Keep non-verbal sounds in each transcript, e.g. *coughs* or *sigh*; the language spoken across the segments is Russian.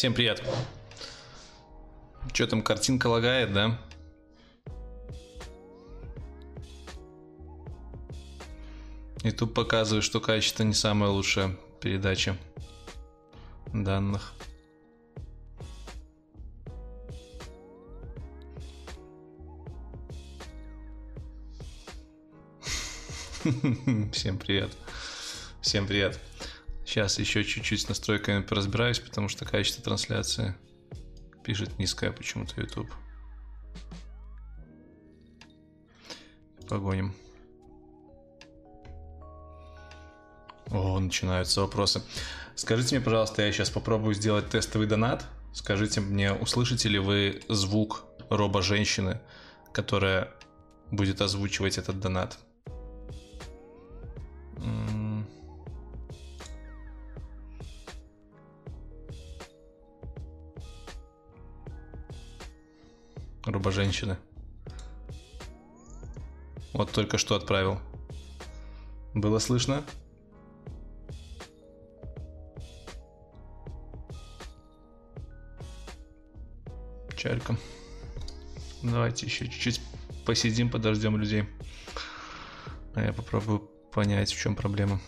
Всем привет. Что там, картинка лагает, да? И тут показывает, что качество не самая лучшая передача данных. *laughs* Всем привет. Всем привет. Сейчас еще чуть-чуть с настройками поразбираюсь, потому что качество трансляции пишет низкое почему-то YouTube. Погоним. О, начинаются вопросы. Скажите мне, пожалуйста, я сейчас попробую сделать тестовый донат. Скажите мне, услышите ли вы звук робо-женщины, которая будет озвучивать этот донат? Робо-женщины. Вот только что отправил. Было слышно? Чарьком. Давайте еще чуть-чуть посидим, подождем людей. А я попробую понять, в чем проблема.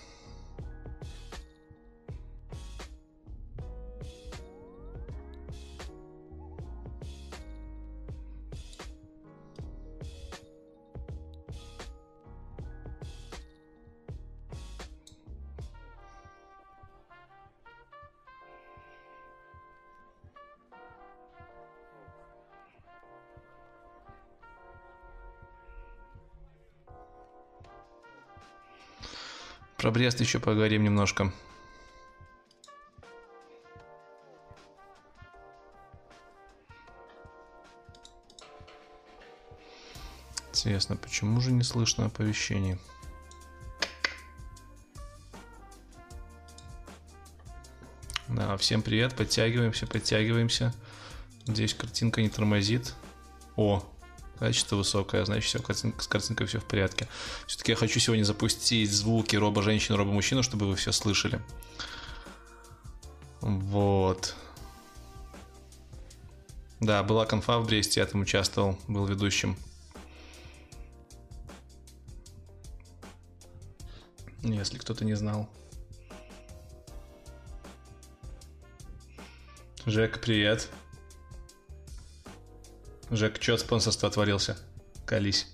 Про Брест еще поговорим немножко. Интересно, почему же не слышно оповещений? Да, всем привет, подтягиваемся, подтягиваемся. Здесь картинка не тормозит. О, Качество высокое, значит, все, с картинкой все в порядке. Все-таки я хочу сегодня запустить звуки робо-женщины, робо-мужчину, чтобы вы все слышали. Вот. Да, была конфа в Бресте, я там участвовал, был ведущим. Если кто-то не знал. Жек, привет. Жек, что от спонсорства отворился? Колись.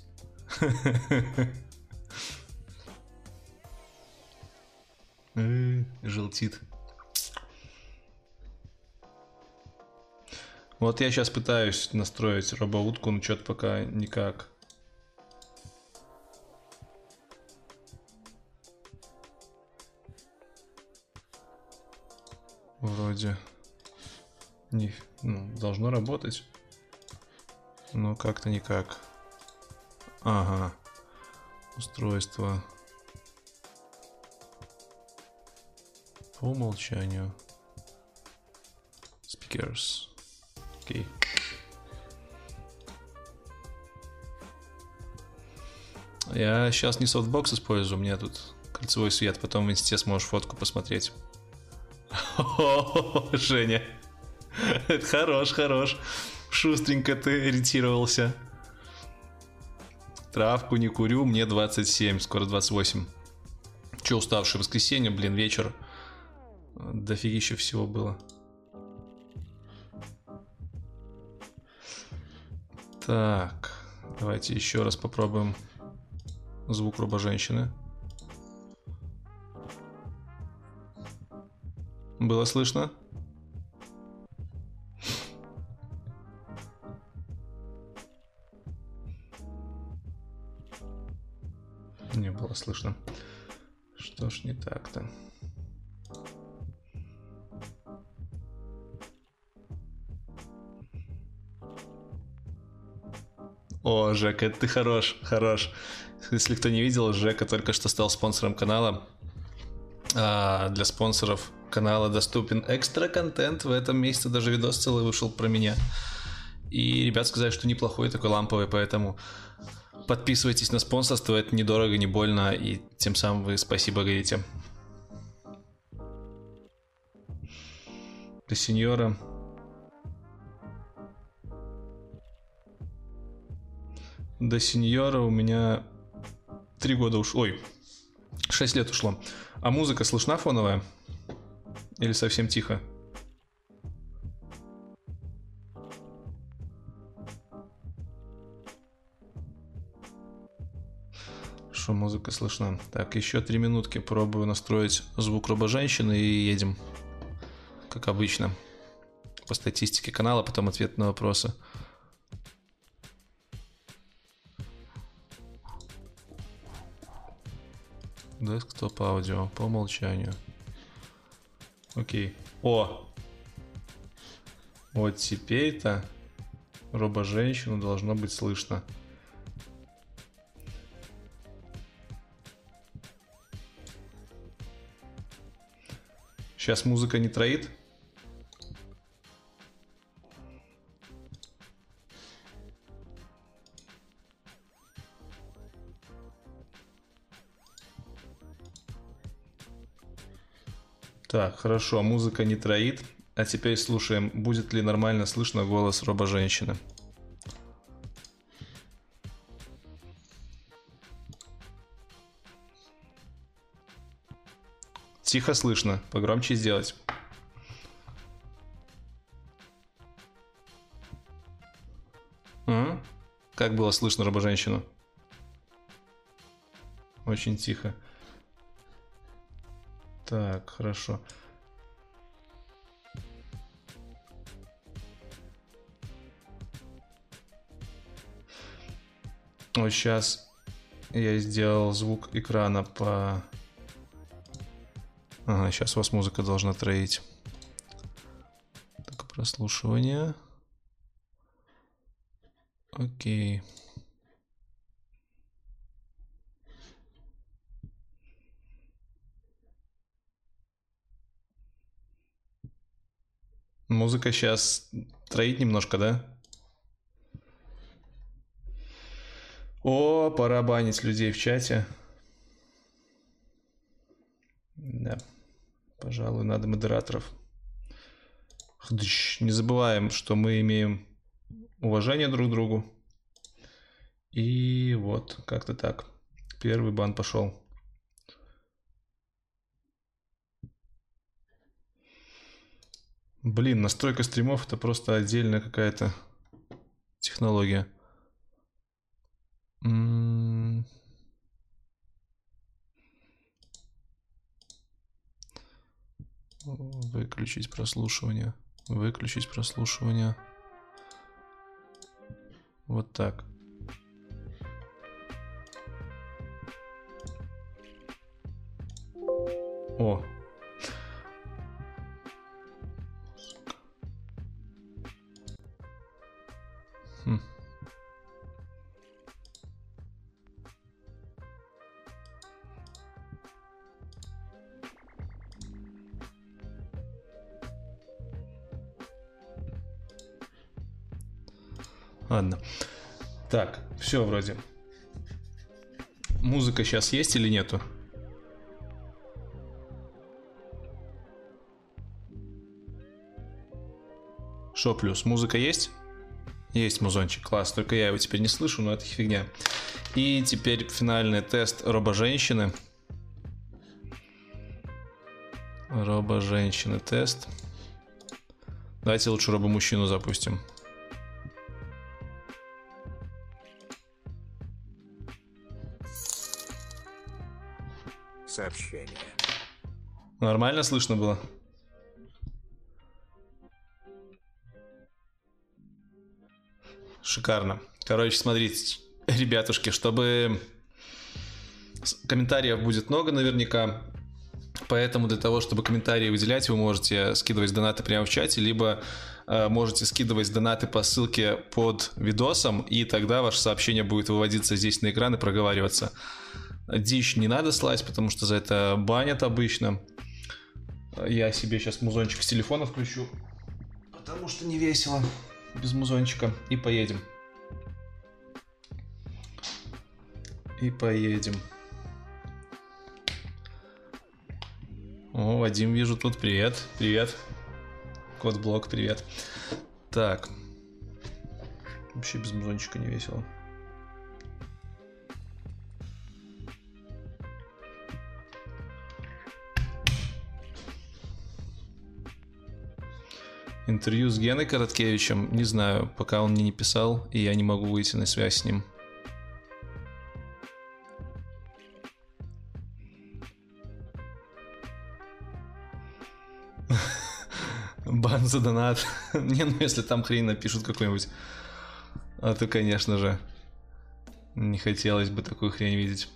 Желтит. Вот я сейчас пытаюсь настроить робоутку, но что-то пока никак. Вроде не, ну, должно работать. Но как-то никак. Ага. Устройство. По умолчанию. Speakers. Окей. Я сейчас не софтбокс использую, у меня тут кольцевой свет, потом в инсте сможешь фотку посмотреть. *laughs* Женя. *laughs* Это хорош, хорош. Шустренько ты ориентировался. Травку не курю, мне 27, скоро 28. Че уставший воскресенье, блин, вечер. Дофигища всего было. Так, давайте еще раз попробуем звук роба женщины. Было слышно? Слышно. Что ж не так-то? О, Жека, ты хорош, хорош. Если кто не видел, Жека только что стал спонсором канала. А для спонсоров канала доступен экстра контент. В этом месяце даже видос целый вышел про меня. И ребят сказали, что неплохой такой ламповый, поэтому подписывайтесь на спонсорство, это недорого, не больно, и тем самым вы спасибо говорите. До сеньора до сеньора у меня три года ушло. Ой, шесть лет ушло. А музыка слышна фоновая? Или совсем тихо? Что музыка слышна. Так, еще три минутки пробую настроить звук робоженщины и едем. Как обычно. По статистике канала, потом ответ на вопросы. Десктоп аудио по умолчанию. Окей. О! Вот теперь-то робо-женщину должно быть слышно. Сейчас музыка не троит. Так, хорошо, музыка не троит. А теперь слушаем, будет ли нормально слышно голос робо-женщины. Тихо слышно, погромче сделать. А? Как было слышно робо-женщину? Очень тихо. Так, хорошо. Вот сейчас я сделал звук экрана по... Ага, сейчас вас музыка должна троить. Так, прослушивание. Окей. Музыка сейчас троит немножко, да? О, пора банить людей в чате. Да. Пожалуй, надо модераторов. Не забываем, что мы имеем уважение друг к другу. И вот, как-то так. Первый бан пошел. Блин, настройка стримов это просто отдельная какая-то технология. Выключить прослушивание. Выключить прослушивание. Вот так. О, все вроде. Музыка сейчас есть или нету? Шо плюс? Музыка есть? Есть музончик, класс. Только я его теперь не слышу, но это фигня. И теперь финальный тест робо-женщины. Робо-женщины тест. Давайте лучше робо-мужчину запустим. Нормально слышно было? Шикарно. Короче, смотрите, ребятушки, чтобы комментариев будет много наверняка, поэтому для того, чтобы комментарии выделять, вы можете скидывать донаты прямо в чате, либо э, можете скидывать донаты по ссылке под видосом, и тогда ваше сообщение будет выводиться здесь на экран и проговариваться. Дичь не надо слать, потому что за это банят обычно. Я себе сейчас музончик с телефона включу, потому что не весело без музончика. И поедем. И поедем. О, Вадим, вижу тут. Привет, привет. Код блок, привет. Так. Вообще без музончика не весело. Интервью с Геной Короткевичем, не знаю, пока он мне не писал, и я не могу выйти на связь с ним. *laughs* Бан за донат. *laughs* не, ну если там хрень напишут какой-нибудь. А то, конечно же, не хотелось бы такую хрень видеть.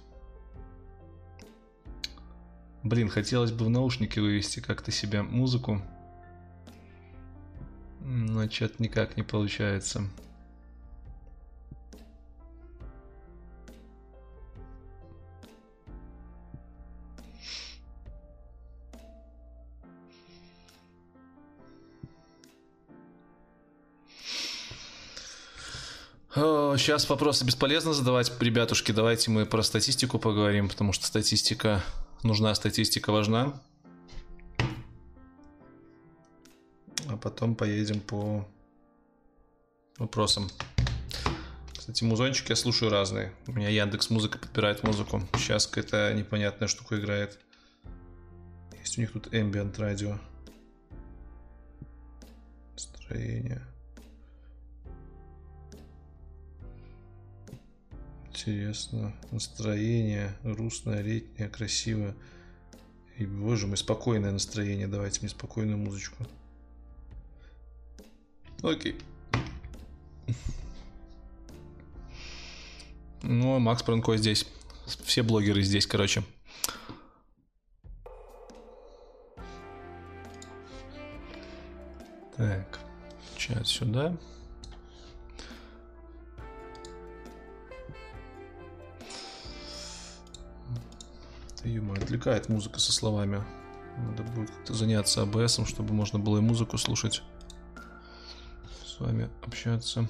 Блин, хотелось бы в наушники вывести как-то себе музыку. Но что-то никак не получается. Сейчас вопросы бесполезно задавать, ребятушки. Давайте мы про статистику поговорим, потому что статистика нужна, статистика важна. А потом поедем по вопросам. Кстати, музончики я слушаю разные. У меня Яндекс Музыка подбирает музыку. Сейчас какая-то непонятная штука играет. Есть у них тут ambient радио. Настроение. Интересно. Настроение. Грустное, летнее, красивое. И, боже мой, спокойное настроение. Давайте мне спокойную музычку. Окей. *laughs* Ну, а Макс Пранко здесь. Все блогеры здесь, короче. Так, чат сюда. Да отвлекает музыка со словами. Надо будет как-то заняться АБСом, чтобы можно было и музыку слушать вами общаться.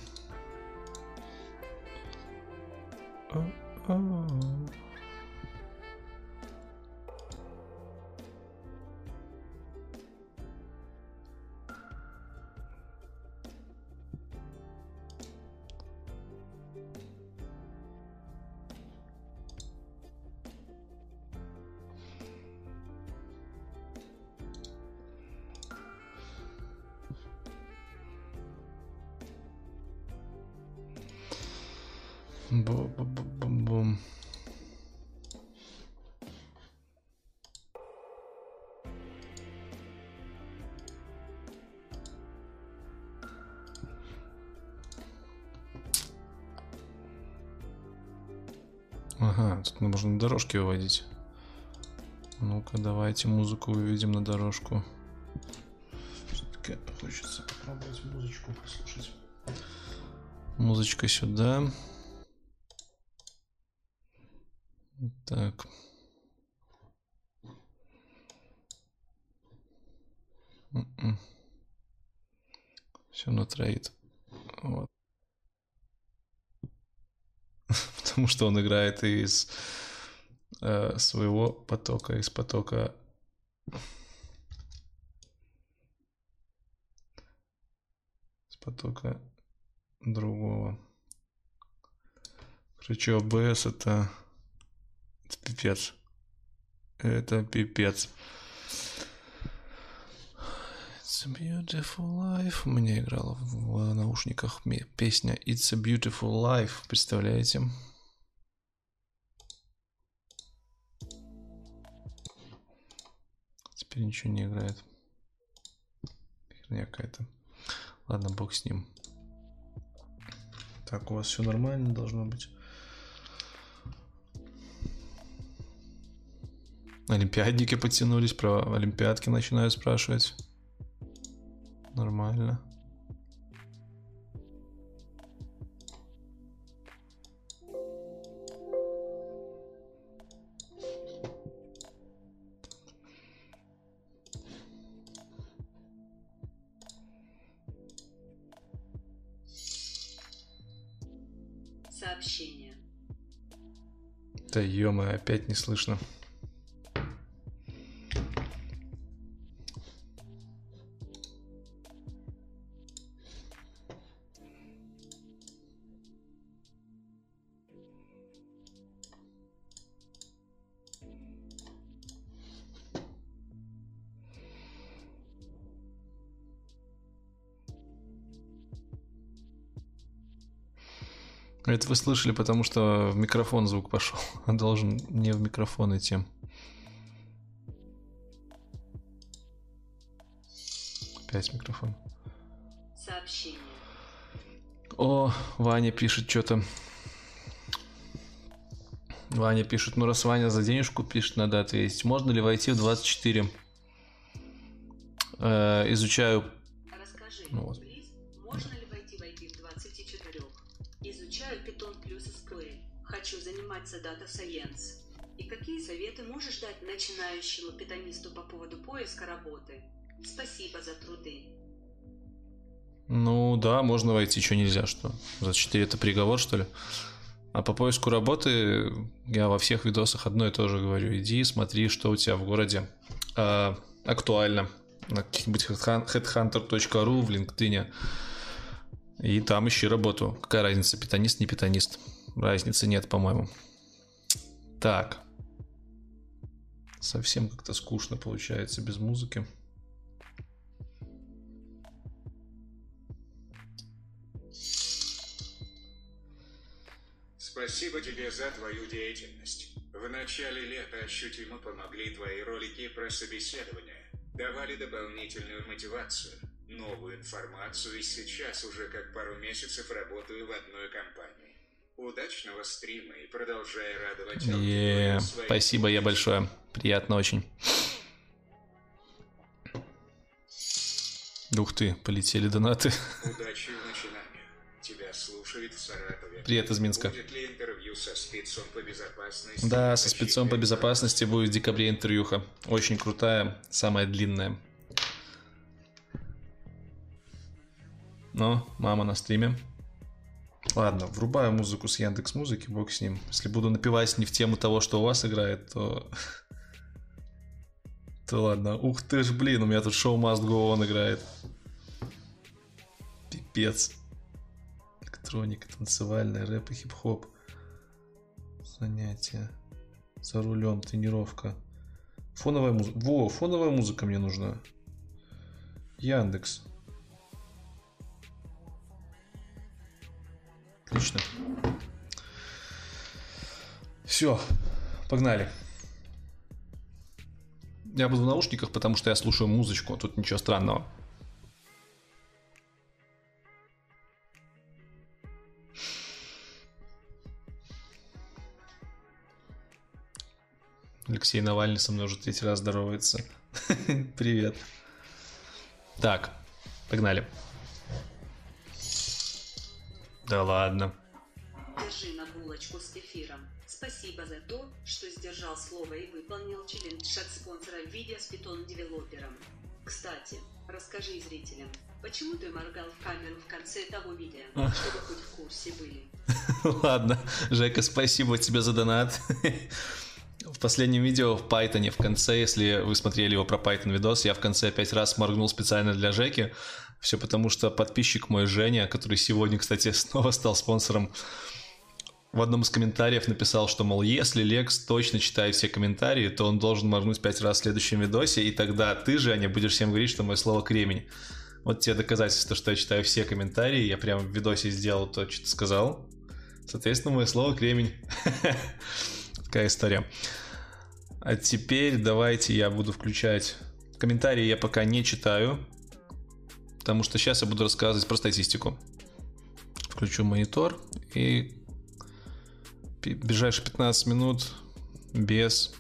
Бум-бум-бум-бум. Ага, тут можно на дорожке выводить. Ну-ка, давайте музыку выведем на дорожку. Все-таки хочется попробовать музычку послушать. Музычка сюда. Так. М-м. Все равно троит. Вот. Потому что он играет из э, своего потока, из потока с потока другого. Короче, ОБС это... Это пипец. Это пипец. It's a beautiful life. Меня играла в наушниках песня It's a beautiful life. Представляете? Теперь ничего не играет. Херня какая-то. Ладно, бог с ним. Так, у вас все нормально должно быть. Олимпиадники подтянулись, про олимпиадки начинают спрашивать. Нормально. Опять не слышно. Вы слышали, потому что в микрофон звук пошел. *laughs* Он должен не в микрофон идти. Опять микрофон. Сообщение. О, Ваня пишет что-то. Ваня пишет, ну раз Ваня за денежку пишет, надо ответить. Можно ли войти в 24? Э, изучаю... Расскажи, ну, вот. Заниматься Data Science. И какие советы можешь дать начинающему питонисту по поводу поиска работы? Спасибо за труды. Ну да, можно войти, что нельзя, что? За 4 это приговор, что ли? А по поиску работы я во всех видосах одно и то же говорю. Иди, смотри, что у тебя в городе э, актуально. На каких-нибудь headhunter.ru в LinkedIn. И там ищи работу. Какая разница, питанист, не питанист? Разницы нет, по-моему. Так. Совсем как-то скучно получается без музыки. Спасибо тебе за твою деятельность. В начале лета ощутимо помогли твои ролики про собеседование. Давали дополнительную мотивацию, новую информацию и сейчас уже как пару месяцев работаю в одной компании. Удачного стрима и продолжай радовать yeah, Спасибо я большое. Приятно очень. Ух ты, полетели донаты. Удачи в начинании. Тебя слушает в Саратове. Привет из Минска. Будет ли интервью со спецом по безопасности? Да, со спецом по безопасности будет в декабре интервьюха. Очень крутая, самая длинная. Но мама на стриме. Ладно, врубаю музыку с Яндекс Музыки, бог с ним. Если буду напевать не в тему того, что у вас играет, то... *laughs* То ладно. Ух ты ж, блин, у меня тут шоу Must Go On играет. Пипец. Электроника, танцевальная, рэп и хип-хоп. Занятия. За рулем, тренировка. Фоновая музыка. Во, фоновая музыка мне нужна. Яндекс. Отлично. Все, погнали. Я буду в наушниках, потому что я слушаю музычку, тут ничего странного. Алексей Навальный со мной уже третий раз здоровается. *laughs* Привет. Так, погнали. Да ладно. Держи на булочку с кефиром. Спасибо за то, что сдержал слово и выполнил челлендж от спонсора видео с питон девелопером. Кстати, расскажи зрителям, почему ты моргал в камеру в конце того видео, чтобы хоть в курсе были. *laughs* Ладно, Жека, спасибо тебе за донат. В последнем видео в Python в конце, если вы смотрели его про Python видос, я в конце пять раз моргнул специально для Жеки. Все потому, что подписчик мой Женя, который сегодня, кстати, *laughs* снова стал спонсором, в одном из комментариев написал, что, мол, если Лекс точно читает все комментарии, то он должен моргнуть пять раз в следующем видосе, и тогда ты же, Аня, будешь всем говорить, что мое слово кремень. Вот тебе доказательство, что я читаю все комментарии, я прям в видосе сделал то, что ты сказал. Соответственно, мое слово кремень. *laughs* Такая история. А теперь давайте я буду включать... Комментарии я пока не читаю, потому что сейчас я буду рассказывать про статистику. Включу монитор и ближайшие 15 минут без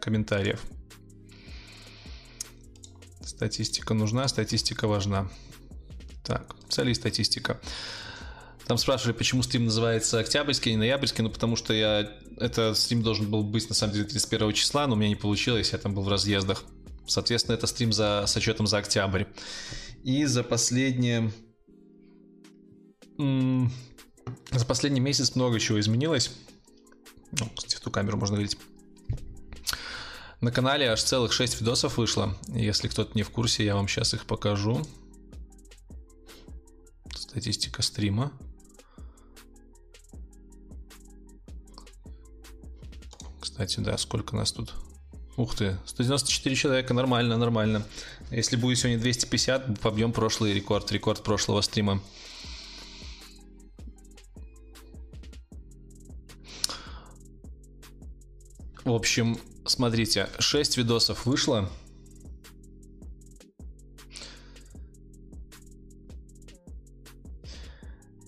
комментариев. Статистика нужна, статистика важна. Так, цели статистика. Там спрашивали, почему стрим называется октябрьский, а не ноябрьский, ну потому что я... Это стрим должен был быть на самом деле 31 числа, но у меня не получилось, я там был в разъездах. Соответственно, это стрим за, с отчетом за октябрь. И за последние... За последний месяц много чего изменилось. Ну, в ту камеру можно видеть. На канале аж целых 6 видосов вышло. Если кто-то не в курсе, я вам сейчас их покажу. Статистика стрима. Кстати, да, сколько нас тут? Ух ты, 194 человека, нормально, нормально. Если будет сегодня 250, побьем прошлый рекорд, рекорд прошлого стрима. В общем, смотрите, 6 видосов вышло.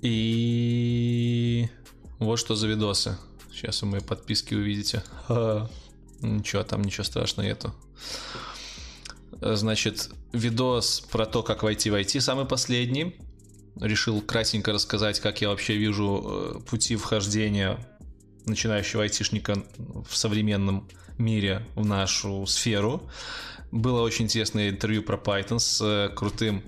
И вот что за видосы. Сейчас вы мои подписки увидите. Ничего, там ничего страшного нету. Значит, видос про то, как войти в IT, самый последний. Решил кратенько рассказать, как я вообще вижу э, пути вхождения начинающего айтишника в современном мире в нашу сферу. Было очень интересное интервью про Python с э, крутым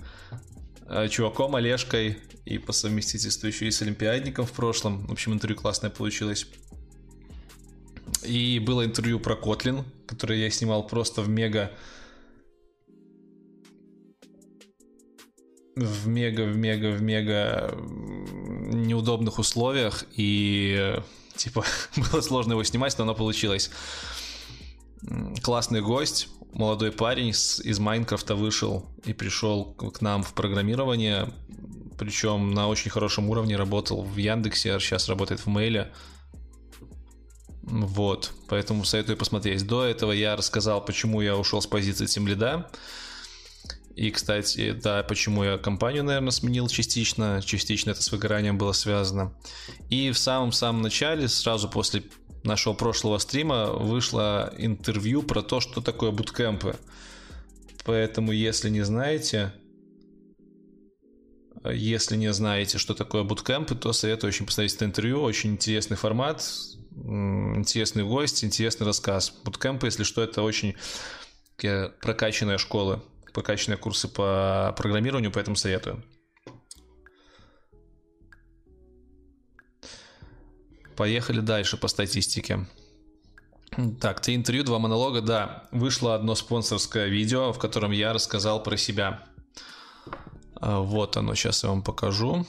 э, чуваком Олежкой и по совместительству еще и с олимпиадником в прошлом. В общем, интервью классное получилось. И было интервью про Kotlin, которое я снимал просто в мега в мега, в мега, в мега неудобных условиях, и Типа, *laughs* было сложно его снимать, но оно получилось. Классный гость, молодой парень из Майнкрафта вышел и пришел к нам в программирование. Причем на очень хорошем уровне работал в Яндексе, а сейчас работает в Мейле. Вот, поэтому советую посмотреть. До этого я рассказал, почему я ушел с позиции Тимлида. И, кстати, да, почему я компанию, наверное, сменил частично. Частично это с выгоранием было связано. И в самом-самом начале, сразу после нашего прошлого стрима, вышло интервью про то, что такое буткемпы. Поэтому, если не знаете, если не знаете, что такое буткемпы, то советую очень посмотреть это интервью. Очень интересный формат, интересный гость, интересный рассказ. Буткемпы, если что, это очень прокачанная школа покачанные курсы по программированию, поэтому советую. Поехали дальше по статистике. Так, ты интервью, два монолога, да. Вышло одно спонсорское видео, в котором я рассказал про себя. А, вот оно, сейчас я вам покажу.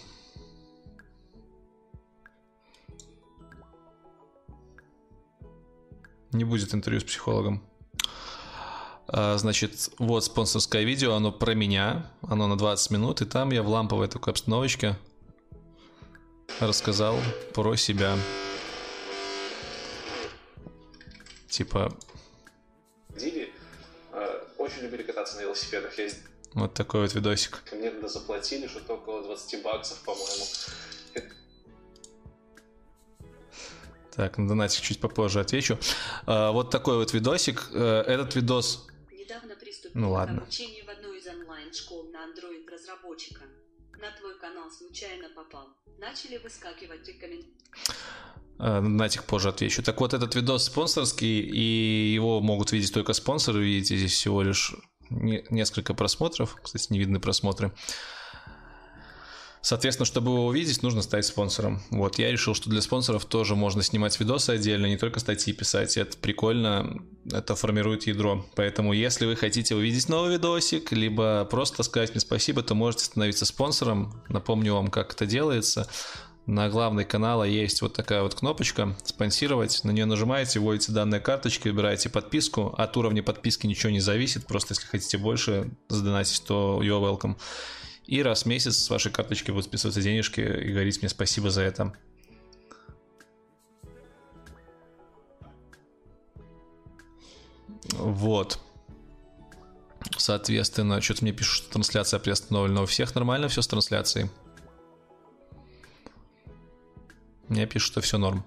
Не будет интервью с психологом. А, значит, вот спонсорское видео, оно про меня, оно на 20 минут, и там я в ламповой такой обстановочке рассказал про себя. Типа... Диви э, очень любили кататься на велосипедах. Я... Вот такой вот видосик. Мне тогда заплатили что-то около 20 баксов, по-моему. Так, на донатик чуть попозже отвечу. А, вот такой вот видосик. Э, этот видос ну, ладно. к обучению в одной из онлайн-школ на Android разработчика. На твой канал случайно попал. Начали выскакивать рекомендации. Натик позже отвечу. Так вот, этот видос спонсорский, и его могут видеть только спонсоры. Видите, здесь всего лишь несколько просмотров. Кстати, не видны просмотры. Соответственно, чтобы его увидеть, нужно стать спонсором. Вот, я решил, что для спонсоров тоже можно снимать видосы отдельно, не только статьи писать. Это прикольно, это формирует ядро. Поэтому, если вы хотите увидеть новый видосик, либо просто сказать мне спасибо, то можете становиться спонсором. Напомню вам, как это делается. на главный канала есть вот такая вот кнопочка «Спонсировать». На нее нажимаете, вводите данные карточки, выбираете подписку. От уровня подписки ничего не зависит. Просто если хотите больше задонатить, то you're welcome. И раз в месяц с вашей карточки будут списываться денежки и говорить мне спасибо за это. Вот. Соответственно, что-то мне пишут, что трансляция приостановлена. У всех нормально все с трансляцией. Мне пишут, что все норм.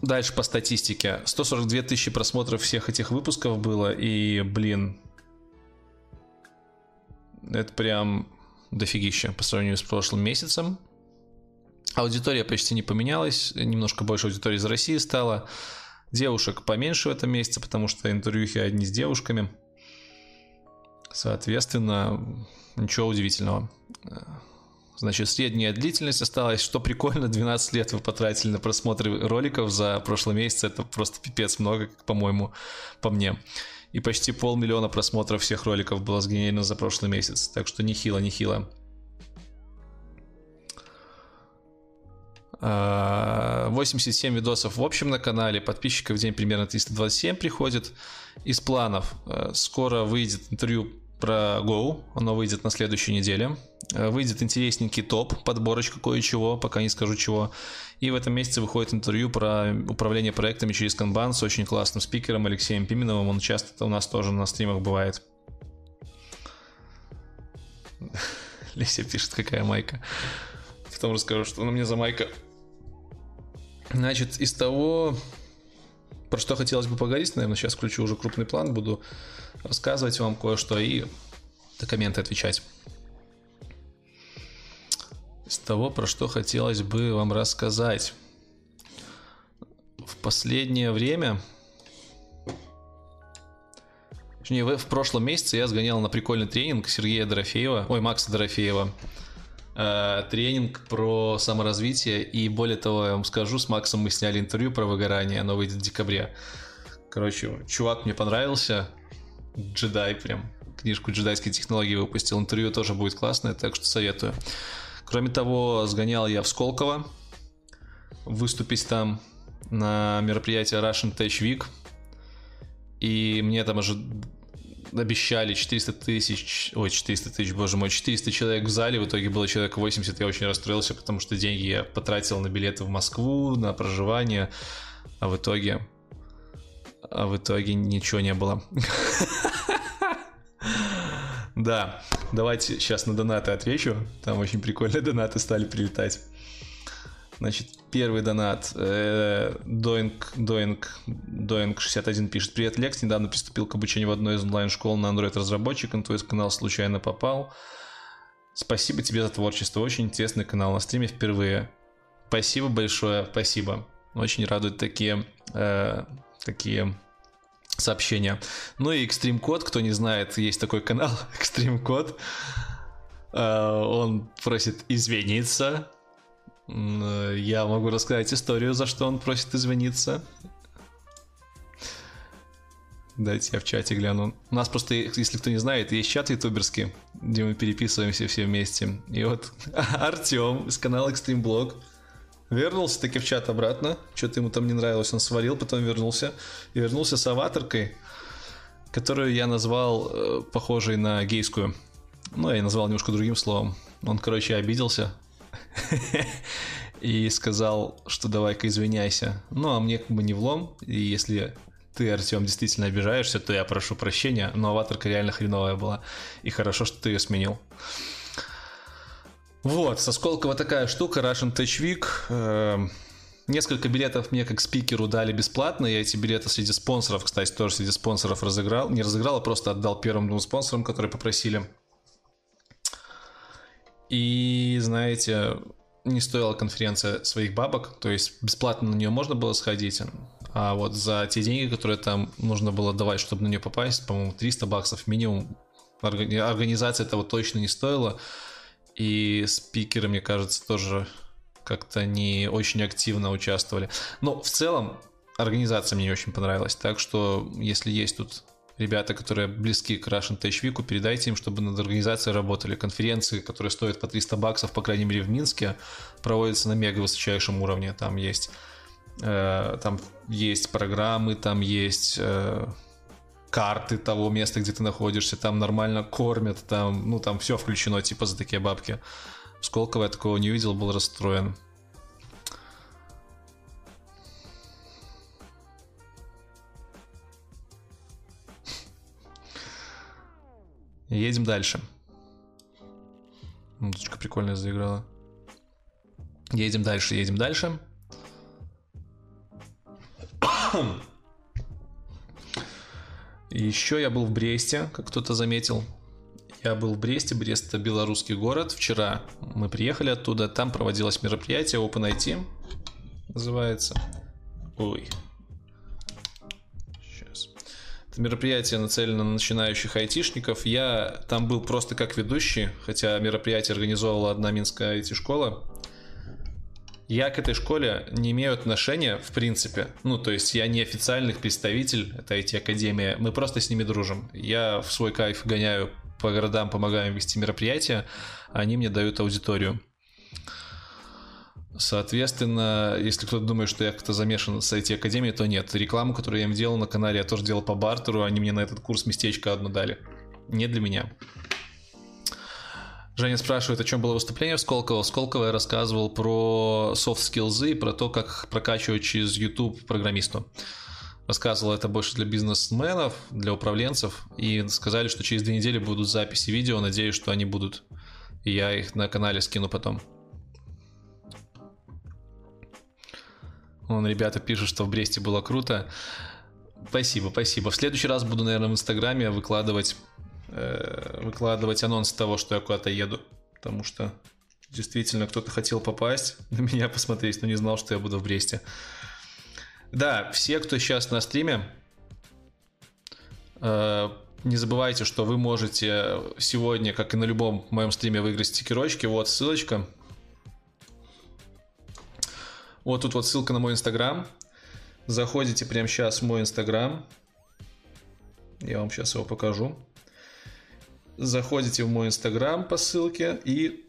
Дальше по статистике. 142 тысячи просмотров всех этих выпусков было. И, блин, это прям дофигища по сравнению с прошлым месяцем. Аудитория почти не поменялась. Немножко больше аудитории из России стало. Девушек поменьше в этом месяце, потому что интервьюхи одни с девушками. Соответственно, ничего удивительного. Значит, средняя длительность осталась, что прикольно, 12 лет вы потратили на просмотры роликов за прошлый месяц, это просто пипец много, по-моему, по мне. И почти полмиллиона просмотров всех роликов было сгенерено за прошлый месяц, так что нехило, нехило. 87 видосов в общем на канале, подписчиков в день примерно 327 приходит. Из планов э, скоро выйдет интервью про Go, оно выйдет на следующей неделе. Э, выйдет интересненький топ, подборочка кое-чего, пока не скажу чего. И в этом месяце выходит интервью про управление проектами через Kanban с очень классным спикером Алексеем Пименовым. Он часто у нас тоже на стримах бывает. *laughs* Леся пишет, какая майка. Потом расскажу, что на мне за майка. Значит, из того, про что хотелось бы поговорить, наверное, сейчас включу уже крупный план, буду рассказывать вам кое-что и на комменты отвечать. Из того, про что хотелось бы вам рассказать. В последнее время, точнее, в прошлом месяце я сгонял на прикольный тренинг Сергея Дорофеева, ой, Макса Дорофеева, э, тренинг про саморазвитие. И более того, я вам скажу, с Максом мы сняли интервью про выгорание, оно выйдет в декабре. Короче, чувак мне понравился, джедай прям, книжку джедайской технологии выпустил, интервью тоже будет классное, так что советую. Кроме того, сгонял я в Сколково, выступить там на мероприятии Russian Tech Week, и мне там уже обещали 400 тысяч, ой, 400 тысяч, боже мой, 400 человек в зале, в итоге было человек 80, я очень расстроился, потому что деньги я потратил на билеты в Москву, на проживание, а в итоге, а в итоге ничего не было. *laughs* Да, давайте сейчас на донаты отвечу, там очень прикольные донаты стали прилетать. Значит, первый донат. Доинг, Доинг, Доинг 61 пишет. Привет, Лекс. Недавно приступил к обучению в одной из онлайн-школ на Android-разработчик. На твой канал случайно попал. Спасибо тебе за творчество. Очень интересный канал на стриме впервые. Спасибо большое, спасибо. Очень радуют такие, э, такие сообщения. Ну и Extreme Code, кто не знает, есть такой канал *laughs* Extreme Code. Э, он просит извиниться я могу рассказать историю, за что он просит извиниться. Дайте я в чате гляну. У нас просто, если кто не знает, есть чат ютуберский, где мы переписываемся все вместе. И вот *laughs* Артем из канала Extreme Blog вернулся таки в чат обратно. Что-то ему там не нравилось, он сварил, потом вернулся. И вернулся с аватаркой, которую я назвал э, похожей на гейскую. Ну, я назвал немножко другим словом. Он, короче, обиделся, и сказал, что давай-ка извиняйся. Ну, а мне как бы не влом, и если ты, Артем, действительно обижаешься, то я прошу прощения, но аватарка реально хреновая была, и хорошо, что ты ее сменил. Вот, со Сколково такая штука, Russian Tech Week. Эм, несколько билетов мне как спикеру дали бесплатно. Я эти билеты среди спонсоров, кстати, тоже среди спонсоров разыграл. Не разыграл, а просто отдал первым двум спонсорам, которые попросили. И, знаете, не стоила конференция своих бабок, то есть бесплатно на нее можно было сходить, а вот за те деньги, которые там нужно было давать, чтобы на нее попасть, по-моему, 300 баксов минимум, организация этого точно не стоила, и спикеры, мне кажется, тоже как-то не очень активно участвовали. Но в целом организация мне очень понравилась, так что если есть тут ребята, которые близки к Russian Tech Week, передайте им, чтобы над организацией работали. Конференции, которые стоят по 300 баксов, по крайней мере в Минске, проводятся на мега высочайшем уровне. Там есть, э, там есть программы, там есть э, карты того места, где ты находишься, там нормально кормят, там, ну, там все включено, типа, за такие бабки. В Сколково я такого не видел, был расстроен. Едем дальше. Музычка прикольная заиграла. Едем дальше, едем дальше. Еще я был в Бресте, как кто-то заметил. Я был в Бресте, Брест это белорусский город. Вчера мы приехали оттуда, там проводилось мероприятие OpenIT, называется. Ой. Сейчас. Это мероприятие нацелено на начинающих айтишников. Я там был просто как ведущий, хотя мероприятие организовала одна минская IT-школа. Я к этой школе не имею отношения, в принципе. Ну, то есть я не официальный представитель этой IT-академии. Мы просто с ними дружим. Я в свой кайф гоняю по городам, помогаю вести мероприятия, они мне дают аудиторию. Соответственно, если кто-то думает, что я как-то замешан с IT-академией, то нет. Рекламу, которую я им делал на канале, я тоже делал по бартеру, они мне на этот курс местечко одно дали. Не для меня. Женя спрашивает, о чем было выступление в Сколково. В Сколково я рассказывал про soft skills и про то, как прокачивать через YouTube программисту. Рассказывал это больше для бизнесменов, для управленцев. И сказали, что через две недели будут записи видео. Надеюсь, что они будут. И я их на канале скину потом. Вон ребята пишут, что в Бресте было круто. Спасибо, спасибо. В следующий раз буду, наверное, в Инстаграме выкладывать Э, выкладывать анонс того, что я куда-то еду. Потому что действительно кто-то хотел попасть *laughs* на меня посмотреть, но не знал, что я буду в Бресте. Да, все, кто сейчас на стриме, э, не забывайте, что вы можете сегодня, как и на любом моем стриме, выиграть стикерочки. Вот ссылочка. Вот тут вот ссылка на мой инстаграм. Заходите прямо сейчас в мой инстаграм. Я вам сейчас его покажу заходите в мой инстаграм по ссылке и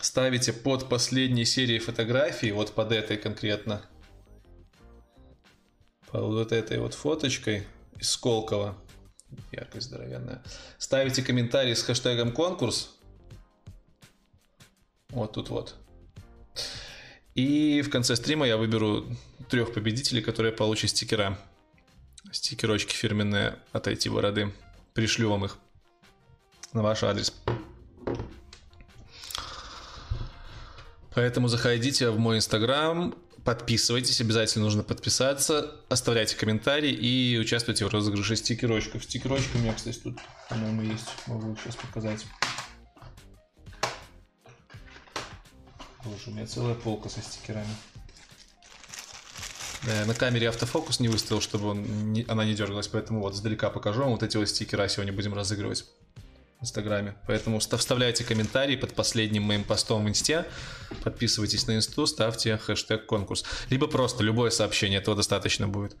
ставите под последней серией фотографий, вот под этой конкретно, под вот этой вот фоточкой из Сколково, яркость здоровенная, ставите комментарий с хэштегом конкурс, вот тут вот. И в конце стрима я выберу трех победителей, которые получат стикера. Стикерочки фирменные от IT бороды. Пришлю вам их на ваш адрес. Поэтому заходите в мой инстаграм, подписывайтесь, обязательно нужно подписаться, оставляйте комментарии и участвуйте в розыгрыше стикерочков. Стикерочки у меня, кстати, тут, по-моему, есть. Могу сейчас показать. Боже, у меня целая полка со стикерами. Да, я на камере автофокус не выставил, чтобы он не, она не дергалась, поэтому вот сдалека покажу вам. Вот эти вот стикера сегодня будем разыгрывать. Инстаграме. Поэтому вставляйте комментарии под последним моим постом в Инсте, подписывайтесь на Инсту, ставьте хэштег конкурс. Либо просто любое сообщение, этого достаточно будет.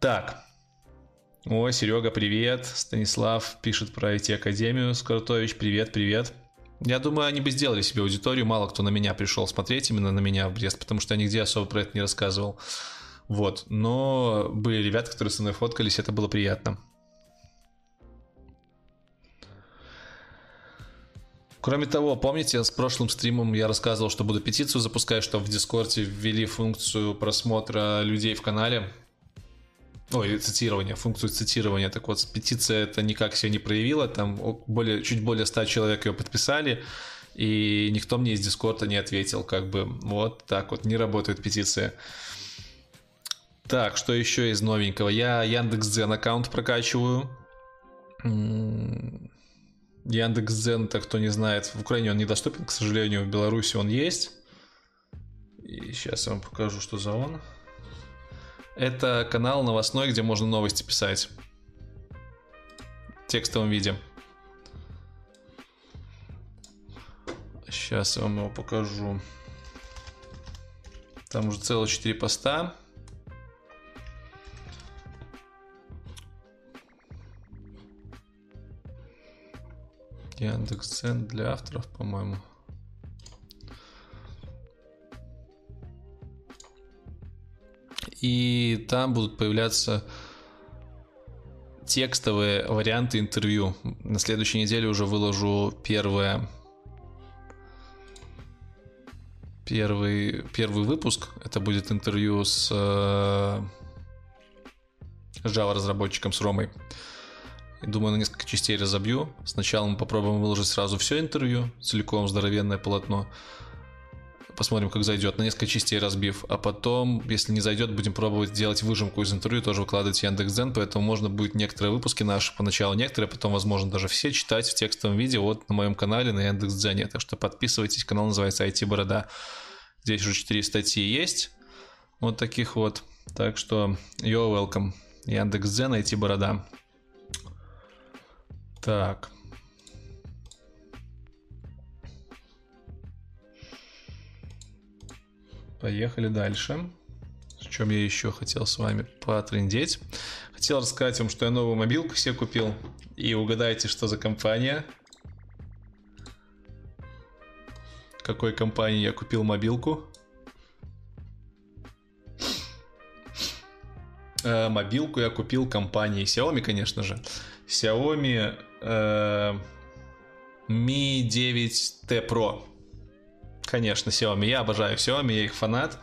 Так. Ой, Серега, привет. Станислав пишет про IT-академию. Скоротович, привет, привет. Я думаю, они бы сделали себе аудиторию. Мало кто на меня пришел смотреть именно на меня в Брест, потому что я нигде особо про это не рассказывал. Вот. Но были ребята, которые со мной фоткались, это было приятно. Кроме того, помните, с прошлым стримом я рассказывал, что буду петицию запускать, что в Дискорде ввели функцию просмотра людей в канале. Ой, цитирование, функцию цитирования. Так вот, петиция это никак себя не проявила. Там более, чуть более 100 человек ее подписали. И никто мне из Дискорда не ответил. Как бы вот так вот не работает петиция. Так, что еще из новенького? Я Яндекс.Дзен аккаунт прокачиваю. Яндекс.Дзен, так кто не знает, в Украине он недоступен, к сожалению, в Беларуси он есть. И сейчас я вам покажу, что за он. Это канал новостной, где можно новости писать. В текстовом виде. Сейчас я вам его покажу. Там уже целых 4 поста. Яндекс.Дзен для авторов, по-моему. И там будут появляться текстовые варианты интервью. На следующей неделе уже выложу первое первый, первый выпуск. Это будет интервью с э, Java разработчиком с Ромой. Думаю, на несколько частей разобью. Сначала мы попробуем выложить сразу все интервью, целиком здоровенное полотно. Посмотрим, как зайдет, на несколько частей разбив. А потом, если не зайдет, будем пробовать делать выжимку из интервью, тоже выкладывать в Яндекс.Дзен, поэтому можно будет некоторые выпуски наши, поначалу некоторые, потом, возможно, даже все читать в текстовом виде вот на моем канале на Яндекс.Дзене. Так что подписывайтесь, канал называется IT Борода. Здесь уже 4 статьи есть, вот таких вот. Так что, you're welcome. Яндекс.Дзен, IT Борода. Так. Поехали дальше. С чем я еще хотел с вами потрендеть. Хотел рассказать вам, что я новую мобилку себе купил. И угадайте, что за компания. Какой компании я купил мобилку? Э, мобилку я купил компании Xiaomi, конечно же. Xiaomi э, Mi 9T Pro. Конечно, Xiaomi. Я обожаю Xiaomi, я их фанат.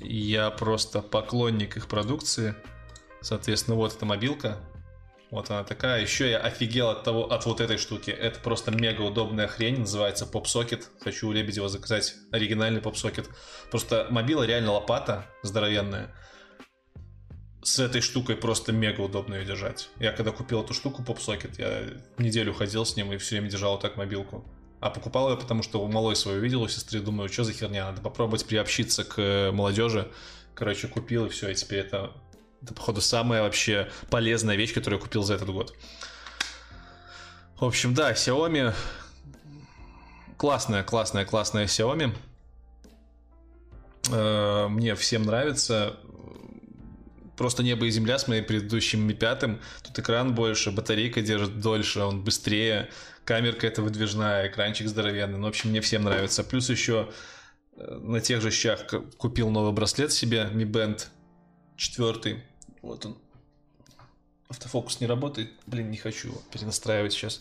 Я просто поклонник их продукции. Соответственно, вот эта мобилка. Вот она такая. Еще я офигел от того, от вот этой штуки. Это просто мега удобная хрень. Называется PopSocket. Хочу у Лебедева заказать оригинальный PopSocket. Просто мобила реально лопата здоровенная. С этой штукой просто мега удобно ее держать. Я когда купил эту штуку PopSocket, я неделю ходил с ним и все время держал вот так мобилку. А покупал я, потому что у малой свою видел, у сестры, думаю, что за херня, надо попробовать приобщиться к э, молодежи. Короче, купил и все, и теперь это, это походу, самая вообще полезная вещь, которую я купил за этот год. В общем, да, Xiaomi классная, классная, классная Xiaomi. Э, мне всем нравится. Просто небо и земля с моим предыдущим Mi 5. Тут экран больше, батарейка держит дольше, он быстрее камерка эта выдвижная, экранчик здоровенный. Ну, в общем, мне всем нравится. Плюс еще э, на тех же щах купил новый браслет себе, Mi Band 4. Вот он. Автофокус не работает. Блин, не хочу перенастраивать сейчас.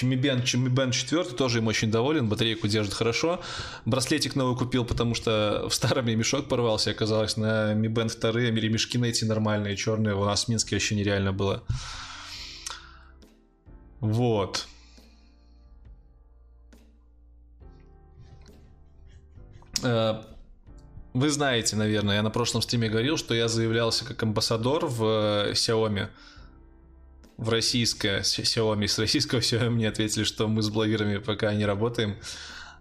Mi Band, Mi Band 4 тоже им очень доволен. Батарейку держит хорошо. Браслетик новый купил, потому что в старом мне мешок порвался. Оказалось, на Mi Band 2 ремешки найти нормальные, черные. У нас в Минске вообще нереально было. Вот. Э, вы знаете, наверное, я на прошлом стриме говорил, что я заявлялся как амбассадор в э, Xiaomi. В российское Xiaomi. С российского Xiaomi *laughs* мне ответили, что мы с блогерами пока не работаем.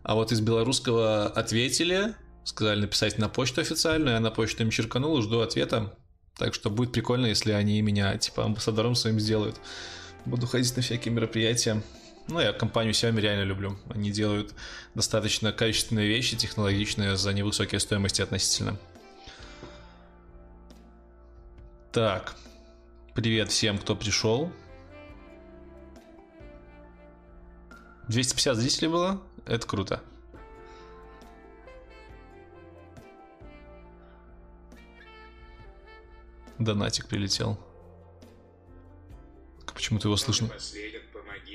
А вот из белорусского ответили, сказали написать на почту официальную, я на почту им черканул жду ответа. Так что будет прикольно, если они меня типа амбассадором своим сделают. Буду ходить на всякие мероприятия. Ну, я компанию Xiaomi реально люблю. Они делают достаточно качественные вещи, технологичные, за невысокие стоимости относительно. Так. Привет всем, кто пришел. 250 зрителей было? Это круто. Донатик прилетел. Почему-то его слышно. Последний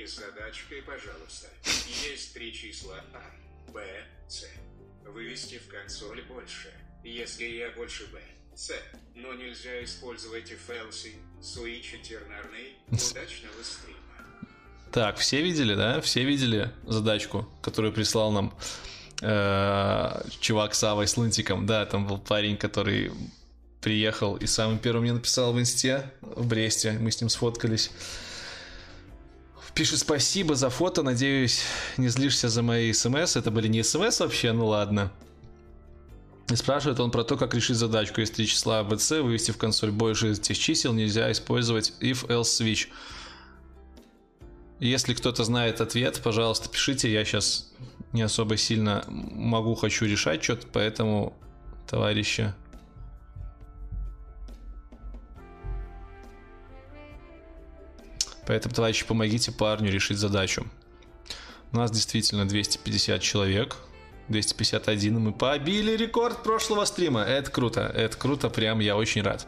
с задачкой, пожалуйста. Есть три числа А, Б, С. Вывести в консоль больше. Если я больше Б, С. Но нельзя использовать FLC, Switch и тернарный. Удачного стрима. Так, все видели, да? Все видели задачку, которую прислал нам э, чувак с Авой с Лунтиком. Да, там был парень, который приехал и самым первым мне написал в инсте в Бресте. Мы с ним сфоткались. Пишет спасибо за фото, надеюсь, не злишься за мои смс. Это были не смс вообще, ну ладно. И спрашивает он про то, как решить задачку. Из три числа ABC вывести в консоль больше этих чисел нельзя использовать if-else switch. Если кто-то знает ответ, пожалуйста, пишите. Я сейчас не особо сильно могу, хочу решать что-то, поэтому, товарищи, Поэтому, товарищи, помогите парню решить задачу. У нас действительно 250 человек. 251, и мы побили рекорд прошлого стрима. Это круто, это круто, прям я очень рад.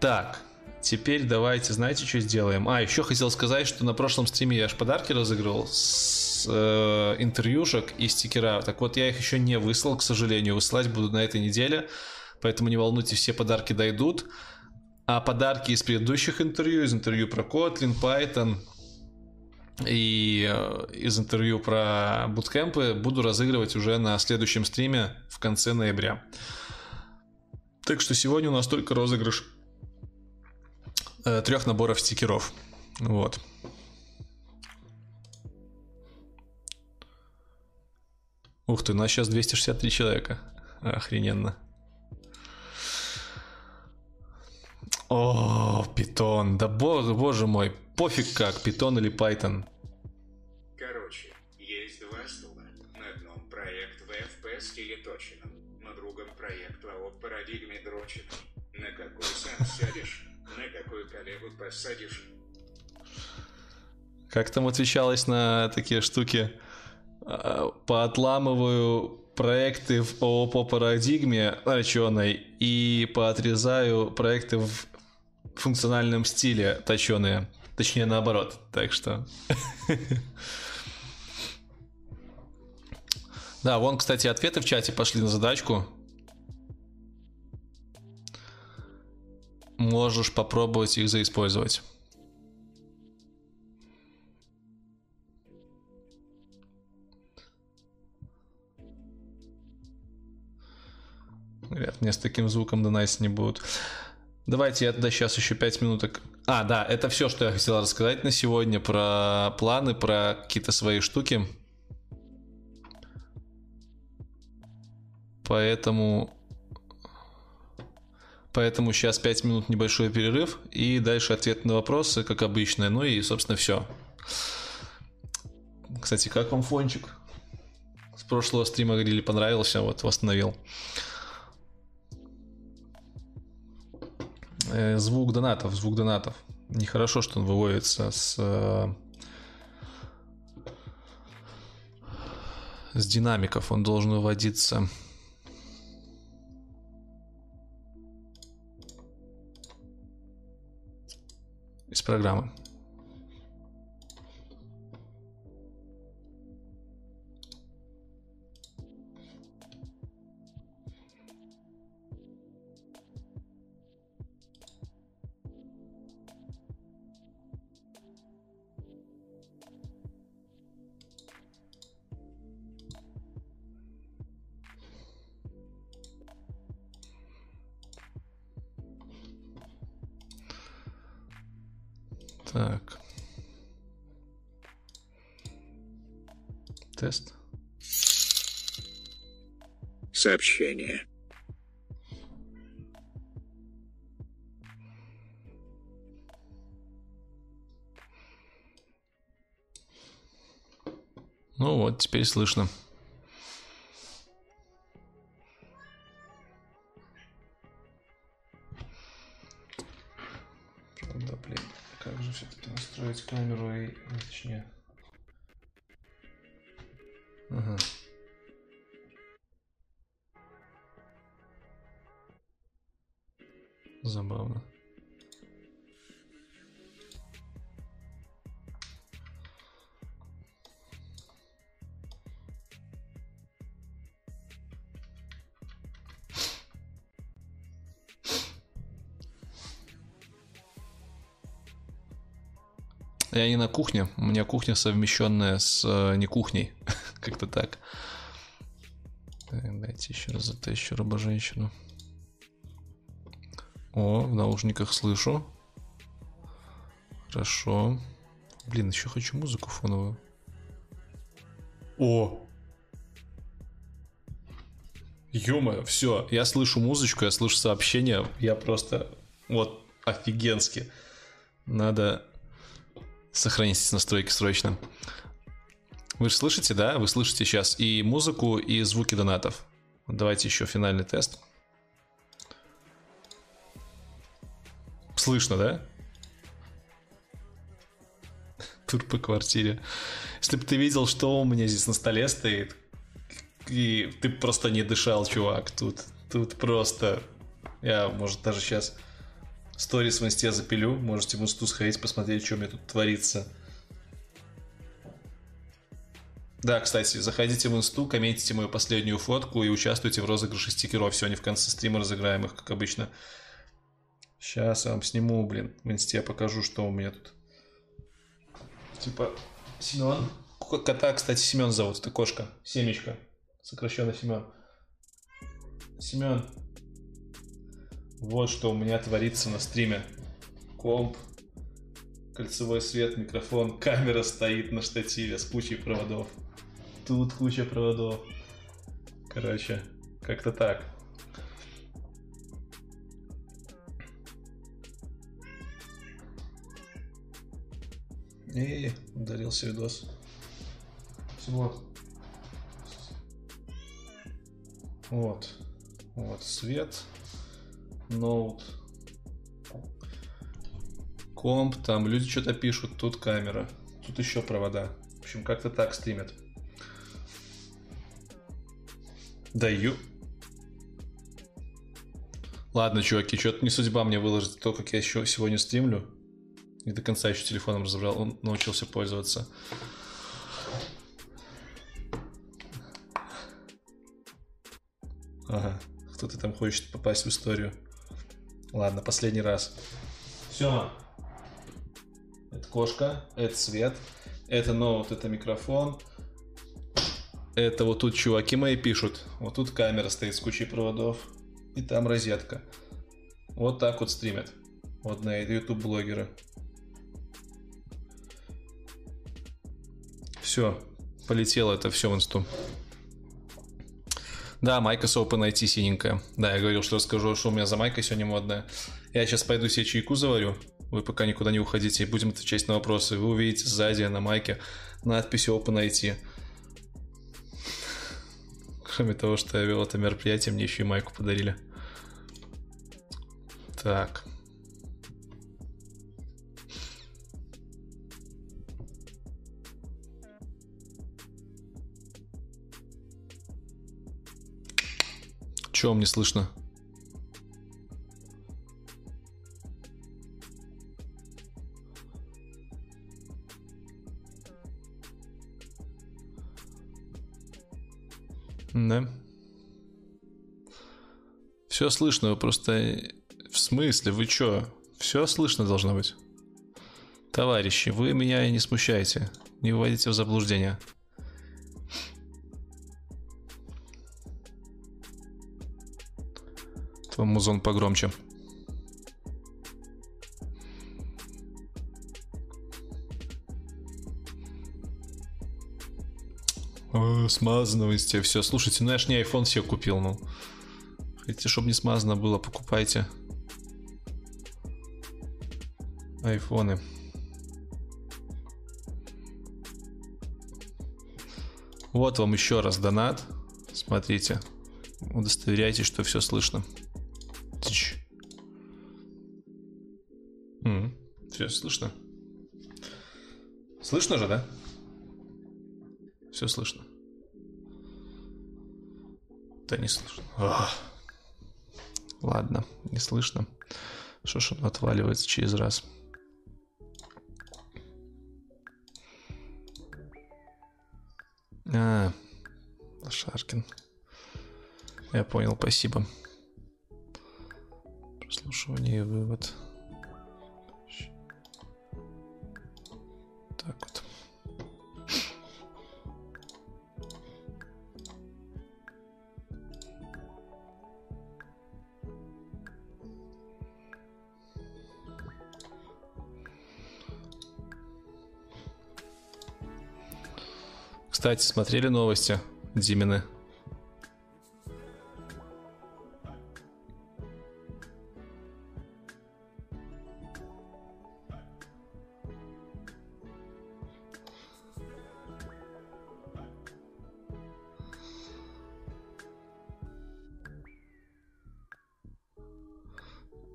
Так, теперь давайте, знаете, что сделаем? А, еще хотел сказать, что на прошлом стриме я аж подарки разыгрывал с э, интервьюшек и стикера. Так вот, я их еще не выслал, к сожалению. Высылать буду на этой неделе. Поэтому не волнуйтесь, все подарки дойдут. А подарки из предыдущих интервью, из интервью про Kotlin, Python, и э, из интервью про буткемпы буду разыгрывать уже на следующем стриме в конце ноября. Так что сегодня у нас только розыгрыш э, трех наборов стикеров. Вот. Ух ты, у нас сейчас 263 человека. Охрененно. О, питон. Да боже, боже мой. Пофиг как, питон или Python. Короче, есть два стула. На одном проект VFP стиле точенном, на другом проект АО парадигме дроченный. На какой сам сядешь, на какой коллегу посадишь. Как там отвечалось на такие штуки? А, Поотламываю проекты в ООО по парадигме точеной и поотрезаю проекты в функциональном стиле точеные. Точнее, наоборот. Так что... *laughs* Да, вон, кстати, ответы в чате пошли на задачку. Можешь попробовать их заиспользовать. Говорят, мне с таким звуком донайс не будут. Давайте я тогда сейчас еще 5 минуток. А, да, это все, что я хотел рассказать на сегодня про планы, про какие-то свои штуки. Поэтому... Поэтому сейчас 5 минут небольшой перерыв и дальше ответ на вопросы, как обычно. Ну и, собственно, все. Кстати, как вам фончик? С прошлого стрима говорили, понравился, вот восстановил. Звук донатов, звук донатов. Нехорошо, что он выводится с э, с динамиков. Он должен выводиться из программы. Так. Тест. Сообщение. Ну вот, теперь слышно. Же все-таки настроить камеру и... ну, Точнее... Ага. Забавно. Я не на кухне, у меня кухня совмещенная с э, не кухней, *laughs* как-то так. Дайте еще раз затещу робо-женщину. О, в наушниках слышу. Хорошо. Блин, еще хочу музыку фоновую. О! ё все, я слышу музычку, я слышу сообщения, я просто вот офигенски. Надо сохранить эти настройки срочно. Вы же слышите, да? Вы слышите сейчас и музыку, и звуки донатов. Давайте еще финальный тест. Слышно, да? *laughs* Тур по квартире. Если бы ты видел, что у меня здесь на столе стоит, и ты просто не дышал, чувак. Тут, тут просто... Я, может, даже сейчас сторис в инсте запилю. Можете в инсту сходить, посмотреть, что у меня тут творится. Да, кстати, заходите в инсту, комментите мою последнюю фотку и участвуйте в розыгрыше стикеров. Сегодня в конце стрима разыграем их, как обычно. Сейчас я вам сниму, блин, в инсте покажу, что у меня тут. Типа, Семен. Кота, кстати, Семен зовут, это кошка. Семечка. Сокращенно Семен. Семен. Вот что у меня творится на стриме. Комп, кольцевой свет, микрофон, камера стоит на штативе с кучей проводов. Тут куча проводов. Короче, как-то так. И ударился видос. Вот. Вот. Вот свет. Ноут. Комп, там люди что-то пишут, тут камера. Тут еще провода. В общем, как-то так стримят. Даю. Ладно, чуваки, что-то не судьба мне выложить то, как я еще сегодня стримлю. Не до конца еще телефоном разобрал, он научился пользоваться. Ага, кто-то там хочет попасть в историю. Ладно, последний раз. Все. Это кошка, это свет, это ноут, это микрофон. Это вот тут чуваки мои пишут. Вот тут камера стоит с кучей проводов. И там розетка. Вот так вот стримят. Вот на YouTube блогеры. Все, полетело это все в инсту. Да, майка с OpenIT синенькая. Да, я говорил, что расскажу, что у меня за майка сегодня модная. Я сейчас пойду себе чайку заварю. Вы пока никуда не уходите будем отвечать на вопросы. Вы увидите сзади на майке надпись OpenIT. Кроме того, что я вел это мероприятие, мне еще и майку подарили. Так. Чего мне слышно? Да. Все слышно, вы просто... В смысле, вы чё? Все слышно должно быть. Товарищи, вы меня не смущаете. Не вводите в заблуждение. Музон погромче. В инсте. Все, слушайте, ну я ж не iPhone себе купил, ну. Хотите, чтобы не смазано было, покупайте. Айфоны. Вот вам еще раз донат. Смотрите. Удостоверяйтесь, что все слышно. Слышно. Слышно же, да? Все слышно. Да не слышно. Ах. Ладно, не слышно. Что ж оно отваливается через раз. А, Лошаркин. Я понял, спасибо. Прослушивание и вывод. Кстати, смотрели новости Димины?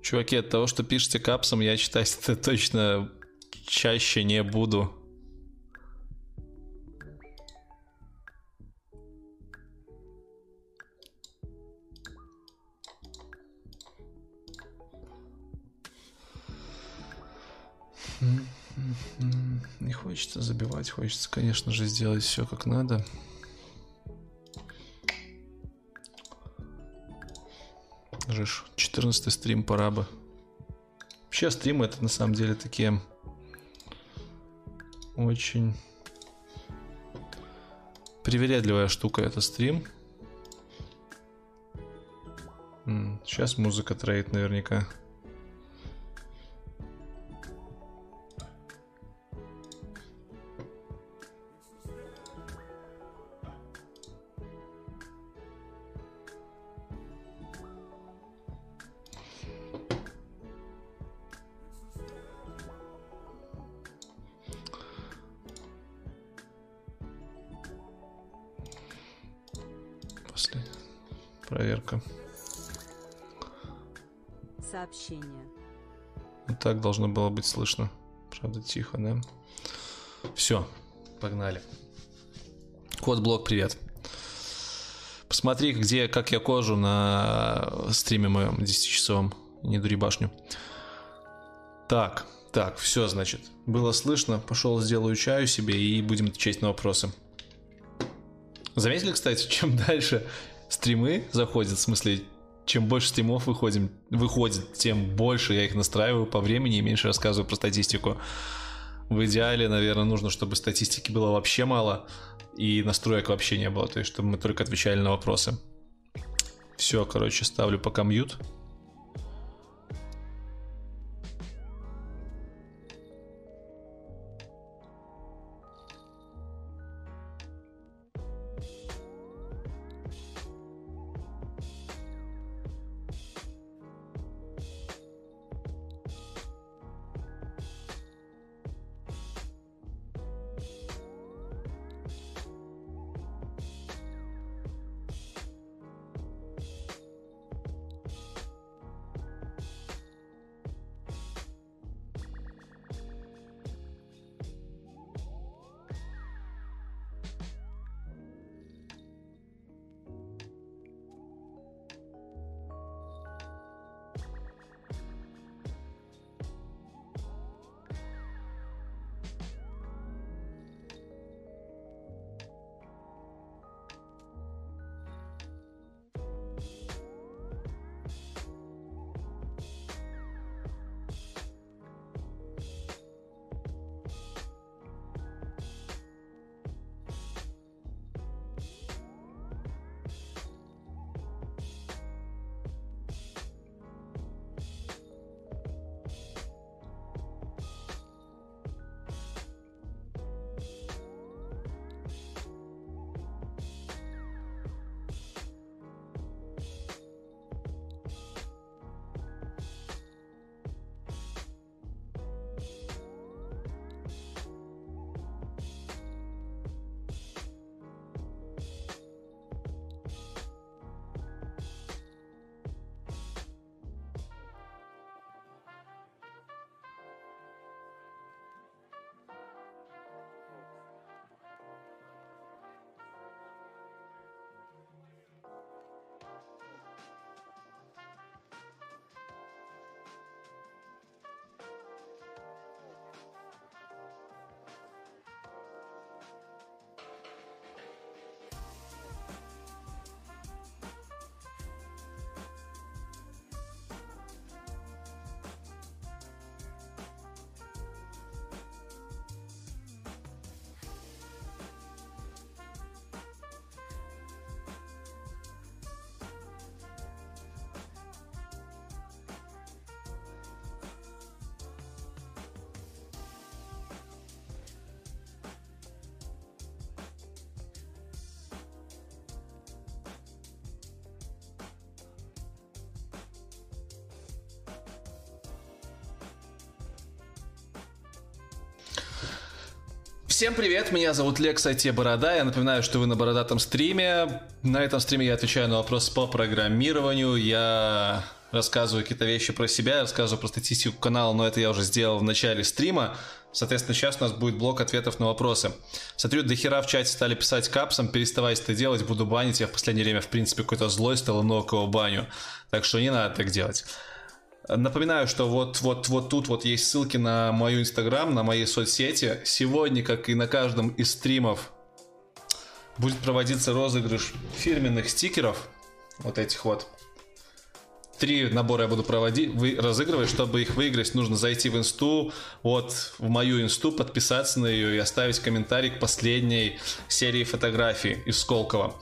Чуваки, от того, что пишете капсом, я читать *laughs* это точно чаще не буду. Не хочется забивать, хочется, конечно же, сделать все как надо. Жиж, 14 стрим, пора бы. Вообще стримы это на самом деле такие очень привередливая штука это стрим. Сейчас музыка троит наверняка. Быть слышно. Правда, тихо, да? Все, погнали. Код-блок, привет. Посмотри, где, как я кожу на стриме моем 10-часовом. Не дури башню. Так, так, все, значит. Было слышно. Пошел, сделаю чаю себе и будем отвечать на вопросы. Заметили, кстати, чем *laughs* дальше стримы заходят, в смысле, чем больше стримов выходим, выходит, тем больше я их настраиваю по времени и меньше рассказываю про статистику. В идеале, наверное, нужно, чтобы статистики было вообще мало и настроек вообще не было, то есть чтобы мы только отвечали на вопросы. Все, короче, ставлю пока мьют. Всем привет, меня зовут Лекс IT Борода. Я напоминаю, что вы на бородатом стриме. На этом стриме я отвечаю на вопросы по программированию. Я рассказываю какие-то вещи про себя, рассказываю про статистику канала, но это я уже сделал в начале стрима. Соответственно, сейчас у нас будет блок ответов на вопросы. Смотрю, до хера в чате стали писать капсом, переставайте это делать, буду банить. Я в последнее время, в принципе, какой-то злой стал, много кого баню. Так что не надо так делать. Напоминаю, что вот, вот, вот тут вот есть ссылки на мою инстаграм, на мои соцсети. Сегодня, как и на каждом из стримов, будет проводиться розыгрыш фирменных стикеров. Вот этих вот. Три набора я буду проводить, вы, разыгрывать. Чтобы их выиграть, нужно зайти в инсту, вот в мою инсту, подписаться на ее и оставить комментарий к последней серии фотографий из Сколково.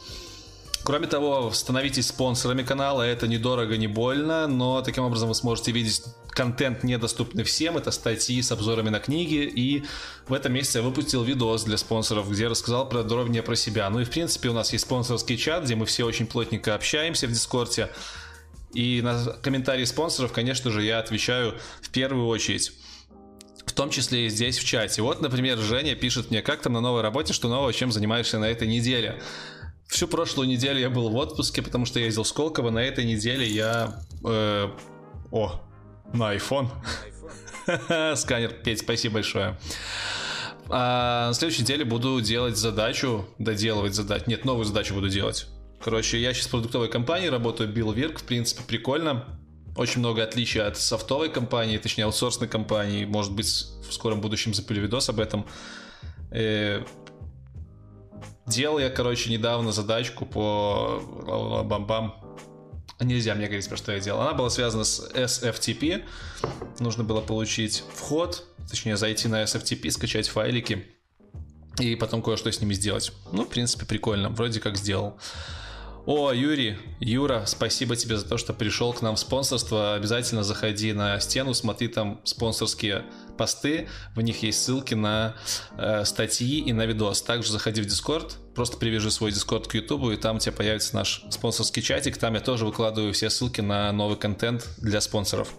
Кроме того, становитесь спонсорами канала, это недорого, не больно, но таким образом вы сможете видеть контент, недоступный всем, это статьи с обзорами на книги, и в этом месяце я выпустил видос для спонсоров, где рассказал подробнее про себя. Ну и в принципе у нас есть спонсорский чат, где мы все очень плотненько общаемся в Дискорде, и на комментарии спонсоров, конечно же, я отвечаю в первую очередь. В том числе и здесь в чате. Вот, например, Женя пишет мне, как там на новой работе, что нового, чем занимаешься на этой неделе. Всю прошлую неделю я был в отпуске, потому что я ездил в Сколково. На этой неделе я... Э, о, на iPhone. *laughs* Сканер, Петь, спасибо большое. А на следующей неделе буду делать задачу, доделывать задачу. Нет, новую задачу буду делать. Короче, я сейчас в продуктовой компании работаю, Bill Work, в принципе, прикольно. Очень много отличий от софтовой компании, точнее, аутсорсной компании. Может быть, в скором будущем запилю видос об этом. Э, Делал я, короче, недавно задачку по бам-бам. Нельзя мне говорить, про что я делал. Она была связана с SFTP. Нужно было получить вход, точнее, зайти на SFTP, скачать файлики и потом кое-что с ними сделать. Ну, в принципе, прикольно. Вроде как сделал. О, Юрий, Юра, спасибо тебе за то, что пришел к нам в спонсорство. Обязательно заходи на стену, смотри там спонсорские посты, в них есть ссылки на э, статьи и на видос. Также заходи в Discord, просто привяжи свой Discord к YouTube, и там у тебя появится наш спонсорский чатик. Там я тоже выкладываю все ссылки на новый контент для спонсоров.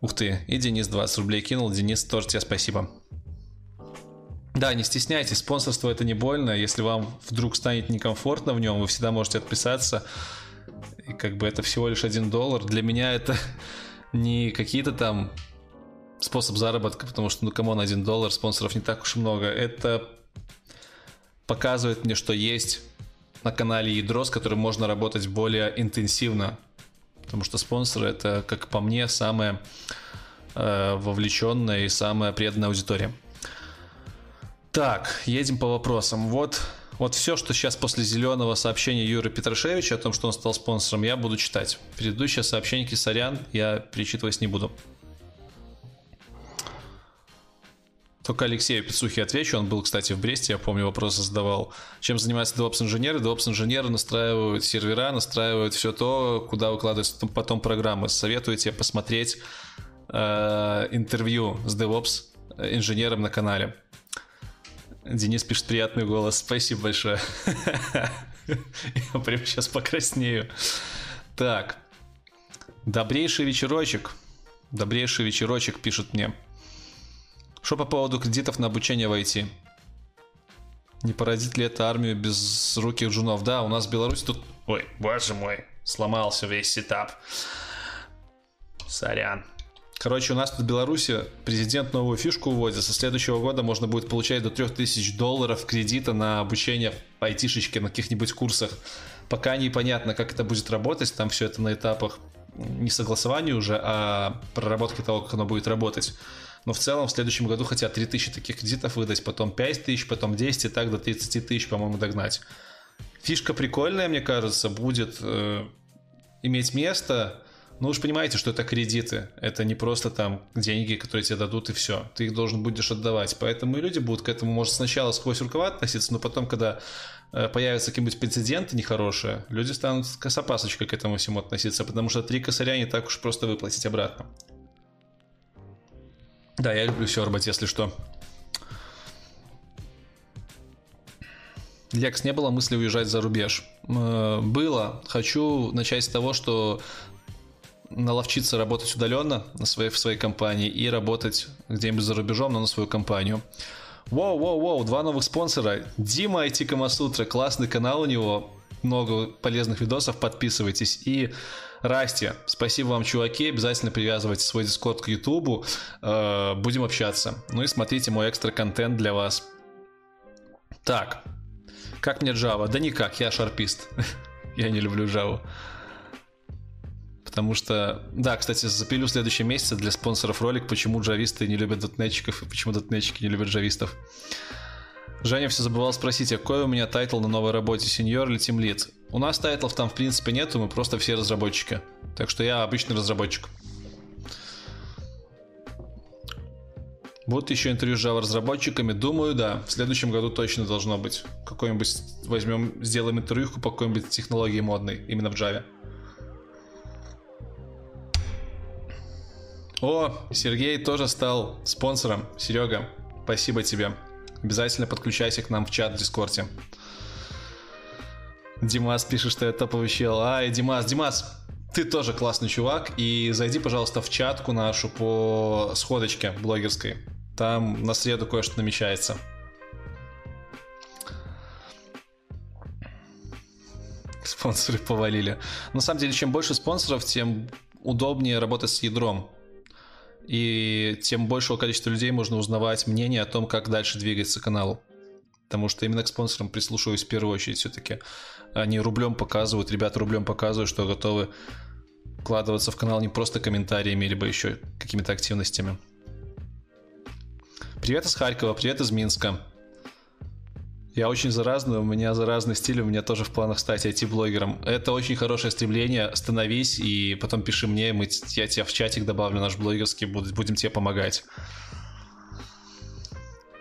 Ух ты, и Денис 20 рублей кинул. Денис, тоже тебе спасибо. Да, не стесняйтесь, спонсорство это не больно. Если вам вдруг станет некомфортно в нем, вы всегда можете отписаться. И как бы это всего лишь один доллар. Для меня это *laughs* не какие-то там способ заработка, потому что, ну, кому на один доллар, спонсоров не так уж и много. Это показывает мне, что есть на канале ядро, с которым можно работать более интенсивно. Потому что спонсоры это, как по мне, самая э, вовлеченная и самая преданная аудитория. Так, едем по вопросам. Вот, вот все, что сейчас после зеленого сообщения Юры Петрашевича о том, что он стал спонсором, я буду читать. Предыдущее сообщение, сорян, я перечитывать не буду. Только Алексею Пицухе отвечу. Он был, кстати, в Бресте, я помню, вопросы задавал. Чем занимаются DevOps-инженеры? DevOps-инженеры настраивают сервера, настраивают все то, куда выкладываются потом программы. Советую тебе посмотреть э, интервью с DevOps инженером на канале. Денис пишет приятный голос. Спасибо большое. *laughs* Я прям сейчас покраснею. Так. Добрейший вечерочек. Добрейший вечерочек пишет мне. Что по поводу кредитов на обучение в IT? Не породит ли это армию без руки джунов? Да, у нас в Беларуси тут... Ой, боже мой, сломался весь сетап. Сорян. Короче, у нас тут в Беларуси президент новую фишку вводит. Со следующего года можно будет получать до 3000 долларов кредита на обучение в айтишечке на каких-нибудь курсах. Пока непонятно, как это будет работать. Там все это на этапах не согласования уже, а проработки того, как оно будет работать. Но в целом в следующем году хотят 3000 таких кредитов выдать, потом 5000, потом 10 и так до 30 тысяч, по-моему, догнать. Фишка прикольная, мне кажется, будет э, иметь место. Ну, уж понимаете, что это кредиты. Это не просто там деньги, которые тебе дадут, и все. Ты их должен будешь отдавать. Поэтому и люди будут к этому, может, сначала сквозь рукава относиться, но потом, когда э, появятся какие-нибудь прецеденты нехорошие, люди станут с опасочкой к этому всему относиться, потому что три косаря не так уж просто выплатить обратно. Да, я люблю сербать, если что. Лекс, не было мысли уезжать за рубеж? Э, было. Хочу начать с того, что наловчиться работать удаленно на своей, в своей компании и работать где-нибудь за рубежом, но на свою компанию. Воу, воу, воу, два новых спонсора. Дима IT Камасутра, классный канал у него, много полезных видосов, подписывайтесь. И Расти, спасибо вам, чуваки, обязательно привязывайте свой дискорд к ютубу, э, будем общаться. Ну и смотрите мой экстра контент для вас. Так, как мне Java? Да никак, я шарпист. *laughs* я не люблю Java потому что... Да, кстати, запилю в следующем месяце для спонсоров ролик, почему джависты не любят дотнетчиков и почему дотнетчики не любят джавистов. Женя все забывал спросить, а какой у меня title на новой работе, сеньор или тимлид? У нас тайтлов там в принципе нету, мы просто все разработчики. Так что я обычный разработчик. Будут еще интервью с Java разработчиками? Думаю, да. В следующем году точно должно быть. Какой-нибудь возьмем, сделаем интервью по какой-нибудь технологии модной, именно в Java. О, Сергей тоже стал спонсором. Серега, спасибо тебе. Обязательно подключайся к нам в чат в Дискорде. Димас пишет, что я топовый чел. Ай, Димас, Димас, ты тоже классный чувак. И зайди, пожалуйста, в чатку нашу по сходочке блогерской. Там на среду кое-что намечается. Спонсоры повалили. На самом деле, чем больше спонсоров, тем удобнее работать с ядром. И тем большего количества людей можно узнавать мнение о том, как дальше двигаться каналу. Потому что именно к спонсорам прислушиваюсь в первую очередь все-таки. Они рублем показывают, ребята рублем показывают, что готовы вкладываться в канал не просто комментариями, либо еще какими-то активностями. Привет из Харькова, привет из Минска. Я очень заразный, у меня заразный стиль, у меня тоже в планах стать IT-блогером. Это очень хорошее стремление, становись и потом пиши мне, мы, я тебя в чатик добавлю, наш блогерский, будем тебе помогать.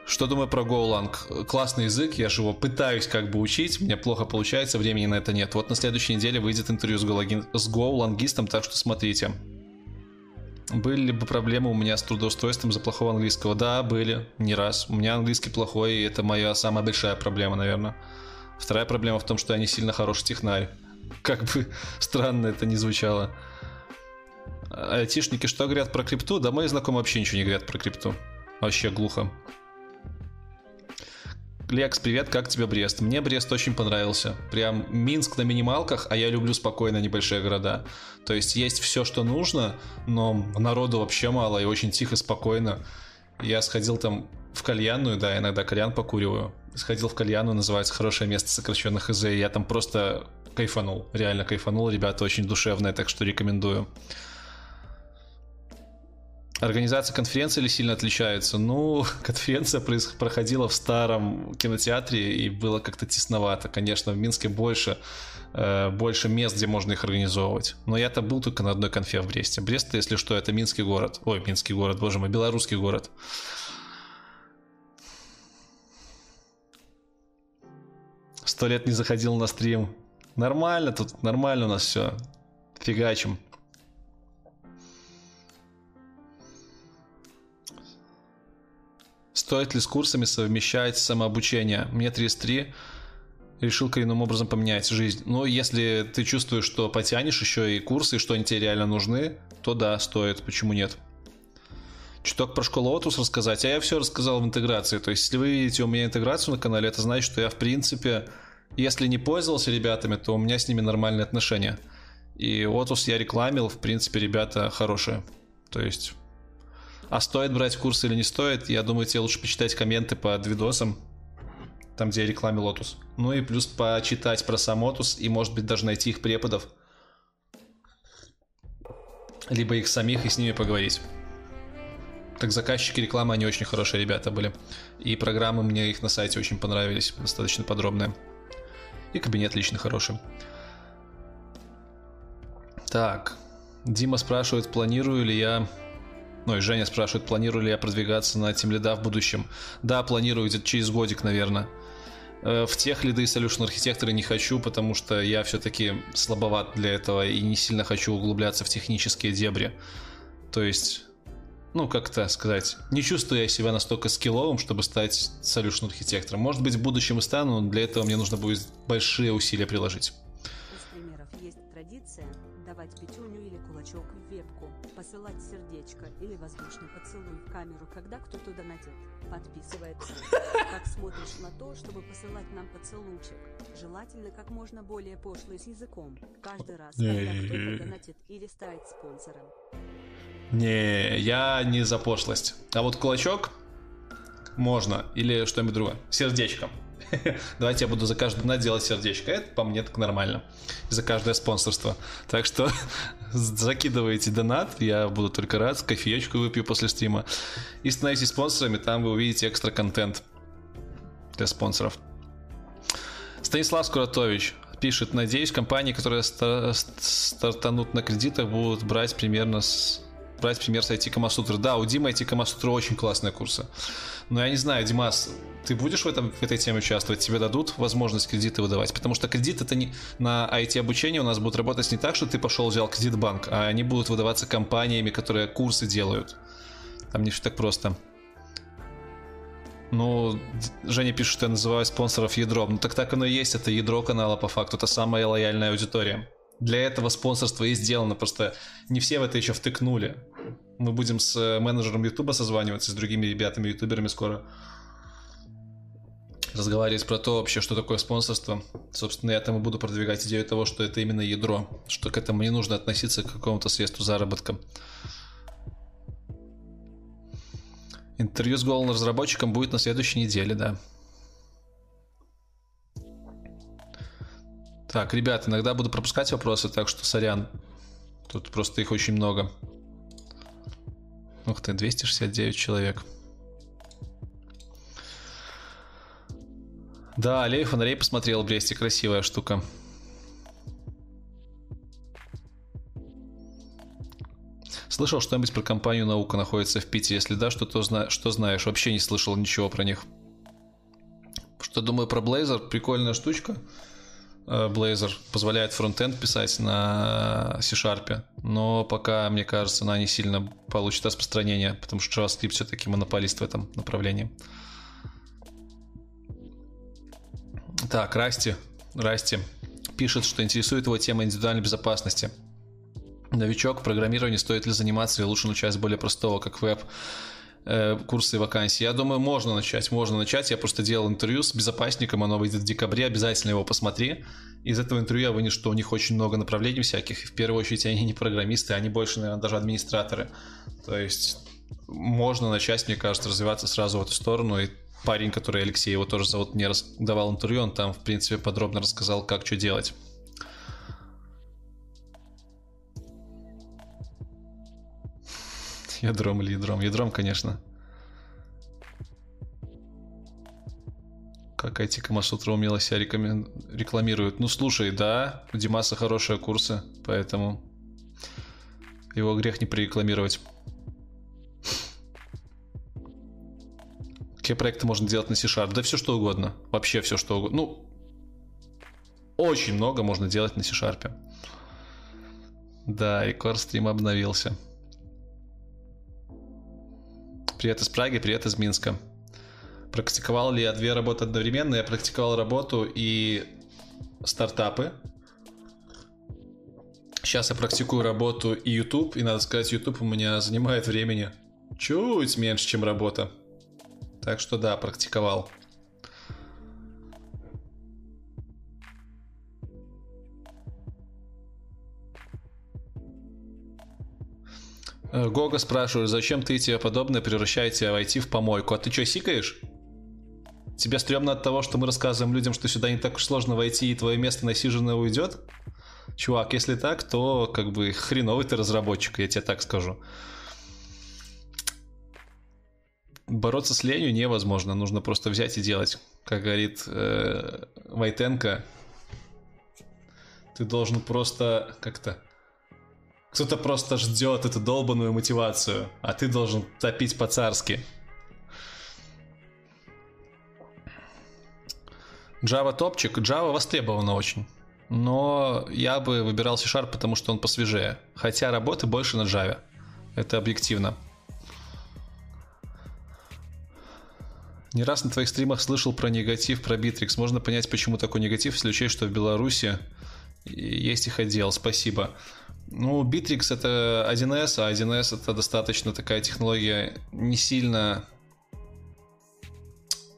Что думаю про GoLang? Классный язык, я же его пытаюсь как бы учить, мне плохо получается, времени на это нет. Вот на следующей неделе выйдет интервью с, GoLang... с GoLangистом, так что смотрите. Были ли бы проблемы у меня с трудоустройством за плохого английского? Да, были, не раз. У меня английский плохой, и это моя самая большая проблема, наверное. Вторая проблема в том, что я не сильно хороший технарь. Как бы *laughs* странно это не звучало. Айтишники что говорят про крипту? Да мои знакомые вообще ничего не говорят про крипту. Вообще глухо. Лекс, привет, как тебе Брест? Мне Брест очень понравился. Прям Минск на минималках, а я люблю спокойно небольшие города. То есть есть все, что нужно, но народу вообще мало и очень тихо, спокойно. Я сходил там в кальянную, да, иногда кальян покуриваю. Сходил в кальянную, называется «Хорошее место сокращенных ИЗ», и я там просто кайфанул, реально кайфанул. Ребята очень душевные, так что рекомендую. Организация конференции или сильно отличается? Ну, *laughs* конференция проходила в старом кинотеатре и было как-то тесновато. Конечно, в Минске больше, э, больше мест, где можно их организовывать. Но я-то был только на одной конфе в Бресте. Брест, если что, это Минский город. Ой, Минский город, боже мой, белорусский город. Сто лет не заходил на стрим. Нормально тут, нормально у нас все. Фигачим. Стоит ли с курсами совмещать самообучение? Мне 33, решил коренным образом поменять жизнь. Но если ты чувствуешь, что потянешь еще и курсы, что они тебе реально нужны, то да, стоит, почему нет? Чуток про школу Отус рассказать, а я все рассказал в интеграции. То есть, если вы видите у меня интеграцию на канале, это значит, что я, в принципе, если не пользовался ребятами, то у меня с ними нормальные отношения. И Отус я рекламил, в принципе, ребята хорошие. То есть, а стоит брать курс или не стоит, я думаю, тебе лучше почитать комменты под видосом, там, где я рекламе Lotus. Ну и плюс почитать про сам Lotus и, может быть, даже найти их преподов. Либо их самих и с ними поговорить. Так заказчики рекламы, они очень хорошие ребята были. И программы мне их на сайте очень понравились, достаточно подробные. И кабинет лично хороший. Так, Дима спрашивает, планирую ли я ну и Женя спрашивает, планирую ли я продвигаться на Team Lead в будущем. Да, планирую где-то через годик, наверное. Э, в тех лиды Solution архитекторы не хочу, потому что я все-таки слабоват для этого и не сильно хочу углубляться в технические дебри. То есть, ну, как-то сказать, не чувствую я себя настолько скилловым, чтобы стать Solution архитектором. Может быть, в будущем и стану, но для этого мне нужно будет большие усилия приложить. Когда кто-то донатит. Подписывается. Как смотришь на то, чтобы посылать нам поцелуйчик? Желательно как можно более пошлый с языком. Каждый раз, когда кто-то донатит или станет спонсором. Не, я не за пошлость. А вот кулачок можно или что-нибудь другое. Сердечком. *laughs* Давайте я буду за каждый донат делать сердечко. Это по мне так нормально. За каждое спонсорство. Так что *laughs* закидывайте донат, я буду только рад. Кофеечку выпью после стрима. И становитесь спонсорами, там вы увидите экстра контент для спонсоров. Станислав Скуратович пишет, надеюсь, компании, которые стартанут на кредитах, будут брать примерно с брать пример с IT Камасутры. Да, у Димы IT Камасутры очень классные курсы. Но я не знаю, Димас, ты будешь в, этом, в этой теме участвовать? Тебе дадут возможность кредиты выдавать? Потому что кредит это не на IT-обучение у нас будут работать не так, что ты пошел взял кредит банк, а они будут выдаваться компаниями, которые курсы делают. Там не все так просто. Ну, Женя пишет, что я называю спонсоров ядром. Ну так так оно и есть, это ядро канала по факту, это самая лояльная аудитория. Для этого спонсорство и сделано, просто не все в это еще втыкнули. Мы будем с э, менеджером Ютуба созваниваться, с другими ребятами, ютуберами скоро. Разговаривать про то вообще, что такое спонсорство. Собственно, я там и буду продвигать идею того, что это именно ядро, что к этому не нужно относиться к какому-то средству заработка. Интервью с голым разработчиком будет на следующей неделе, да. Так, ребят, иногда буду пропускать вопросы, так что сорян. Тут просто их очень много. Ух ты, 269 человек. Да, аллею фонарей посмотрел в Бресте, красивая штука. Слышал что-нибудь про компанию «Наука» находится в Пите? Если да, что, то зна... что знаешь? Вообще не слышал ничего про них. Что думаю про Blazor? Прикольная штучка. Э, Blazor позволяет фронтенд писать на C-Sharp, но пока, мне кажется, она не сильно получит распространение, потому что JavaScript все-таки монополист в этом направлении. Так, Расти, Расти пишет, что интересует его тема индивидуальной безопасности – новичок, программированию стоит ли заниматься или лучше начать с более простого, как веб, э, курсы и вакансии. Я думаю, можно начать, можно начать. Я просто делал интервью с безопасником, оно выйдет в декабре, обязательно его посмотри. Из этого интервью я вынес, что у них очень много направлений всяких. В первую очередь они не программисты, они больше, наверное, даже администраторы. То есть можно начать, мне кажется, развиваться сразу в эту сторону. И парень, который Алексей, его тоже зовут, мне давал интервью, он там, в принципе, подробно рассказал, как что делать. *laughs* Ядром или ядром? Ядром, конечно. Как эти Камасутра умело себя рекомен... рекламируют. Ну, слушай, да, у Димаса хорошие курсы, поэтому его грех не прорекламировать. Какие проекты можно делать на C-Sharp? Да все что угодно. Вообще все что угодно. Ну, очень много можно делать на C-Sharp. Да, и Core обновился. Привет из Праги, привет из Минска. Практиковал ли я две работы одновременно? Я практиковал работу и стартапы. Сейчас я практикую работу и YouTube, и надо сказать, YouTube у меня занимает времени чуть меньше, чем работа. Так что да, практиковал. Гога спрашивает, зачем ты и тебе подобное превращаете войти в помойку? А ты что, сикаешь? Тебе стрёмно от того, что мы рассказываем людям, что сюда не так уж сложно войти, и твое место насиженное уйдет? Чувак, если так, то как бы хреновый ты разработчик, я тебе так скажу. Бороться с ленью невозможно, нужно просто взять и делать. Как говорит э, Войтенко, ты должен просто как-то кто-то просто ждет эту долбанную мотивацию, а ты должен топить по-царски. Java топчик. Java востребована очень. Но я бы выбирал C-Sharp, потому что он посвежее. Хотя работы больше на Java. Это объективно. Не раз на твоих стримах слышал про негатив, про Bittrex. Можно понять, почему такой негатив, если учесть, что в Беларуси есть их отдел. Спасибо. Ну, Bittrex это 1С, а 1С это достаточно такая технология не сильно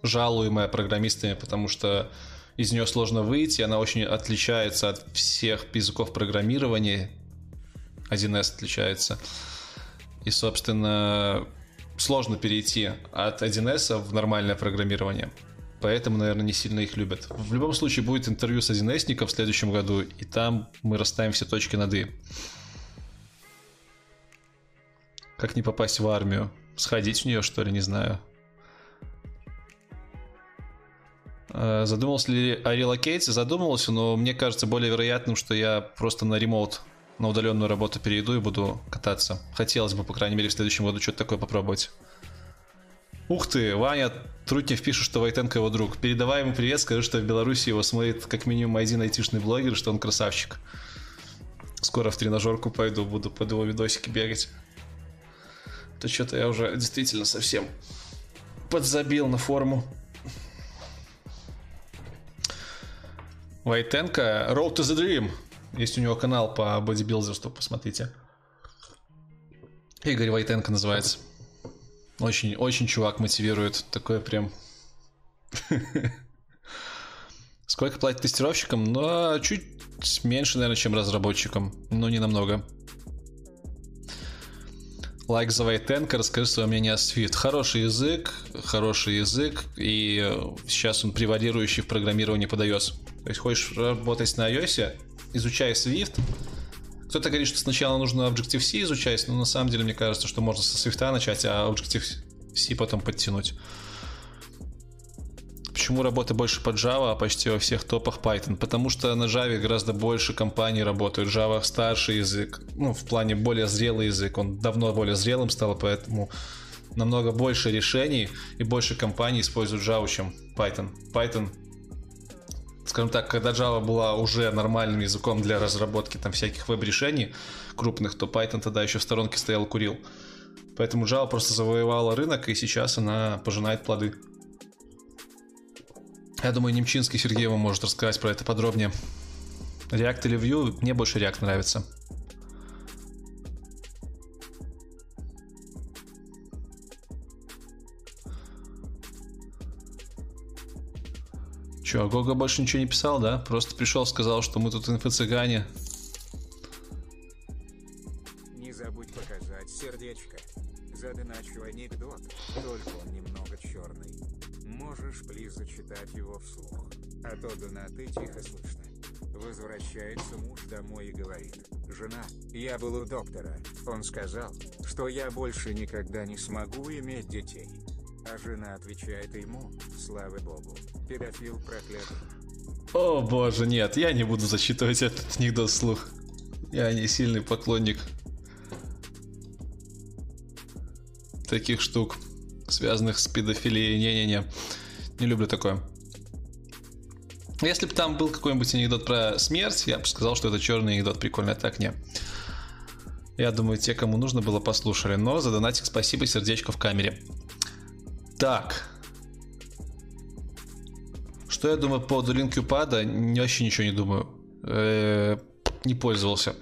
жалуемая программистами, потому что из нее сложно выйти, она очень отличается от всех языков программирования. 1С отличается. И, собственно, сложно перейти от 1С в нормальное программирование. Поэтому, наверное, не сильно их любят. В любом случае будет интервью с 1 в следующем году, и там мы расставим все точки над «и». Как не попасть в армию? Сходить в нее, что ли, не знаю. Э, задумался ли о релокейте? Задумывался, но мне кажется более вероятным, что я просто на ремоут, на удаленную работу перейду и буду кататься. Хотелось бы, по крайней мере, в следующем году что-то такое попробовать. Ух ты, Ваня Трутнев пишет, что Войтенко его друг. Передавай ему привет, скажи, что в Беларуси его смотрит как минимум один айтишный блогер, что он красавчик. Скоро в тренажерку пойду, буду под его видосики бегать. То что-то я уже действительно совсем подзабил на форму. Войтенко Road to the Dream. Есть у него канал по бодибилдерству, посмотрите. Игорь Войтенко называется. Очень, очень чувак мотивирует. Такое прям... Сколько платят тестировщикам? Ну, чуть меньше, наверное, чем разработчикам. Но не намного. Лайк за Войтенко, расскажи свое мнение о Swift. Хороший язык, хороший язык, и сейчас он превалирующий в программировании под iOS. То есть хочешь работать на iOS, изучай Swift. Кто-то говорит, что сначала нужно Objective-C изучать, но на самом деле мне кажется, что можно со Swift начать, а Objective-C потом подтянуть. Почему работы больше под Java, а почти во всех топах Python? Потому что на Java гораздо больше компаний работают. Java старший язык, ну, в плане более зрелый язык. Он давно более зрелым стал, поэтому намного больше решений и больше компаний используют Java, чем Python. Python скажем так, когда Java была уже нормальным языком для разработки там всяких веб-решений крупных, то Python тогда еще в сторонке стоял курил. Поэтому Java просто завоевала рынок, и сейчас она пожинает плоды. Я думаю, Немчинский Сергей вам может рассказать про это подробнее. React или Vue? Мне больше React нравится. Че, Гога больше ничего не писал, да? Просто пришел, сказал, что мы тут инфо-цыгане. Не забудь показать сердечко. Задоначу анекдот, только он немного черный. Можешь, плиз, зачитать его вслух. А то донаты тихо слышно. Возвращается муж домой и говорит. Жена, я был у доктора. Он сказал, что я больше никогда не смогу иметь детей. А жена отвечает ему, слава богу, педофил проклятый. О боже, нет, я не буду зачитывать этот анекдот вслух. Я не сильный поклонник таких штук, связанных с педофилией. Не-не-не, не люблю такое. Если бы там был какой-нибудь анекдот про смерть, я бы сказал, что это черный анекдот, прикольно, а так не. Я думаю, те, кому нужно было, послушали. Но за донатик спасибо, сердечко в камере. Так. Что я думаю по поводу LinkUpad? Вообще ничего не думаю. Э-э- не пользовался.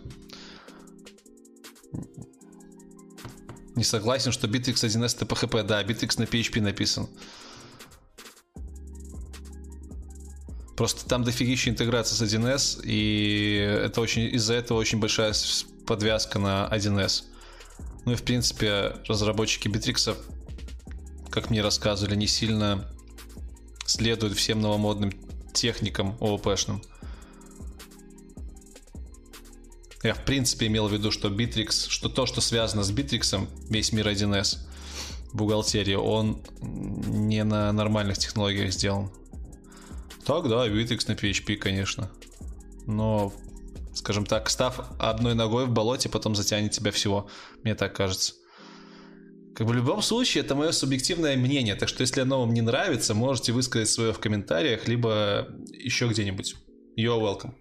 Не согласен, что Bittrex 1С это PHP. Да, Bittrex на PHP написан. Просто там дофигища интеграция с 1С, и это очень, из-за этого очень большая подвязка на 1С. Ну и в принципе разработчики Bittrex как мне рассказывали, не сильно следуют всем новомодным техникам ООПшным. Я в принципе имел в виду, что Bittrex, что то, что связано с Bittrex, весь мир 1С, бухгалтерии, он не на нормальных технологиях сделан. Так, да, Bittrex на PHP, конечно. Но, скажем так, став одной ногой в болоте, потом затянет тебя всего. Мне так кажется. Как бы в любом случае, это мое субъективное мнение, так что если оно вам не нравится, можете высказать свое в комментариях, либо еще где-нибудь. You're welcome.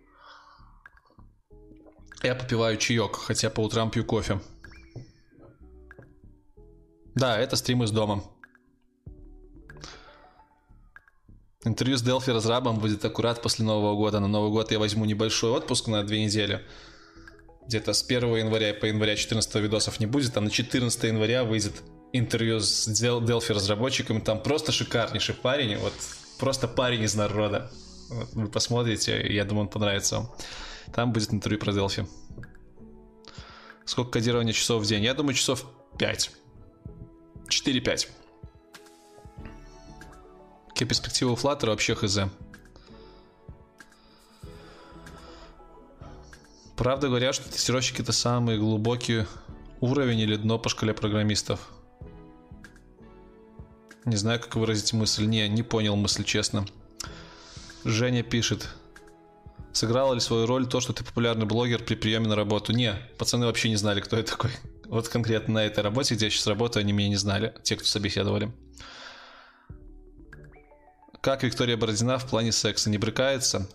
Я попиваю чаек, хотя по утрам пью кофе. Да, это стрим из дома. Интервью с Delphi разрабом будет аккурат после Нового года. На Новый год я возьму небольшой отпуск на две недели где-то с 1 января по января 14 видосов не будет, а на 14 января выйдет интервью с Delphi разработчиком, там просто шикарнейший парень, вот просто парень из народа. Вы посмотрите, я думаю, он понравится вам. Там будет интервью про Delphi. Сколько кодирования часов в день? Я думаю, часов 5. 4-5. Тестировщики перспективы у Flutter вообще хз. Правда говорят, что тестировщики это самый глубокий уровень или дно по шкале программистов. Не знаю, как выразить мысль. Не, не понял мысль, честно. Женя пишет. Сыграла ли свою роль то, что ты популярный блогер при приеме на работу? Не, пацаны вообще не знали, кто я такой. *laughs* Вот конкретно на этой работе, где я сейчас работаю, они меня не знали, те, кто собеседовали. Как Виктория Бородина в плане секса не брыкается?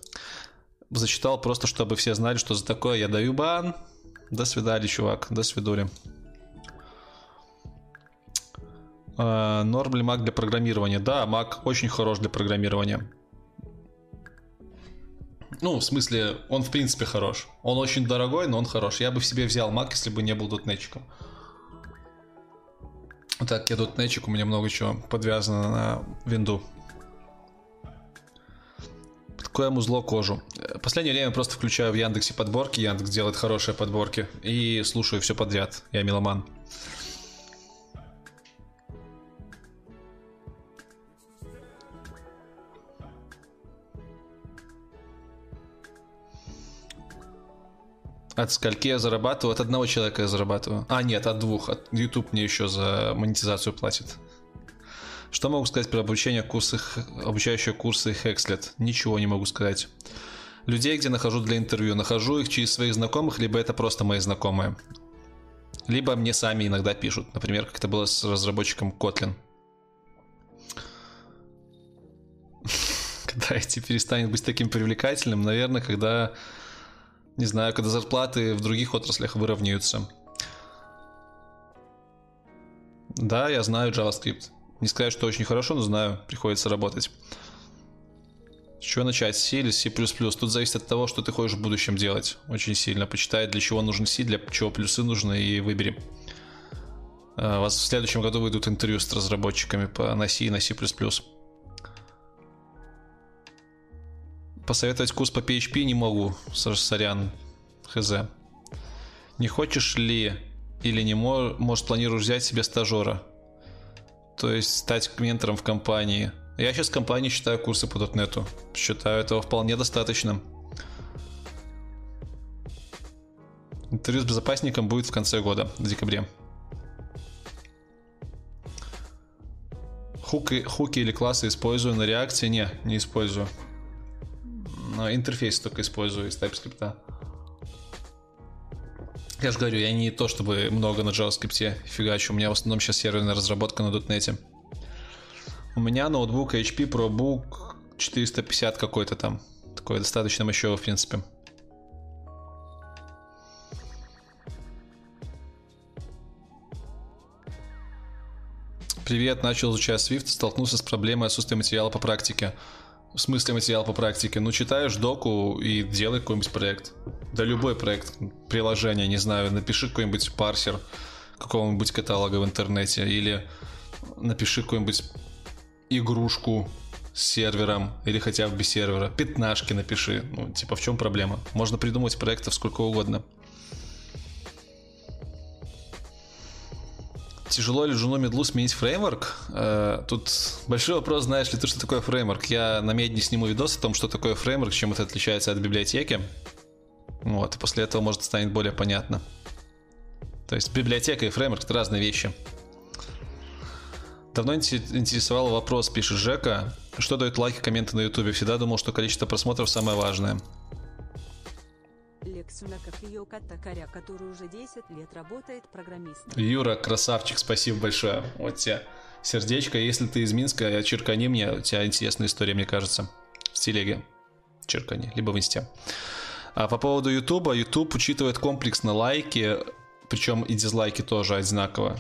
Зачитал просто, чтобы все знали, что за такое я даю бан. До свидания, чувак. До свидули. А, норм ли Mac для программирования? Да, Mac очень хорош для программирования. Ну, в смысле, он в принципе хорош. Он очень дорогой, но он хорош. Я бы в себе взял Mac, если бы не был дотнетчиком. Так, я дотнетчик, у меня много чего подвязано на винду. Под какое музло кожу? Последнее время просто включаю в Яндексе подборки. Яндекс делает хорошие подборки. И слушаю все подряд. Я меломан. От скольки я зарабатываю? От одного человека я зарабатываю. А, нет, от двух. От YouTube мне еще за монетизацию платит. Что могу сказать про обучение курсы, обучающие курсы Hexlet? Ничего не могу сказать. Людей, где нахожу для интервью, нахожу их через своих знакомых, либо это просто мои знакомые. Либо мне сами иногда пишут. Например, как это было с разработчиком Kotlin. *laughs* Когда IT перестанет быть таким привлекательным, наверное, когда не знаю, когда зарплаты в других отраслях выровняются. Да, я знаю JavaScript. Не сказать, что очень хорошо, но знаю, приходится работать. С чего начать? C или C++? Тут зависит от того, что ты хочешь в будущем делать. Очень сильно. Почитай, для чего нужен C, для чего плюсы нужны, и выбери. А, у вас в следующем году выйдут интервью с разработчиками по, на C и на C++ посоветовать курс по PHP не могу, сорян, хз. Не хочешь ли или не мож, может планируешь взять себе стажера? То есть стать ментором в компании. Я сейчас в компании считаю курсы по .NET. Считаю этого вполне достаточно. Интервью с безопасником будет в конце года, в декабре. Хуки, хуки или классы использую на реакции? Не, не использую интерфейс только использую из TypeScript. Я же говорю, я не то чтобы много на JavaScript фигачу, у меня в основном сейчас серверная разработка на .NET. У меня ноутбук HP ProBook 450 какой-то там. Такой достаточно мощевый, в принципе. Привет, начал изучать Swift, столкнулся с проблемой отсутствия материала по практике. В смысле материал по практике? Ну, читаешь доку и делай какой-нибудь проект. Да любой проект, приложение, не знаю, напиши какой-нибудь парсер какого-нибудь каталога в интернете или напиши какую-нибудь игрушку с сервером или хотя бы без сервера. Пятнашки напиши. Ну, типа, в чем проблема? Можно придумать проектов сколько угодно. Тяжело ли жену медлу сменить фреймворк? Э, тут большой вопрос, знаешь ли ты, что такое фреймворк? Я на медне сниму видос о том, что такое фреймворк, чем это отличается от библиотеки. Вот, и после этого, может, станет более понятно. То есть библиотека и фреймворк — это разные вещи. Давно интересовал вопрос, пишет Жека. Что дают лайки, комменты на ютубе? Всегда думал, что количество просмотров самое важное. Сунаков Йока Токаря, который уже 10 лет работает программистом. Юра, красавчик, спасибо большое. Вот тебе сердечко. Если ты из Минска, черкани мне. У тебя интересная история, мне кажется. В телеге. Черкани, либо в инсте. А по поводу Ютуба, YouTube учитывает комплексно лайки, причем и дизлайки тоже одинаково,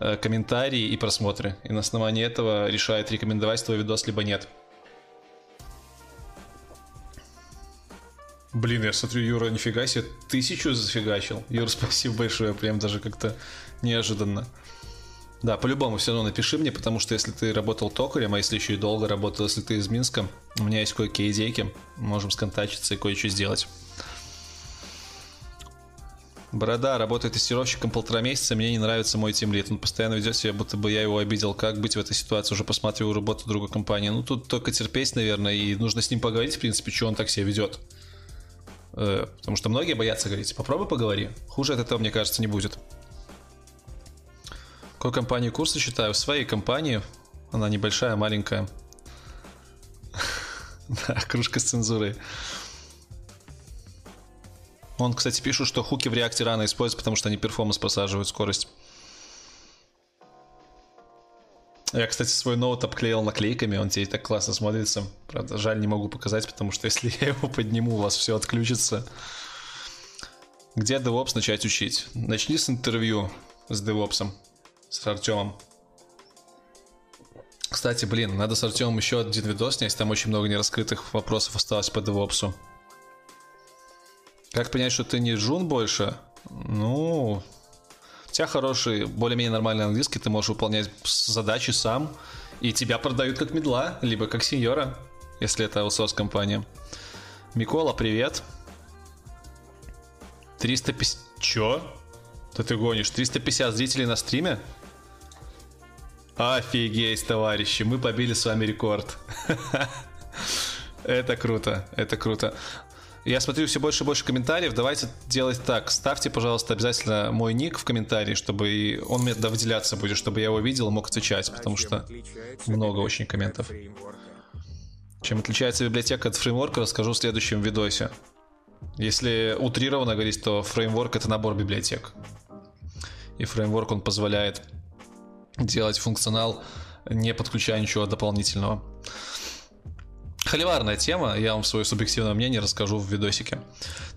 э, комментарии и просмотры. И на основании этого решает рекомендовать твой видос, либо нет. Блин, я смотрю, Юра, нифига себе, тысячу зафигачил. Юра, *laughs* спасибо большое, прям даже как-то неожиданно. Да, по-любому все равно напиши мне, потому что если ты работал токарем, а если еще и долго работал, если ты из Минска, у меня есть кое-какие идейки, можем сконтачиться и кое-что сделать. Борода работает тестировщиком полтора месяца, мне не нравится мой тимлит. Он постоянно ведет себя, будто бы я его обидел. Как быть в этой ситуации? Уже посмотрел работу другой компании. Ну, тут только терпеть, наверное, и нужно с ним поговорить, в принципе, что он так себя ведет. Э, потому что многие боятся говорить. Попробуй поговори. Хуже от этого, мне кажется, не будет. Какой компании курсы читаю? В своей компании. Она небольшая, маленькая. *laughs* Да, кружка с цензурой. Он, кстати, пишет, что хуки в реакте рано используют, потому что они перформанс просаживают скорость. Я, кстати, свой ноут обклеил наклейками, он теперь так классно смотрится. Правда, жаль, не могу показать, потому что *laughs* если я его подниму, у вас все отключится. Где DevOps начать учить? Начни с интервью с DevOps, с Артемом. Кстати, блин, надо с Артемом еще один видос снять, там очень много нераскрытых вопросов осталось по DevOps. Как понять, что ты не джун больше? Ну, у тебя хороший, более-менее нормальный английский, ты можешь выполнять задачи сам, и тебя продают как медла, либо как сеньора, если это аутсорс компания. Микола, привет. 350... Чё? Да ты гонишь? 350 зрителей на стриме? Офигеть, товарищи, мы побили с вами рекорд. *laughs* Это круто, это круто. Я смотрю все больше и больше комментариев. Давайте делать так. Ставьте, пожалуйста, обязательно мой ник в комментарии, чтобы он мне выделяться будет, чтобы я его видел и мог отвечать, потому что много очень комментов. Чем отличается библиотека от фреймворка, расскажу в следующем видосе. Если утрированно говорить, то фреймворк это набор библиотек. И фреймворк он позволяет делать функционал, не подключая ничего дополнительного. Холиварная тема, я вам свое субъективное мнение расскажу в видосике.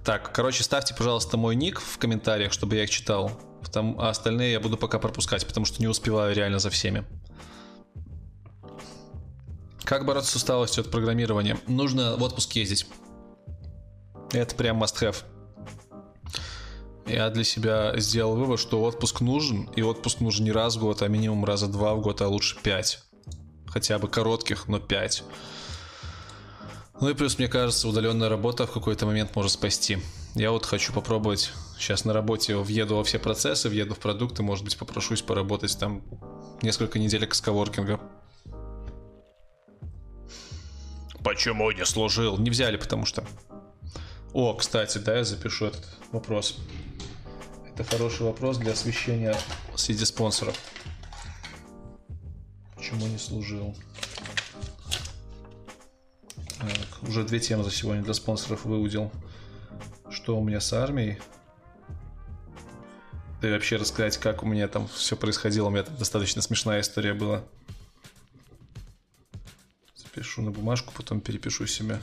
Так, короче, ставьте, пожалуйста, мой ник в комментариях, чтобы я их читал. Потому, а остальные я буду пока пропускать, потому что не успеваю реально за всеми. Как бороться с усталостью от программирования? Нужно в отпуск ездить. Это прям must have. Я для себя сделал вывод, что отпуск нужен, и отпуск нужен не раз в год, а минимум раза два в год, а лучше пять. Хотя бы коротких, но пять. Ну и плюс, мне кажется, удаленная работа в какой-то момент может спасти. Я вот хочу попробовать сейчас на работе въеду во все процессы, въеду в продукты, может быть, попрошусь поработать там несколько недель с коворкинга. Почему не служил? Не взяли, потому что... О, кстати, да, я запишу этот вопрос. Это хороший вопрос для освещения среди спонсоров. Почему не служил? Уже две темы за сегодня для спонсоров выудил. Что у меня с армией? Да и вообще рассказать, как у меня там все происходило. У меня там достаточно смешная история была. Запишу на бумажку, потом перепишу себе.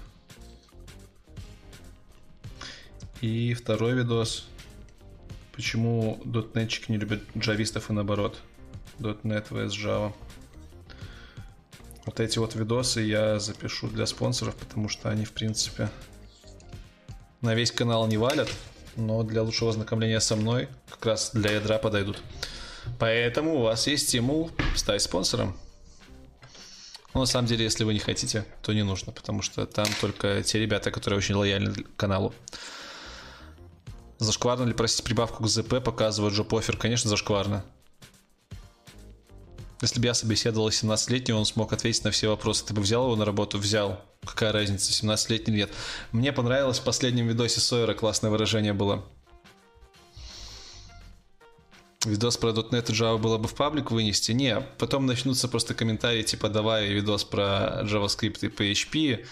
И второй видос. Почему дотнетчики не любят джавистов и наоборот. .NET vs Java. Вот эти вот видосы я запишу для спонсоров, потому что они, в принципе, на весь канал не валят, но для лучшего ознакомления со мной как раз для ядра подойдут. Поэтому у вас есть стимул стать спонсором. Но на самом деле, если вы не хотите, то не нужно, потому что там только те ребята, которые очень лояльны к каналу. Зашкварно ли просить прибавку к ЗП, показывает Джо Пофер? Конечно, зашкварно. Если бы я собеседовал 17-летнего, он смог ответить на все вопросы. Ты бы взял его на работу? Взял. Какая разница, 17-летний нет. Мне понравилось в последнем видосе Сойера, классное выражение было. Видос про .NET и Java было бы в паблик вынести? Не, потом начнутся просто комментарии типа давай видос про JavaScript и PHP,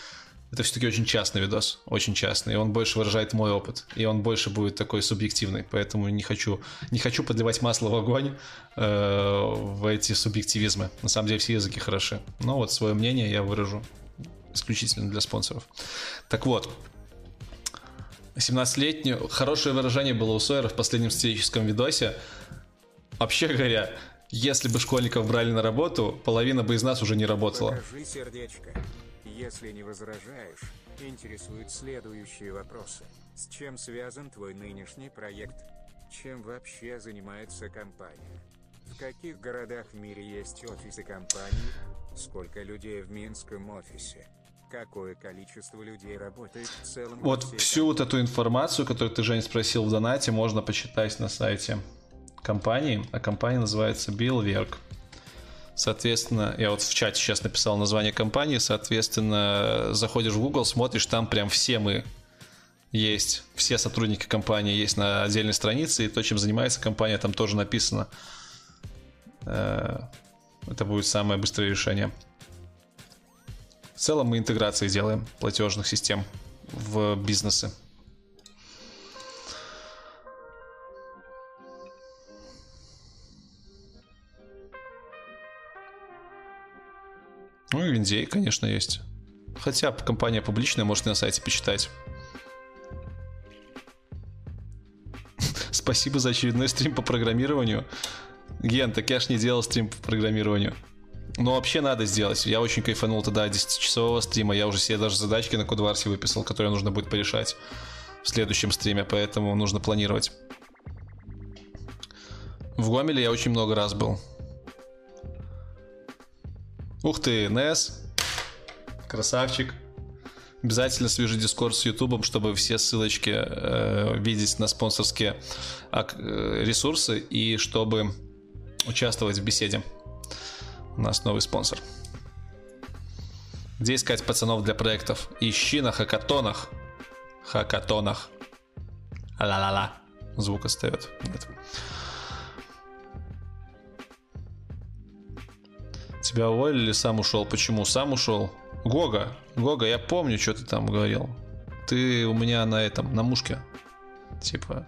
это все-таки очень частный видос, очень частный, и он больше выражает мой опыт, и он больше будет такой субъективный, поэтому не хочу, не хочу подливать масло в огонь э, в эти субъективизмы. На самом деле все языки хороши, но вот свое мнение я выражу исключительно для спонсоров. Так вот, 17-летний, хорошее выражение было у Сойера в последнем статическом видосе. Вообще говоря, если бы школьников брали на работу, половина бы из нас уже не работала. Если не возражаешь, интересуют следующие вопросы. С чем связан твой нынешний проект? Чем вообще занимается компания? В каких городах в мире есть офисы компании? Сколько людей в Минском офисе? какое количество людей работает в целом. Вот всю вот эту информацию, которую ты, Жень, спросил в донате, можно почитать на сайте компании, а компания называется Billwerk. Соответственно, я вот в чате сейчас написал название компании, соответственно, заходишь в Google, смотришь, там прям все мы есть, все сотрудники компании есть на отдельной странице, и то, чем занимается компания, там тоже написано. Э, Это будет самое быстрое решение. В целом мы интеграции делаем платежных систем в бизнесы. Ну и Виндей, конечно, есть. Хотя компания публичная, можете на сайте почитать. *laughs* Спасибо за очередной стрим по программированию. Ген, так я ж не делал стрим по программированию. Но вообще надо сделать. Я очень кайфанул тогда 10-часового стрима. Я уже себе даже задачки на Кодварсе выписал, которые нужно будет порешать в следующем стриме, поэтому нужно планировать. В Гомеле я очень много раз был. Ух ты, Нес. Красавчик. Обязательно свяжи Дискорд с Ютубом, чтобы все ссылочки э, видеть на спонсорские ак- э, ресурсы и чтобы участвовать в беседе. У нас новый спонсор. Где искать пацанов для проектов? Ищи на хакатонах. Хакатонах. Ла-ла-ла. Звук остается. Тебя уволили или сам ушел? Почему сам ушел? Гога, Гога, я помню, что ты там говорил. Ты у меня на этом, на мушке. Типа,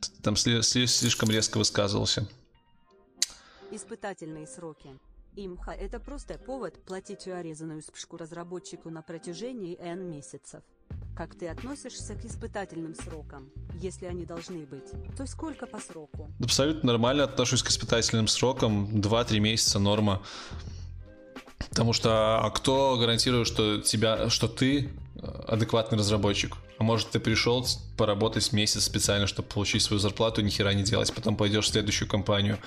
ты там сли- сли- слишком резко высказывался. Испытательные сроки. Имха – это просто повод платить урезанную спшку разработчику на протяжении N месяцев. Как ты относишься к испытательным срокам? Если они должны быть, то сколько по сроку? Абсолютно нормально отношусь к испытательным срокам. 2-3 месяца норма. Потому что а кто гарантирует, что тебя, что ты э, адекватный разработчик? А может ты пришел поработать месяц специально, чтобы получить свою зарплату, ни хера не делать, потом пойдешь в следующую компанию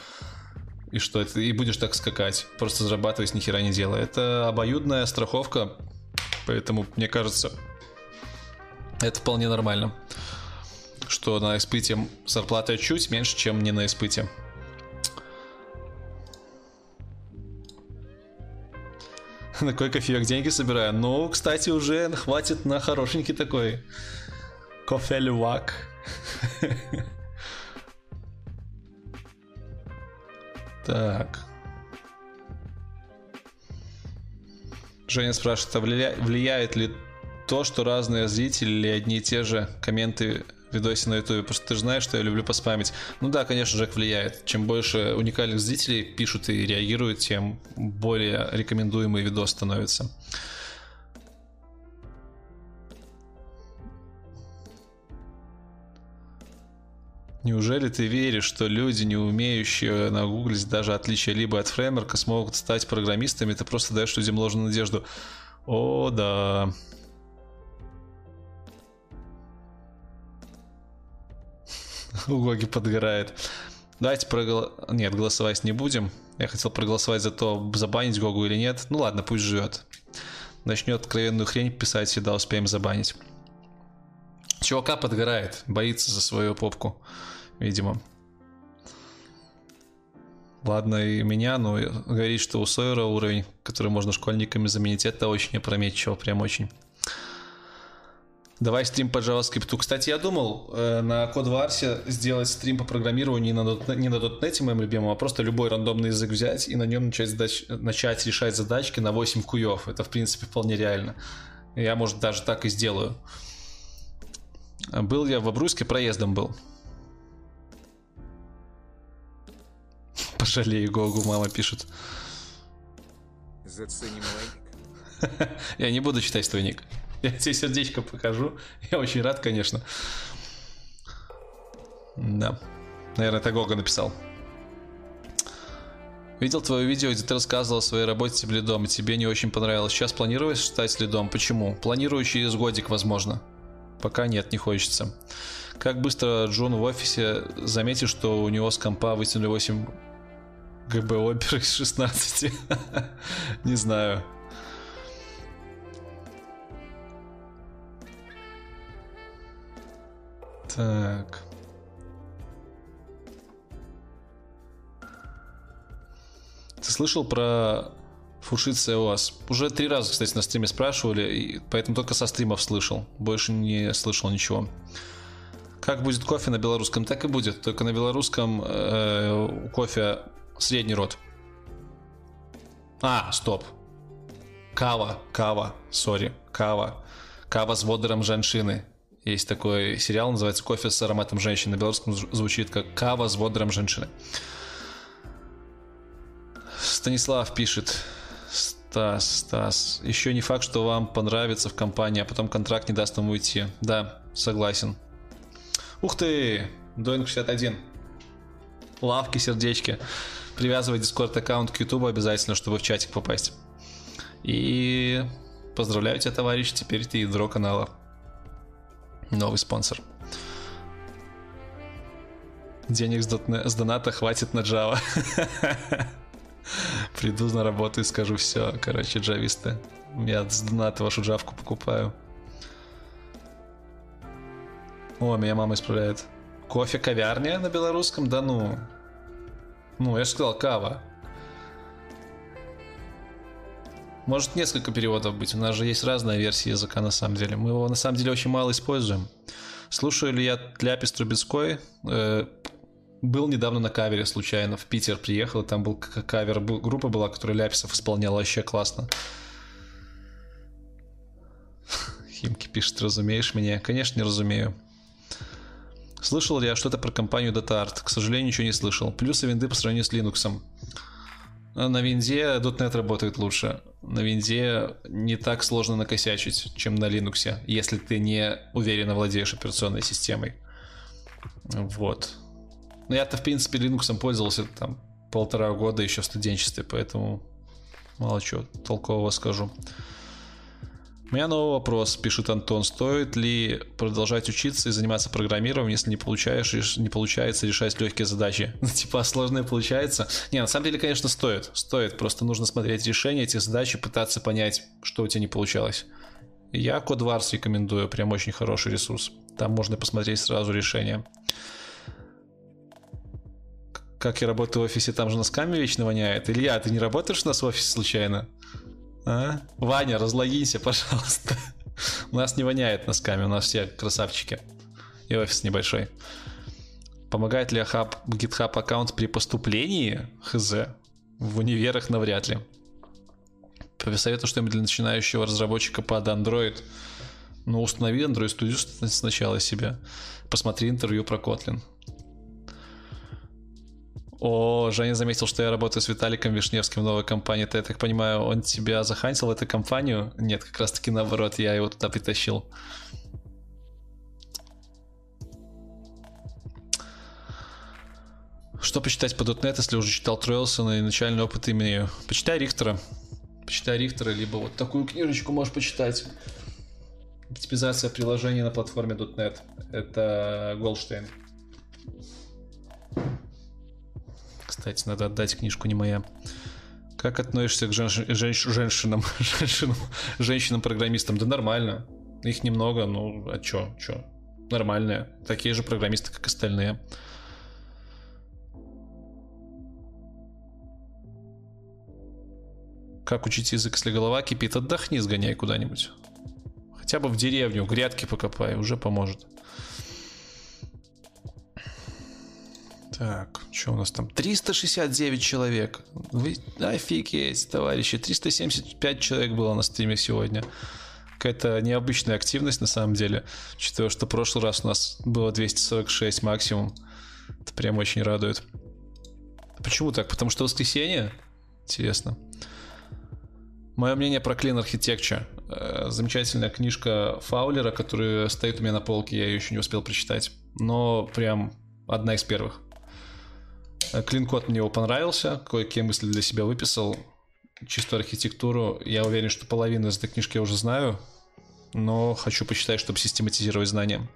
и что это и будешь так скакать, просто зарабатывать ни хера не делая. Это обоюдная страховка, поэтому мне кажется, это вполне нормально, что на испыте зарплата чуть меньше, чем не на испыте. *laughs* На какой кофеек деньги собираю? Ну, кстати, уже хватит на хорошенький такой кофе-лювак. *laughs* Так. Женя спрашивает, а влия- влияет ли то, что разные зрители или одни и те же комменты видосе на ютубе? Просто ты же знаешь, что я люблю поспамить. Ну да, конечно, Жек влияет. Чем больше уникальных зрителей пишут и реагируют, тем более рекомендуемый видос становится. Неужели ты веришь, что люди, не умеющие нагуглить даже отличия либо от фреймворка, смогут стать программистами? Ты просто даешь людям ложную надежду. О, да. *laughs* У Гоги подгорает. Давайте прогла... Нет, голосовать не будем. Я хотел проголосовать за то, забанить Гогу или нет. Ну ладно, пусть живет. Начнет откровенную хрень писать, всегда успеем забанить. Чувака подгорает, боится за свою попку, видимо. Ладно, и меня, но говорит, что у Сойера уровень, который можно школьниками заменить, это очень опрометчиво, прям очень. Давай стрим по JavaScript. Кстати, я думал э, на Кодварсе сделать стрим по программированию не на, .NET, не на .NET, моем любимом, а просто любой рандомный язык взять и на нем начать, задач, начать решать задачки на 8 куев. Это, в принципе, вполне реально. Я, может, даже так и сделаю. Был я в Обруске, проездом был. Пожалею Гогу, мама пишет. Заценим лайк. *laughs* Я не буду читать твой ник. *laughs* Я тебе сердечко покажу. Я очень рад, конечно. Да. Наверное, это Гога написал. Видел твое видео, где ты рассказывал о своей работе в лидом, и тебе не очень понравилось. Сейчас планируешь стать лидом? Почему? Планирую через годик, возможно. Пока нет, не хочется. Как быстро Джон в офисе заметил, что у него с компа вытянули 8 ГБ оперы из 16? *laughs* Не знаю. Так. Ты слышал про Фушица ОАС? Уже три раза, кстати, на стриме спрашивали, и поэтому только со стримов слышал. Больше не слышал ничего. Как будет кофе на белорусском, так и будет. Только на белорусском э, кофе средний род. А, стоп. Кава, кава, сори, кава. Кава с водором женщины. Есть такой сериал, называется «Кофе с ароматом женщины». На белорусском звучит как «Кава с водором женщины». Станислав пишет. Стас, Стас. Еще не факт, что вам понравится в компании, а потом контракт не даст вам уйти. Да, согласен. Ух ты! Доинг 61. Лавки, сердечки. Привязывай дискорд аккаунт к YouTube обязательно, чтобы в чатик попасть. И поздравляю тебя, товарищ, теперь ты ядро канала. Новый спонсор. Денег с, доната хватит на Java. *laughs* Приду на работу и скажу все. Короче, джависты. Я с доната вашу джавку покупаю. О, меня мама исправляет. Кофе ковярня на белорусском? Да ну. Ну, я же сказал кава. Может несколько переводов быть. У нас же есть разная версия языка на самом деле. Мы его на самом деле очень мало используем. Слушаю ли я Ляпис Трубецкой? Э, был недавно на кавере случайно. В Питер приехал, там был кавер, группа была, которая Ляписов исполняла вообще классно. *laughs* Химки пишет, разумеешь меня? Конечно, не разумею. Слышал ли я что-то про компанию DataArt? К сожалению, ничего не слышал. Плюсы винды по сравнению с Linux. На винде .NET работает лучше. На винде не так сложно накосячить, чем на Linux, если ты не уверенно владеешь операционной системой. Вот. Но я-то, в принципе, Linux пользовался там полтора года еще в студенчестве, поэтому мало чего толкового скажу. У меня новый вопрос, пишет Антон. Стоит ли продолжать учиться и заниматься программированием, если не, получаешь, не получается решать легкие задачи? *laughs* Ну, типа, а сложное получается? Не, на самом деле, конечно, стоит. Стоит. Просто нужно смотреть решение этих задач и пытаться понять, что у тебя не получалось. Я CodeWars рекомендую, прям очень хороший ресурс. Там можно посмотреть сразу решение. Как я работаю в офисе, там же на скаме вечно воняет. Илья, ты не работаешь у нас в офисе случайно? А? Ваня, разлогинься, пожалуйста. У нас не воняет носками, у нас все красавчики. И офис небольшой. Помогает ли хаб, GitHub аккаунт при поступлении? Хз. В универах навряд ли. Посоветую что-нибудь для начинающего разработчика под Android. Ну, установи Android Studio сначала себе. Посмотри интервью про Kotlin. О, Женя заметил, что я работаю с Виталиком Вишневским в новой компании. Ты, я так понимаю, он тебя захантил эту компанию? Нет, как раз таки наоборот, я его туда притащил. Что почитать по .NET, если уже читал Тройлсона и начальный опыт имею? Почитай Рихтера. Почитай Рихтера, либо вот такую книжечку можешь почитать. Оптимизация приложений на платформе .NET. Это Голдштейн. Кстати, надо отдать книжку не моя. Как относишься к женщ... Женщ... женщинам, *laughs* женщинам, женщинам-программистам? Да нормально. Их немного, ну, а чё, чё? Нормальные. Такие же программисты, как остальные. Как учить язык, если голова кипит? Отдохни, сгоняй куда-нибудь. Хотя бы в деревню, грядки покопай, уже поможет. Так, что у нас там? 369 человек. Вы офигеть, товарищи. 375 человек было на стриме сегодня. Какая-то необычная активность на самом деле. Учитывая, что в прошлый раз у нас было 246 максимум. Это прям очень радует. Почему так? Потому что воскресенье? Интересно. Мое мнение про Clean Architecture. Э, замечательная книжка Фаулера, которая стоит у меня на полке, я ее еще не успел прочитать. Но прям одна из первых. Клин-код мне его понравился, кое-какие мысли для себя выписал. Чистую архитектуру, я уверен, что половину из этой книжки я уже знаю, но хочу почитать, чтобы систематизировать знания.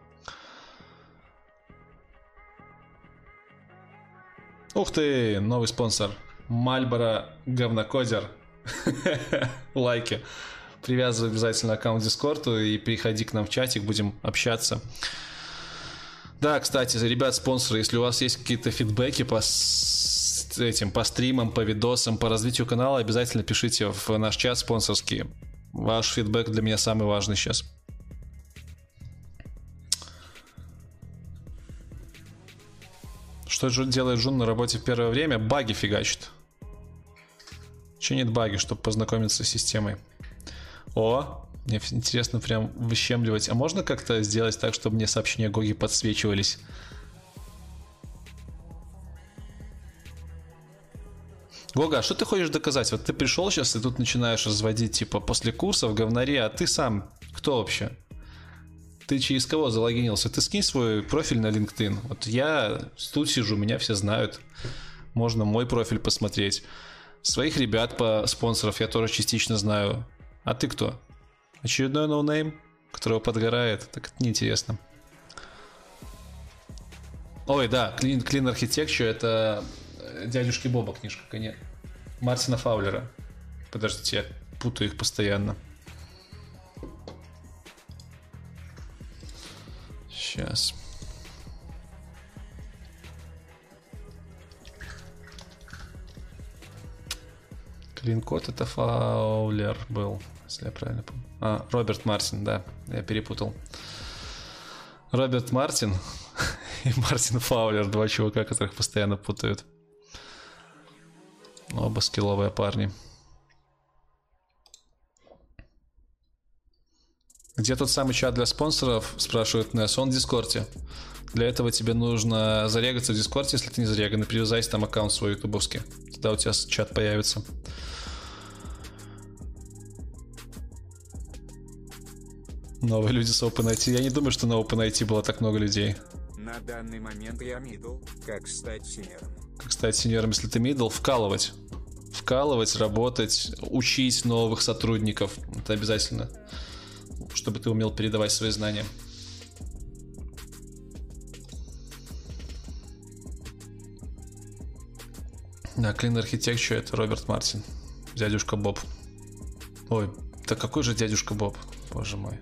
Ух ты, новый спонсор. Мальборо говнокодер. *laughs* Лайки. Привязывай обязательно аккаунт Дискорду и приходи к нам в чатик, будем общаться. Да, кстати, ребят, спонсоры, если у вас есть какие-то фидбэки по этим, по стримам, по видосам, по развитию канала, обязательно пишите в наш чат спонсорский. Ваш фидбэк для меня самый важный сейчас. Что делает Джун на работе в первое время? Баги фигачит. Чинит баги, чтобы познакомиться с системой. О, мне интересно прям выщемливать. А можно как-то сделать так, чтобы мне сообщения Гоги подсвечивались? Гога, а что ты хочешь доказать? Вот ты пришел сейчас и тут начинаешь разводить, типа, после курсов говнари, а ты сам кто вообще? Ты через кого залогинился? Ты скинь свой профиль на LinkedIn. Вот я тут сижу, меня все знают. Можно мой профиль посмотреть. Своих ребят по спонсоров я тоже частично знаю. А ты кто? Очередной ноунейм, которого подгорает? Так это неинтересно. Ой, да, Clean, Clean Architecture это э, дядюшки Боба книжка, конечно. Мартина Фаулера. Подождите, я путаю их постоянно. Сейчас. Клин-код это Фаулер был, если я правильно помню. А, Роберт Мартин, да, я перепутал. Роберт Мартин *laughs* и Мартин Фаулер, два чувака, которых постоянно путают. Оба скилловые парни. Где тот самый чат для спонсоров, спрашивает Несс, он в Дискорде. Для этого тебе нужно зарегаться в Дискорде, если ты не зареган, и привязать там аккаунт свой ютубовский. Тогда у тебя чат появится. Новые люди с OpenIT. Я не думаю, что на OpenIT было так много людей. На данный момент я мидл, как стать синером. Как стать сеньором, если ты middle, вкалывать. Вкалывать, работать, учить новых сотрудников. Это обязательно. Чтобы ты умел передавать свои знания. Да, Clean Architecture это Роберт Мартин. Дядюшка Боб. Ой, да какой же дядюшка Боб? Боже мой.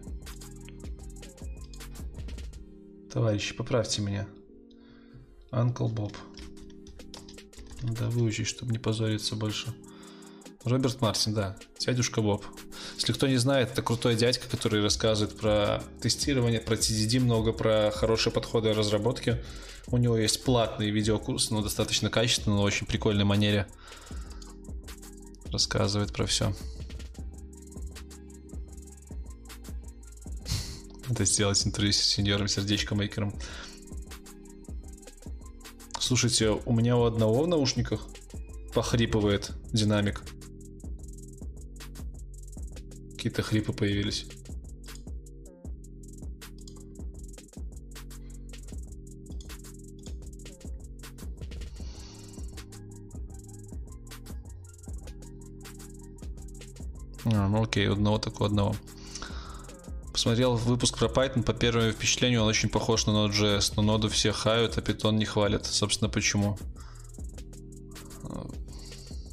Товарищи, поправьте меня. Анкл Боб. Надо выучить, чтобы не позориться больше. Роберт Мартин, да. Дядюшка Боб. Если кто не знает, это крутой дядька, который рассказывает про тестирование, про TDD, много про хорошие подходы разработки. У него есть платный видеокурс, но достаточно качественный, но очень прикольной манере. Рассказывает про все. *laughs* Надо сделать интервью с сеньором сердечко мейкером. Слушайте, у меня у одного в наушниках похрипывает динамик. Какие-то хрипы появились. А, ну окей, у одного такого одного. Посмотрел выпуск про Python, по первому впечатлению он очень похож на Node.js, но ноду все хают, а Python не хвалят. Собственно, почему? А,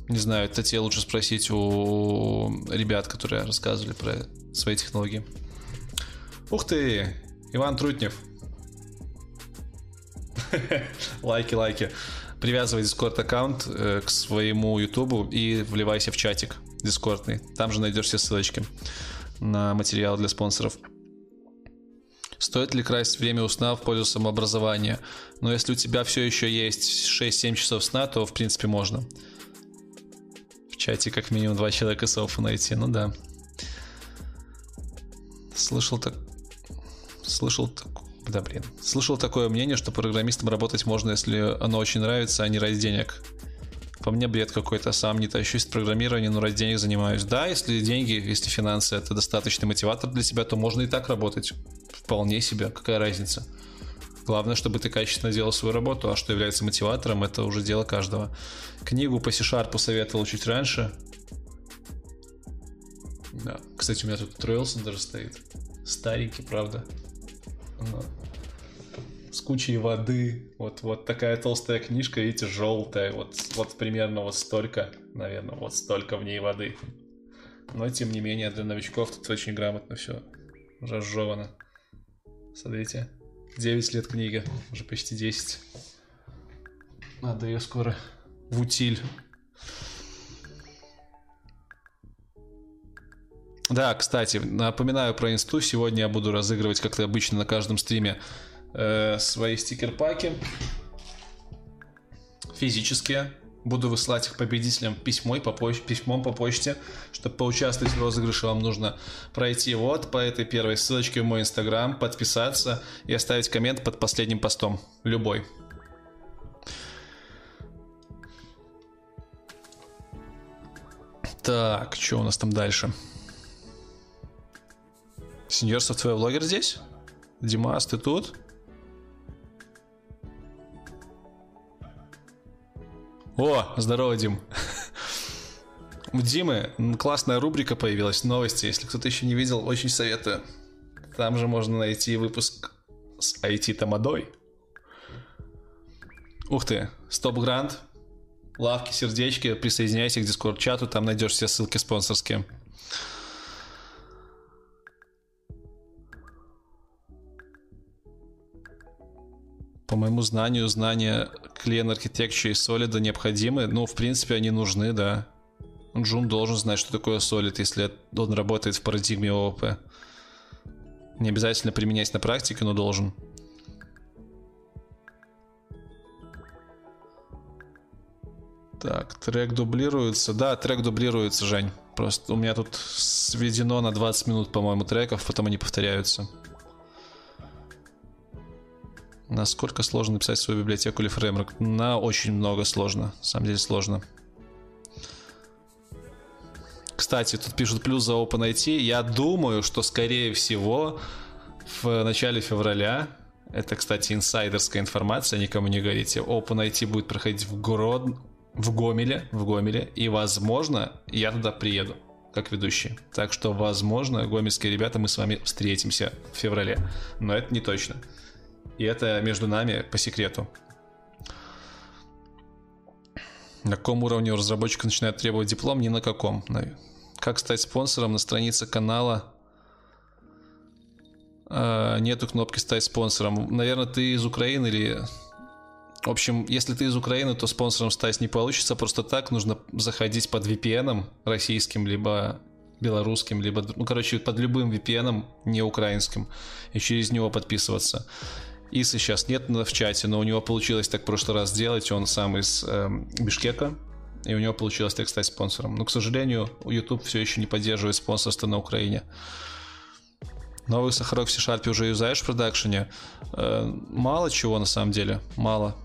Не знаю, это тебе лучше спросить у ребят, которые рассказывали про свои технологии. Ух ты! Иван Трутнев. *laughs* Лайки, лайки. Привязывай Discord аккаунт э, к своему YouTube и вливайся в чатик дискордный. Там же найдешь все ссылочки на материал для спонсоров. Стоит ли красть время у сна в пользу самообразования? Но если у тебя все еще есть 6-7 часов сна, то в принципе можно. В чате как минимум два человека с оффа найти, ну да. Слышал так... Слышал так... Да, блин. Слышал такое мнение, что программистом работать можно, если оно очень нравится, а не ради денег. По мне бред какой-то, сам не тащусь в программирование, но ради денег занимаюсь. Да, если деньги, если финансы это достаточный мотиватор для тебя, то можно и так работать. Вполне себе, какая разница. Главное, чтобы ты качественно делал свою работу, а что является мотиватором, это уже дело каждого. Книгу по C-Sharp посоветовал чуть раньше. Да. Кстати, у меня тут Троилсон даже стоит. Старенький, правда. Но с кучей воды. Вот, вот такая толстая книжка, видите, желтая. Вот, вот примерно вот столько, наверное, вот столько в ней воды. Но, тем не менее, для новичков тут очень грамотно все разжевано. Смотрите. 9 лет книга, уже почти 10. Надо ее скоро в утиль. Да, кстати, напоминаю про инсту. Сегодня я буду разыгрывать, как и обычно, на каждом стриме э, свои стикер-паки. Физические. Буду высылать их победителям письмой по поч- письмом по почте. Чтобы поучаствовать в розыгрыше, вам нужно пройти вот по этой первой ссылочке в мой инстаграм, подписаться и оставить коммент под последним постом. Любой. Так, что у нас там дальше? Сеньор софтвер блогер здесь? Димас, ты тут? О, здорово, Дим. *laughs* У Димы классная рубрика появилась, новости. Если кто-то еще не видел, очень советую. Там же можно найти выпуск с IT-тамадой. Ух ты, стоп-грант, лавки, сердечки, присоединяйся к дискорд-чату, там найдешь все ссылки спонсорские. По моему знанию, знания Clean Architecture и Solid необходимы. Ну, в принципе, они нужны, да. Джун должен знать, что такое Solid, если он работает в парадигме ООП. Не обязательно применять на практике, но должен. Так, трек дублируется. Да, трек дублируется, Жень. Просто у меня тут сведено на 20 минут, по-моему, треков, потом они повторяются. Насколько сложно написать свою библиотеку или фреймворк? На очень много сложно. На самом деле сложно. Кстати, тут пишут плюс за OpenIT. Я думаю, что скорее всего в начале февраля это, кстати, инсайдерская информация, никому не говорите. OpenIT будет проходить в город, в Гомеле, в Гомеле, и, возможно, я туда приеду как ведущий. Так что, возможно, гомельские ребята, мы с вами встретимся в феврале. Но это не точно. И это между нами по секрету. На каком уровне разработчик начинает требовать диплом? Ни на каком. Как стать спонсором на странице канала? А, нету кнопки стать спонсором. Наверное, ты из Украины или... В общем, если ты из Украины, то спонсором стать не получится просто так. Нужно заходить под VPN российским, либо белорусским, либо, ну, короче, под любым VPN, не украинским, и через него подписываться. Исы сейчас нет в чате, но у него получилось так в прошлый раз сделать. Он сам из э, Бишкека, и у него получилось так стать спонсором. Но, к сожалению, YouTube все еще не поддерживает спонсорство на Украине. Новый Сахарок в C-Sharp уже юзаешь в продакшене? Э, мало чего на самом деле, мало.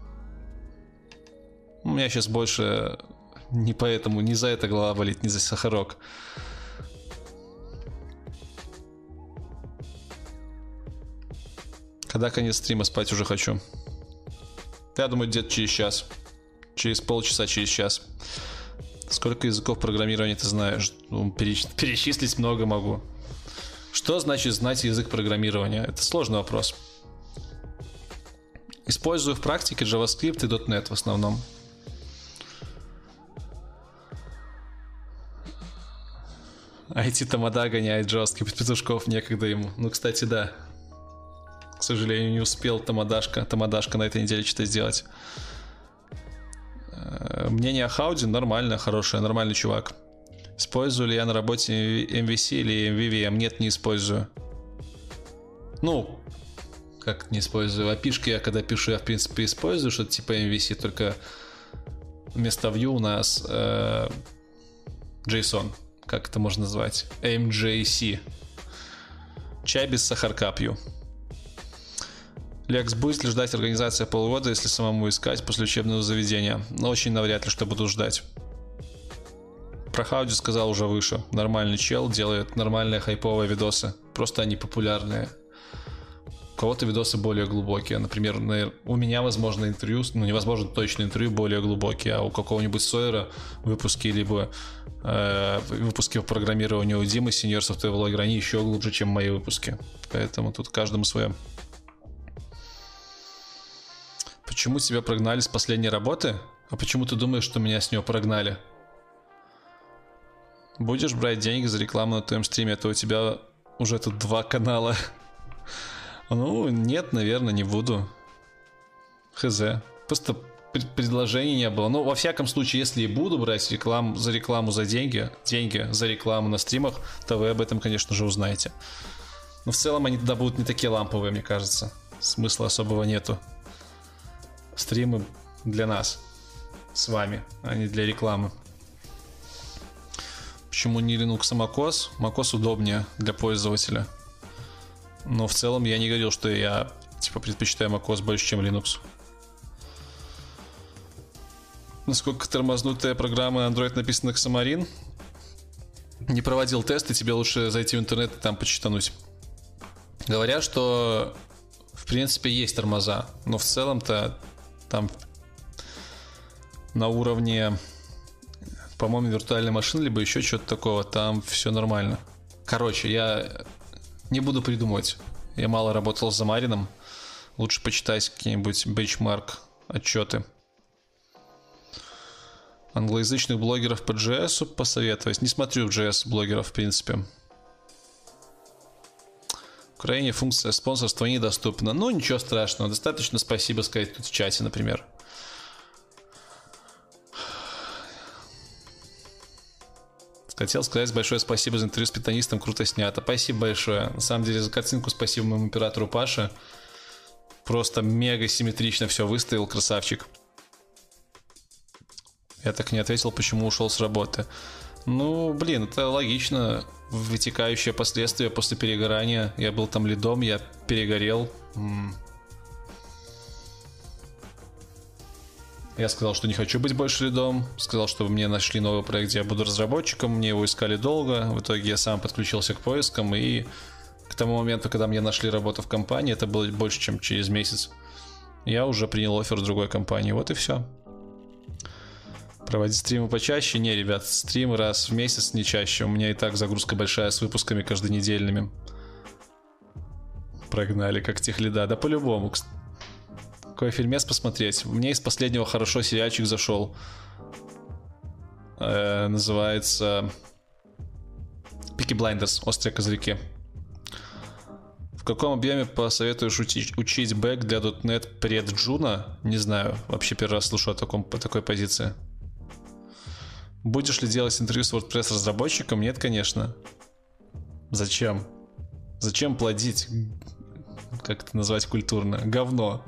У меня сейчас больше не поэтому, не за это голова болит, не за Сахарок. Когда конец стрима спать уже хочу. Я думаю, где-то через час. Через полчаса, через час. Сколько языков программирования ты знаешь? Ну, переч... *laughs* Перечислить много могу. Что значит знать язык программирования? Это сложный вопрос. Использую в практике JavaScript и .NET в основном. *laughs* IT-тамада гоняет JavaScript петушков, некогда ему. Ну, кстати, да. К сожалению, не успел Тамадашка, Тамадашка на этой неделе что-то сделать. Э, мнение о Хауде нормально, хорошее, нормальный чувак. Использую ли я на работе MVC или MVVM? Нет, не использую. Ну, как не использую? API я когда пишу, я в принципе использую что-то типа MVC, только вместо view у нас э, JSON. Как это можно назвать? MJC. Чай без сахарка пью. Лекс, будет ли ждать организация полгода, если самому искать после учебного заведения? Но очень навряд ли, что буду ждать. Про Хауди сказал уже выше. Нормальный чел делает нормальные хайповые видосы. Просто они популярные. У кого-то видосы более глубокие. Например, у меня, возможно, интервью, ну, невозможно точно интервью более глубокие, а у какого-нибудь Сойера выпуски, либо э, выпуски по программированию у Димы, сеньор софтвер они еще глубже, чем мои выпуски. Поэтому тут каждому свое. Почему тебя прогнали с последней работы? А почему ты думаешь, что меня с нее прогнали? Будешь брать деньги за рекламу на твоем стриме, а то у тебя уже тут два канала. *laughs* Ну, нет, наверное, не буду. Хз. Просто пред- предложений не было. Ну, во всяком случае, если и буду брать рекламу за рекламу за деньги, деньги за рекламу на стримах, то вы об этом, конечно же, узнаете. Но в целом они тогда будут не такие ламповые, мне кажется. Смысла особого нету. Стримы для нас. С вами, а не для рекламы. Почему не Linux, а macOS? macOS удобнее для пользователя. Но в целом я не говорил, что я типа предпочитаю macOS больше, чем Linux. Насколько тормознутая программа Android написана Xamarin? Не проводил тесты, тебе лучше зайти в интернет и там почитануть. Говорят, что в принципе есть тормоза, но в целом-то там на уровне, по-моему, виртуальной машины, либо еще чего-то такого, там все нормально. Короче, я не буду придумывать. Я мало работал с Замарином. Лучше почитать какие-нибудь бенчмарк отчеты. Англоязычных блогеров по JS посоветовать. Не смотрю JS блогеров, в принципе. Украине функция спонсорства недоступна. Ну, ничего страшного. Достаточно спасибо сказать тут в чате, например. Хотел сказать большое спасибо за интервью с питанистом, круто снято. Спасибо большое. На самом деле за картинку спасибо моему оператору Паше. Просто мега симметрично все выставил, красавчик. Я так не ответил, почему ушел с работы. Ну, блин, это логично. Вытекающее последствия после перегорания. Я был там лидом, я перегорел. Я сказал, что не хочу быть больше лидом. Сказал, что мне нашли новый проект, где я буду разработчиком. Мне его искали долго. В итоге я сам подключился к поискам. И к тому моменту, когда мне нашли работу в компании, это было больше, чем через месяц. Я уже принял офер другой компании. Вот и все. Проводить стримы почаще? Не, ребят, стримы раз в месяц, не чаще. У меня и так загрузка большая с выпусками каждонедельными. Прогнали, как техлида. Да по-любому. Какой фильмец посмотреть? Мне из последнего хорошо сериальчик зашел. Э, называется Peaky Blinders. Острые козырьки. В каком объеме посоветуешь учить, учить бэк для .NET пред Джуна? Не знаю. Вообще первый раз слышу о, таком, о такой позиции. Будешь ли делать интервью с WordPress разработчиком? Нет, конечно. Зачем? Зачем плодить? Как это назвать культурно? Говно.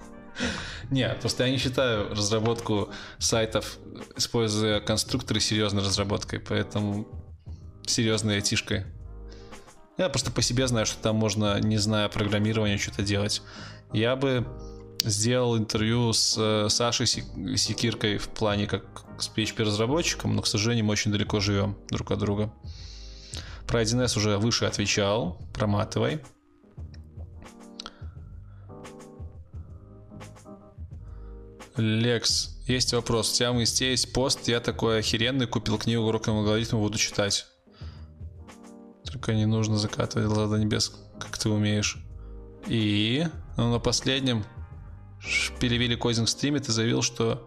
*laughs* Нет, просто я не считаю разработку сайтов, используя конструкторы, серьезной разработкой, поэтому серьезной айтишкой. Я просто по себе знаю, что там можно, не зная программирования, что-то делать. Я бы сделал интервью с э, Сашей Сек- Секиркой в плане как с PHP-разработчиком, но, к сожалению, мы очень далеко живем друг от друга. Про 1С уже выше отвечал, проматывай. Лекс, есть вопрос. У тебя в инсте есть пост, я такой охеренный, купил книгу уроком алгоритма, буду читать. Только не нужно закатывать глаза до небес, как ты умеешь. И ну, на последнем перевели кодинг стриме, ты заявил, что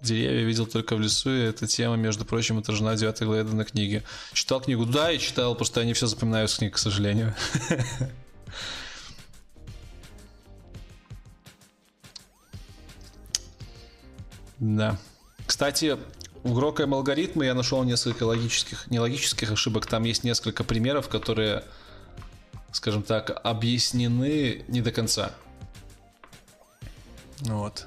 деревья видел только в лесу, и эта тема, между прочим, отражена в 9 главе на книге. Читал книгу? Да, я читал, просто я не все запоминаю с книг, к сожалению. *laughs* Да. Кстати, в Грокаем алгоритмы я нашел несколько логических, нелогических ошибок. Там есть несколько примеров, которые, скажем так, объяснены не до конца. Вот.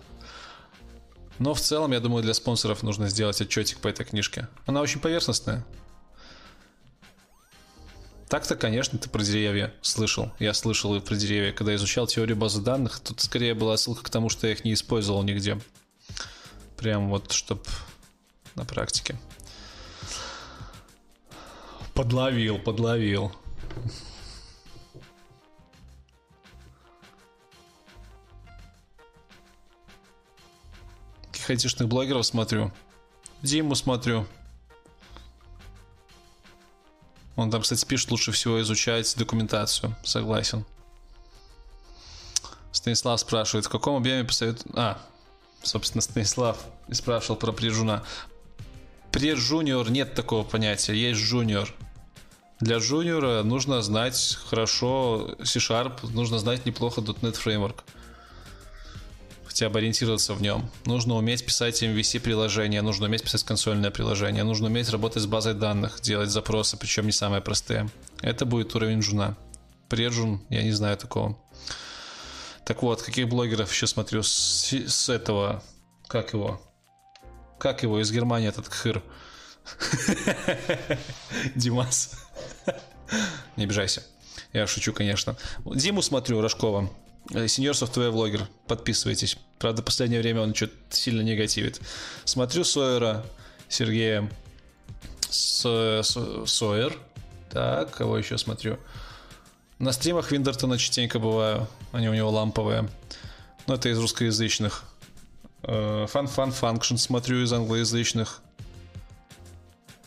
Но в целом, я думаю, для спонсоров нужно сделать отчетик по этой книжке. Она очень поверхностная. Так-то, конечно, ты про деревья слышал. Я слышал и про деревья. Когда изучал теорию базы данных, тут скорее была ссылка к тому, что я их не использовал нигде. Прям вот, чтоб на практике. Подловил, подловил. Каких айтишных блогеров смотрю? Диму смотрю. Он там, кстати, пишет, лучше всего изучать документацию. Согласен. Станислав спрашивает, в каком объеме посоветует... А, собственно, Станислав и спрашивал про прижуна. Прежуниор нет такого понятия, есть жуниор. Для джуниора нужно знать хорошо C-Sharp, нужно знать неплохо .NET Framework. Хотя бы ориентироваться в нем. Нужно уметь писать MVC-приложение, нужно уметь писать консольное приложение, нужно уметь работать с базой данных, делать запросы, причем не самые простые. Это будет уровень джуна. Преджун, я не знаю такого. Так вот, каких блогеров еще смотрю с, с этого, как его, как его из Германии этот хыр? *laughs* Димас. *laughs* Не обижайся. Я шучу, конечно. Диму смотрю, Рожкова. Сеньор софтвер влогер. Подписывайтесь. Правда, в последнее время он что-то сильно негативит. Смотрю Сойера Сергея Со... Со... Сойер. Так, кого еще смотрю? На стримах Виндертона частенько бываю. Они у него ламповые. Но это из русскоязычных. Fun Fun Function смотрю из англоязычных.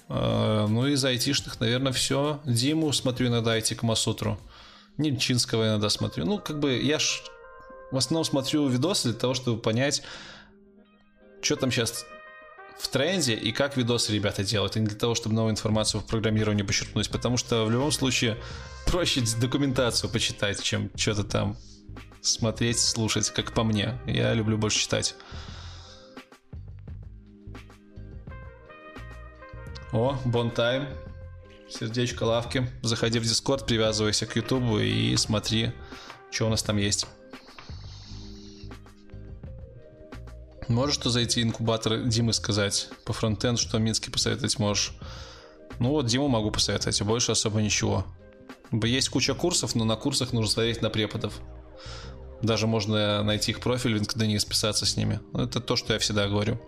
Э, ну, из айтишных, наверное, все. Диму смотрю иногда, IT Камасутру. Немчинского иногда смотрю. Ну, как бы я ж в основном смотрю видосы для того, чтобы понять, что там сейчас в тренде и как видосы ребята делают, а не для того, чтобы новую информацию в программировании почерпнуть, потому что в любом случае проще документацию почитать, чем что-то там смотреть, слушать, как по мне. Я люблю больше читать. О, Бонтайм. Сердечко лавки. Заходи в Дискорд, привязывайся к Ютубу и смотри, что у нас там есть. Можешь что зайти инкубатор Димы сказать по фронтенд, что Минске посоветовать можешь? Ну вот Диму могу посоветовать, а больше особо ничего. Есть куча курсов, но на курсах нужно смотреть на преподов. Даже можно найти их профиль в LinkedIn и списаться с ними. Это то, что я всегда говорю.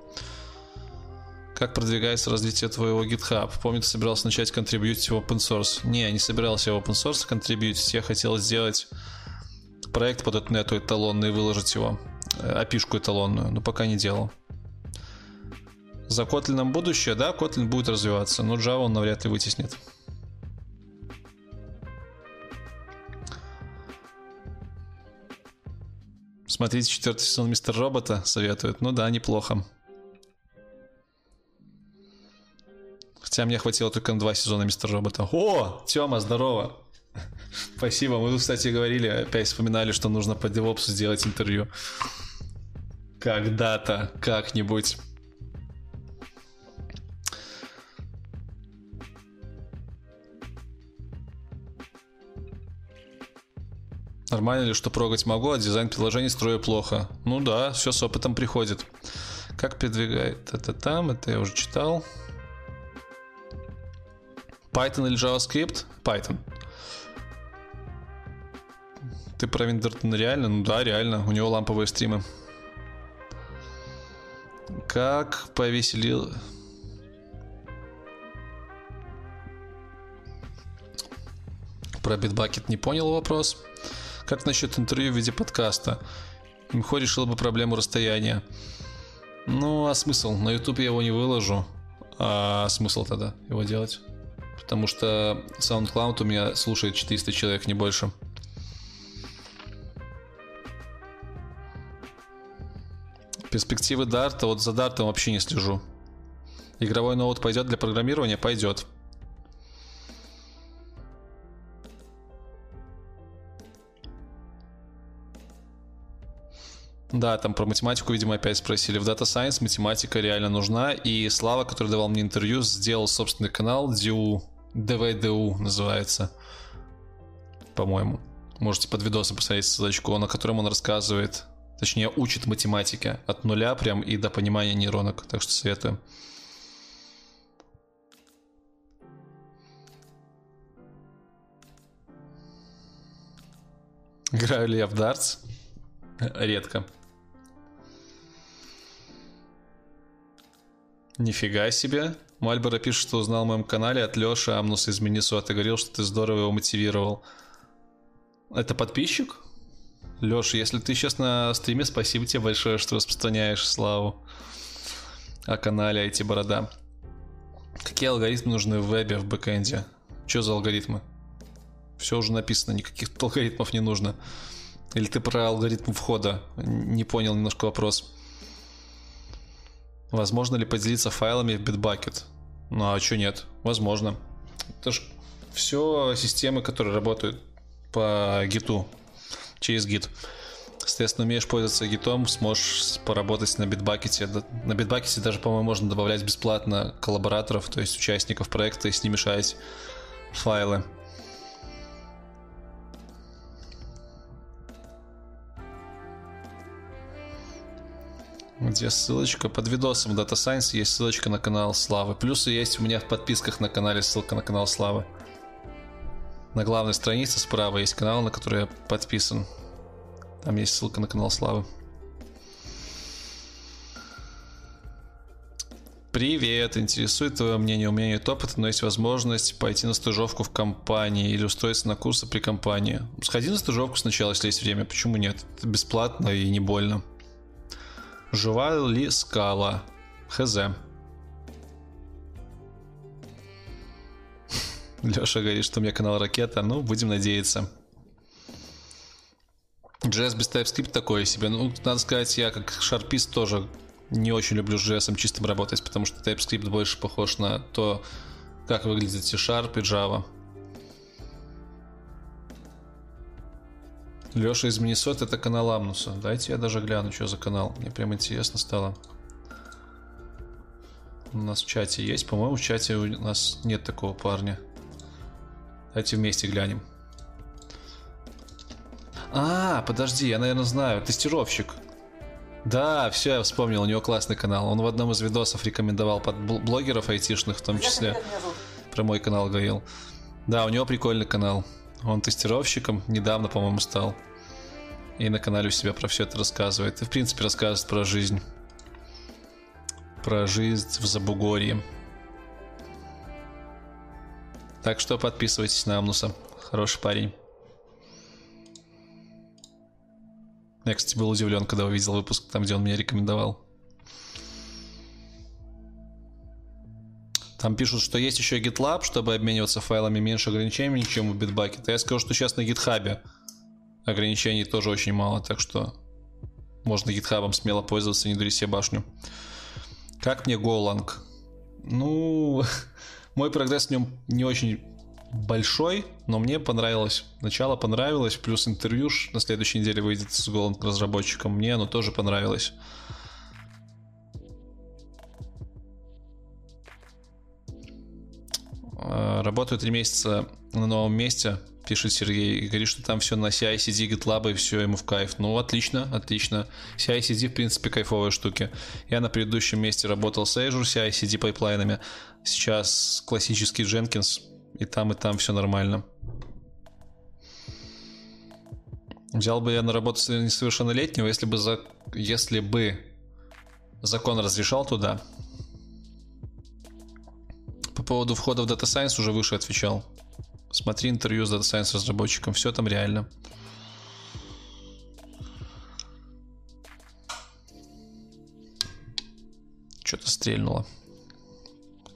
Как продвигается развитие твоего GitHub? Помню, ты собирался начать контрибьютить в open source. Не, не собирался в open source контрибьютить. Я хотел сделать проект под .NET эталонный и выложить его. опишку эталонную, но пока не делал. За Kotlin будущее, да, Kotlin будет развиваться, но Java он навряд ли вытеснит. Смотрите четвертый сезон Мистер Робота, советуют. Ну да, неплохо. Хотя мне хватило только на два сезона Мистер Робота. О, Тёма, здорово! Спасибо. Мы, кстати, говорили, опять вспоминали, что нужно по DevOps сделать интервью. Когда-то, как-нибудь. Нормально ли, что прогать могу, а дизайн приложений строю плохо? Ну да, все с опытом приходит. Как передвигает это там, это я уже читал. Python или JavaScript? Python. Ты про Виндертон реально? Ну да, реально. У него ламповые стримы. Как повеселил... Про Bitbucket не понял вопрос. Как насчет интервью в виде подкаста? Мхо решил бы проблему расстояния. Ну, а смысл? На YouTube я его не выложу. А смысл тогда его делать? Потому что SoundCloud у меня слушает 400 человек, не больше. Перспективы Дарта, вот за Дартом вообще не слежу. Игровой ноут пойдет для программирования? Пойдет. Да, там про математику, видимо, опять спросили. В Data Science математика реально нужна. И Слава, который давал мне интервью, сделал собственный канал DU, DVDU называется. По-моему. Можете под видосом посмотреть ссылочку, на котором он рассказывает, точнее, учит математике от нуля прям и до понимания нейронок. Так что советую. Играю ли я в дартс? Редко. Нифига себе. Мальборо пишет, что узнал в моем канале от Леши Амнуса из Миннесоты. Говорил, что ты здорово его мотивировал. Это подписчик? Леша, если ты сейчас на стриме, спасибо тебе большое, что распространяешь славу о канале IT Борода. Какие алгоритмы нужны в вебе, в бэкэнде? Что за алгоритмы? Все уже написано, никаких *laughs* алгоритмов не нужно. Или ты про алгоритм входа? Не понял немножко вопрос. Возможно ли поделиться файлами в Bitbucket? Ну а что нет? Возможно. Это ж все системы, которые работают по гиту, через гит. Соответственно, умеешь пользоваться гитом, сможешь поработать на битбакете. На битбакете даже, по-моему, можно добавлять бесплатно коллабораторов, то есть участников проекта, и с ними шарить файлы. Где ссылочка? Под видосом Data Science есть ссылочка на канал Славы. Плюсы есть у меня в подписках на канале ссылка на канал Славы. На главной странице справа есть канал, на который я подписан. Там есть ссылка на канал Славы. Привет, интересует твое мнение. У меня нет опыта, но есть возможность пойти на стажировку в компании или устроиться на курсы при компании. Сходи на стажировку сначала, если есть время. Почему нет? Это бесплатно и не больно. Жива ли скала? Хз. *laughs* Леша говорит, что у меня канал Ракета. Ну, будем надеяться. JS без TypeScript такое себе. Ну, надо сказать, я как шарпист тоже не очень люблю с JS чистым работать, потому что TypeScript больше похож на то, как выглядит C-Sharp и Java. Леша из Миннесоты это канал Амнуса. Дайте я даже гляну, что за канал. Мне прям интересно стало. У нас в чате есть. По-моему, в чате у нас нет такого парня. Давайте вместе глянем. А, подожди, я, наверное, знаю. Тестировщик. Да, все, я вспомнил, у него классный канал. Он в одном из видосов рекомендовал под блогеров айтишных, в том числе про мой канал говорил. Да, у него прикольный канал. Он тестировщиком недавно, по-моему, стал. И на канале у себя про все это рассказывает. И, в принципе, рассказывает про жизнь. Про жизнь в Забугорье. Так что подписывайтесь на Амнуса. Хороший парень. Я, кстати, был удивлен, когда увидел выпуск, там, где он меня рекомендовал. Там пишут, что есть еще GitLab, чтобы обмениваться файлами меньше ограничений, чем у Bitbucket. Я скажу, что сейчас на GitHub ограничений тоже очень мало, так что можно GitHub смело пользоваться, не дури себе башню. Как мне Golang? Ну, *laughs* мой прогресс в нем не очень большой, но мне понравилось. Начало понравилось, плюс интервью на следующей неделе выйдет с Golang разработчиком. Мне оно тоже понравилось. Работаю три месяца на новом месте, пишет Сергей, и говорит, что там все на CI-CD, GitLab, и все ему в кайф. Ну, отлично, отлично. CI-CD, в принципе, кайфовые штуки. Я на предыдущем месте работал с Azure CI-CD пайплайнами. Сейчас классический Jenkins, и там, и там все нормально. Взял бы я на работу несовершеннолетнего, если бы, за... если бы закон разрешал туда, по поводу входа в Data Science уже выше отвечал. Смотри интервью с Data Science разработчиком, все там реально. Что-то стрельнуло.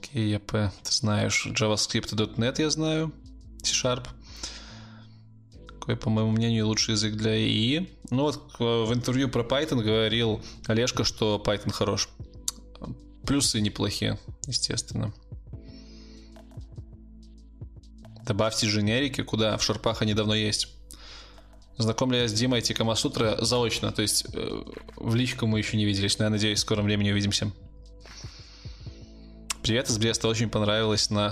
КЕП, ты знаешь. JavaScript и .NET я знаю. C-Sharp. Какой, по моему мнению, лучший язык для ИИ. Ну вот в интервью про Python говорил Олежка, что Python хорош. Плюсы неплохие, естественно. Добавьте дженерики, куда в шарпах они давно есть. Знаком ли я с Димой Тикамасутра заочно, то есть э, в личку мы еще не виделись, но я надеюсь, в скором времени увидимся. Привет из Бреста, очень понравилось на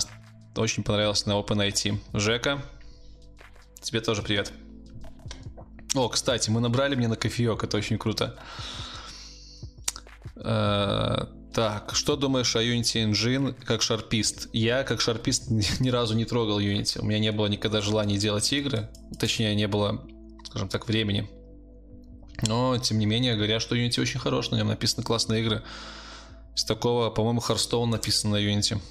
очень понравилось на OpenIT. Жека, тебе тоже привет. О, кстати, мы набрали мне на кофеек, это очень круто. Э, так, что думаешь о Unity Engine как шарпист? Я как шарпист *laughs* ни разу не трогал Unity. У меня не было никогда желания делать игры. Точнее, не было, скажем так, времени. Но, тем не менее, говорят, что Unity очень хорош, на нем написаны классные игры. Из такого, по-моему, Hearthstone написан на Unity.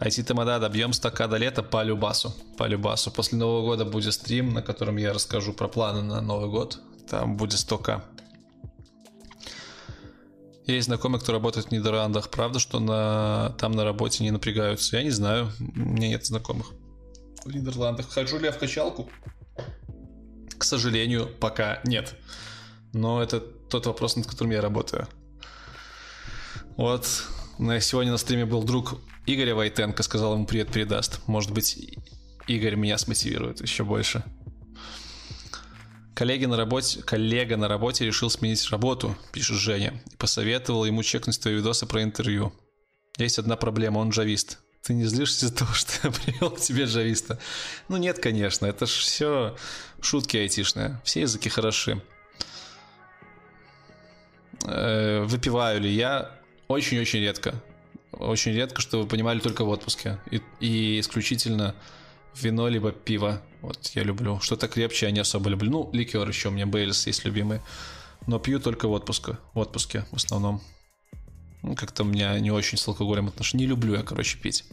IT Тамада добьем стака до лета по любасу. По любасу. После Нового года будет стрим, на котором я расскажу про планы на Новый год. Там будет столько. Есть знакомые, кто работает в Нидерландах. Правда, что на... там на работе не напрягаются? Я не знаю. У меня нет знакомых в Нидерландах. Хожу ли я в качалку? К сожалению, пока нет. Но это тот вопрос, над которым я работаю. Вот Сегодня на стриме был друг Игоря Войтенко, сказал ему привет передаст. Может быть, Игорь меня смотивирует еще больше. Коллеги на работе, коллега на работе решил сменить работу, пишет Женя, и посоветовал ему чекнуть твои видосы про интервью. Есть одна проблема, он джавист. Ты не злишься из-за того, что я привел к тебе джависта? Ну нет, конечно, это ж все шутки айтишные. Все языки хороши. Э, Выпиваю ли я? Очень-очень редко. Очень редко, что вы понимали только в отпуске. И, и исключительно вино либо пиво. Вот я люблю. Что-то крепче я не особо люблю. Ну, ликер еще у меня Бейлс есть любимый. Но пью только в отпуске. В отпуске в основном. Ну, как-то у меня не очень с алкоголем отношения. Не люблю я, короче, пить.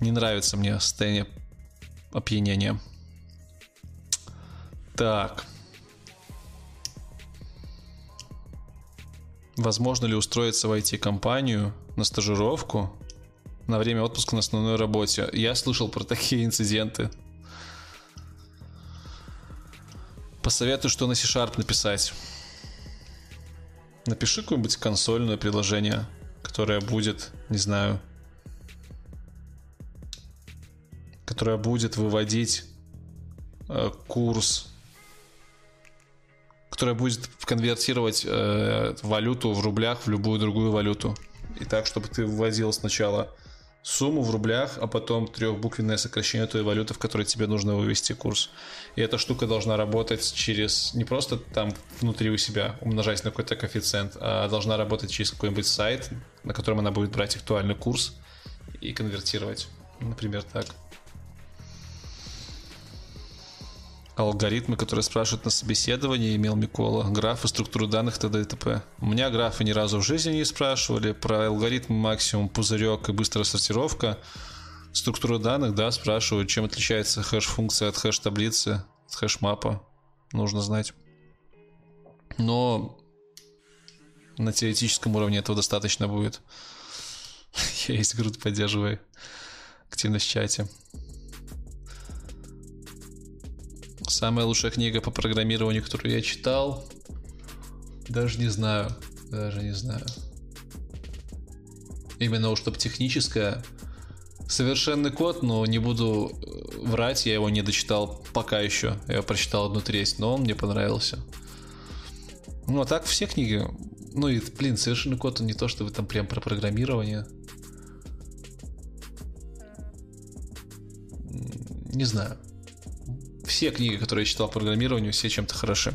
Не нравится мне состояние опьянения. Так. Возможно ли устроиться в IT-компанию на стажировку на время отпуска на основной работе? Я слышал про такие *laughs* инциденты. Посоветую, что на C-Sharp написать. Напиши какое-нибудь консольное приложение, которое будет, не знаю, которое будет выводить э, курс, которое будет конвертировать э, валюту в рублях в любую другую валюту. И так, чтобы ты вводил сначала сумму в рублях, а потом трехбуквенное сокращение той валюты, в которой тебе нужно вывести курс. И эта штука должна работать через не просто там внутри у себя умножать на какой-то коэффициент, а должна работать через какой-нибудь сайт, на котором она будет брать актуальный курс и конвертировать. Например, так. Алгоритмы, которые спрашивают на собеседовании, имел Микола. Графы, структуру данных, т.д. и т.п. У меня графы ни разу в жизни не спрашивали. Про алгоритмы максимум пузырек и быстрая сортировка. Структура данных, да, спрашивают, чем отличается хэш-функция от хэш-таблицы, от хэш-мапа. Нужно знать. Но на теоретическом уровне этого достаточно будет. *laughs* Я есть груд поддерживай активность в чате. Самая лучшая книга по программированию, которую я читал. Даже не знаю. Даже не знаю. Именно уж чтобы техническая. Совершенный код, но не буду э, врать, я его не дочитал пока еще. Я прочитал одну треть, но он мне понравился. Ну, а так все книги. Ну и, блин, совершенный код, он не то, что вы там прям про программирование. Не знаю все книги, которые я читал по программированию, все чем-то хороши.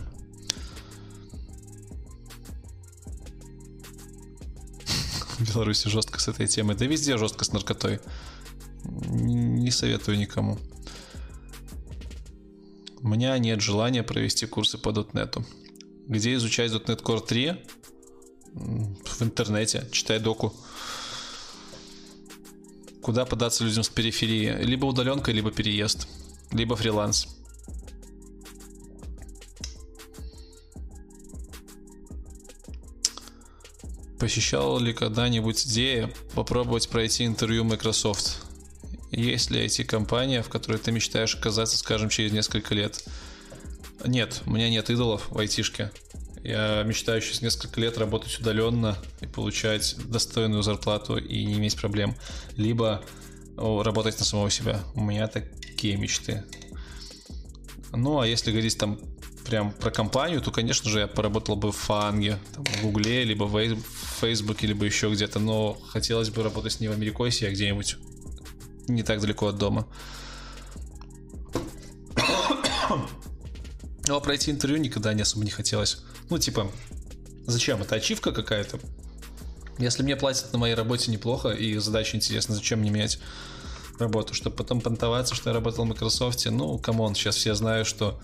В Беларуси жестко с этой темой. Да везде жестко с наркотой. Не советую никому. У меня нет желания провести курсы по .NET. Где изучать .NET Core 3? В интернете. Читай доку. Куда податься людям с периферии? Либо удаленка, либо переезд. Либо фриланс. Посещала ли когда-нибудь идея попробовать пройти интервью Microsoft? Есть ли IT-компания, в которой ты мечтаешь оказаться, скажем, через несколько лет? Нет, у меня нет идолов в айтишке. Я мечтаю через несколько лет работать удаленно и получать достойную зарплату и не иметь проблем. Либо работать на самого себя. У меня такие мечты. Ну, а если говорить там прям про компанию, то, конечно же, я поработал бы в Фанге, там, в Гугле, либо в Фейсбуке, либо еще где-то, но хотелось бы работать не в Америкосе, а где-нибудь не так далеко от дома. *coughs* Но пройти интервью никогда не особо не хотелось. Ну, типа, зачем? Это ачивка какая-то? Если мне платят на моей работе неплохо и задача интересна, зачем мне менять работу? Чтобы потом понтоваться, что я работал в Microsoft. Ну, come on, сейчас все знают, что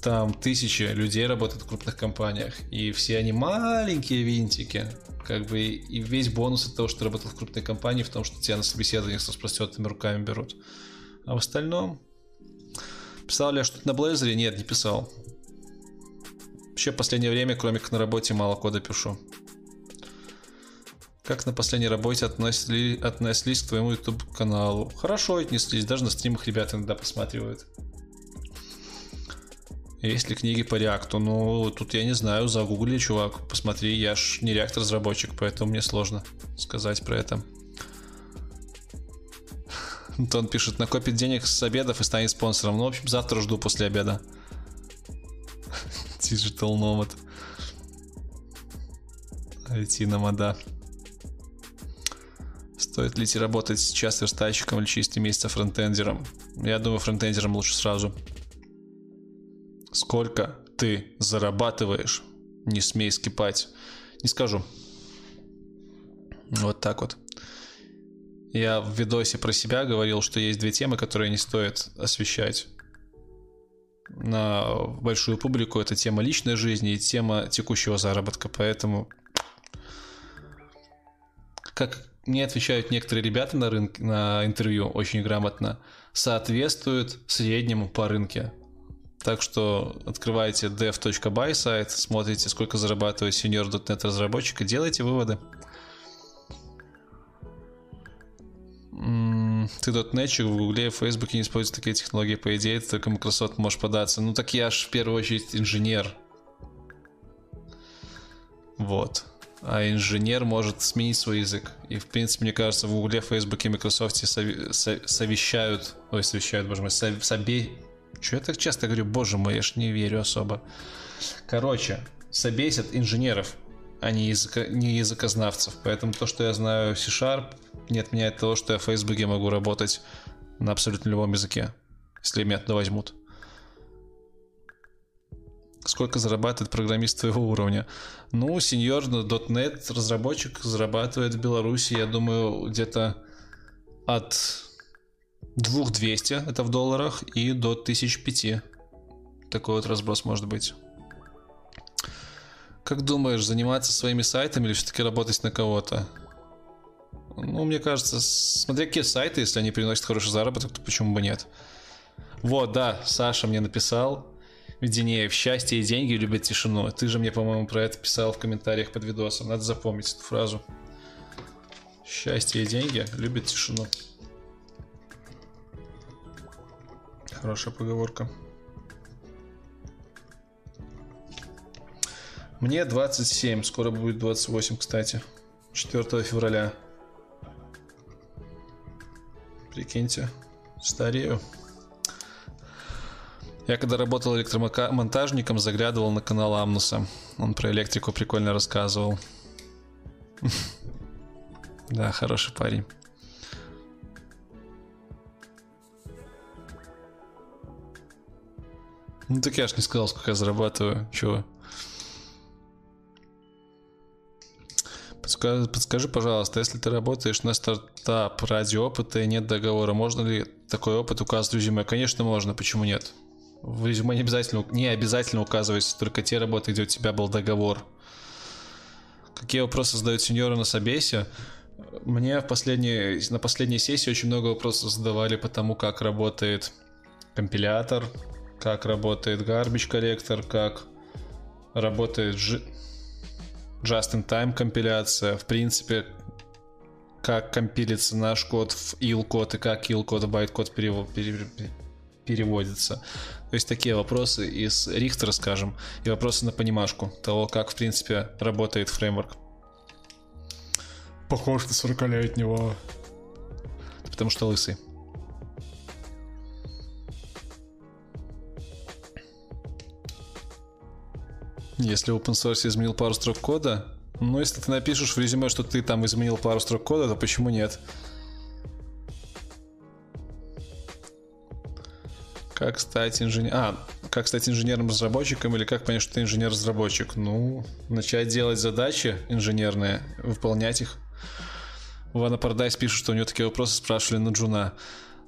там тысячи людей работают в крупных компаниях, и все они маленькие винтики. Как бы и весь бонус от того, что ты работал в крупной компании, в том, что тебя на собеседованиях с распростертыми руками берут. А в остальном... Писал ли я что-то на Blazor? Нет, не писал. Вообще в последнее время, кроме как на работе, мало кода пишу. Как на последней работе относили, относились к твоему YouTube каналу? Хорошо отнеслись, даже на стримах ребята иногда посматривают. Есть ли книги по реакту? Ну, тут я не знаю, загугли, чувак, посмотри, я ж не реактор-разработчик, поэтому мне сложно сказать про это. *laughs* Антон пишет, накопит денег с обедов и станет спонсором. Ну, в общем, завтра жду после обеда. *laughs* Digital Nomad. IT Nomada. Стоит ли тебе работать сейчас верстальщиком или через 3 месяца фронтендером? Я думаю, фронтендером лучше сразу. Сколько ты зарабатываешь? Не смей скипать. Не скажу. Вот так вот. Я в видосе про себя говорил, что есть две темы, которые не стоит освещать на большую публику. Это тема личной жизни и тема текущего заработка. Поэтому, как мне отвечают некоторые ребята на, рынке, на интервью очень грамотно, соответствует среднему по рынке. Так что открывайте dev.by сайт, смотрите, сколько зарабатывает senior.net разработчик и делайте выводы. Ты дотнетчик в Гугле и Фейсбуке не используют такие технологии, по идее, ты только Microsoft можешь податься. Ну так я ж в первую очередь инженер. Вот. А инженер может сменить свой язык. И, в принципе, мне кажется, в Гугле, Фейсбуке, Microsoft совещают... Ой, совещают, боже мой, собе... Че я так часто говорю, боже мой, я ж не верю особо. Короче, собесят инженеров, а не, языка, не языкознавцев. Поэтому то, что я знаю C-Sharp, не отменяет того, что я в Фейсбуке могу работать на абсолютно любом языке, если меня туда возьмут. Сколько зарабатывает программист твоего уровня? Ну, сеньор .NET разработчик зарабатывает в Беларуси, я думаю, где-то от 2200, это в долларах, и до 1005. Такой вот разброс может быть. Как думаешь, заниматься своими сайтами или все-таки работать на кого-то? Ну, мне кажется, смотря какие сайты, если они приносят хороший заработок, то почему бы нет? Вот, да, Саша мне написал. Веденеев, счастье и деньги любят тишину. Ты же мне, по-моему, про это писал в комментариях под видосом. Надо запомнить эту фразу. Счастье и деньги любят тишину. Хорошая поговорка. Мне 27, скоро будет 28, кстати. 4 февраля. Прикиньте, старею. Я когда работал электромонтажником, заглядывал на канал Амнуса. Он про электрику прикольно рассказывал. *laughs* Да, хороший парень. Ну так я ж не сказал, сколько я зарабатываю. Чего? Подскажи, подскажи, пожалуйста, если ты работаешь на стартап ради опыта и нет договора, можно ли такой опыт указать в резюме? Конечно, можно, почему нет? В резюме не обязательно, не обязательно указывать только те работы, где у тебя был договор. Какие вопросы задают сеньоры на собесе? Мне в последней, на последней сессии очень много вопросов задавали по тому, как работает компилятор, как работает garbage коллектор, как работает just-in-time компиляция, в принципе, как компилится наш код в IL код и как IL код в байт-код переводится. То есть такие вопросы из Рихтера, скажем, и вопросы на понимашку того, как, в принципе, работает фреймворк. Похож на 40-летнего. Потому что лысый. Если open source изменил пару строк кода, ну, если ты напишешь в резюме, что ты там изменил пару строк кода, то почему нет? Как стать инженером? А, как стать инженером-разработчиком или как понять, что ты инженер-разработчик? Ну, начать делать задачи инженерные, выполнять их. Ванна Пардайс пишет, что у него такие вопросы спрашивали на Джуна.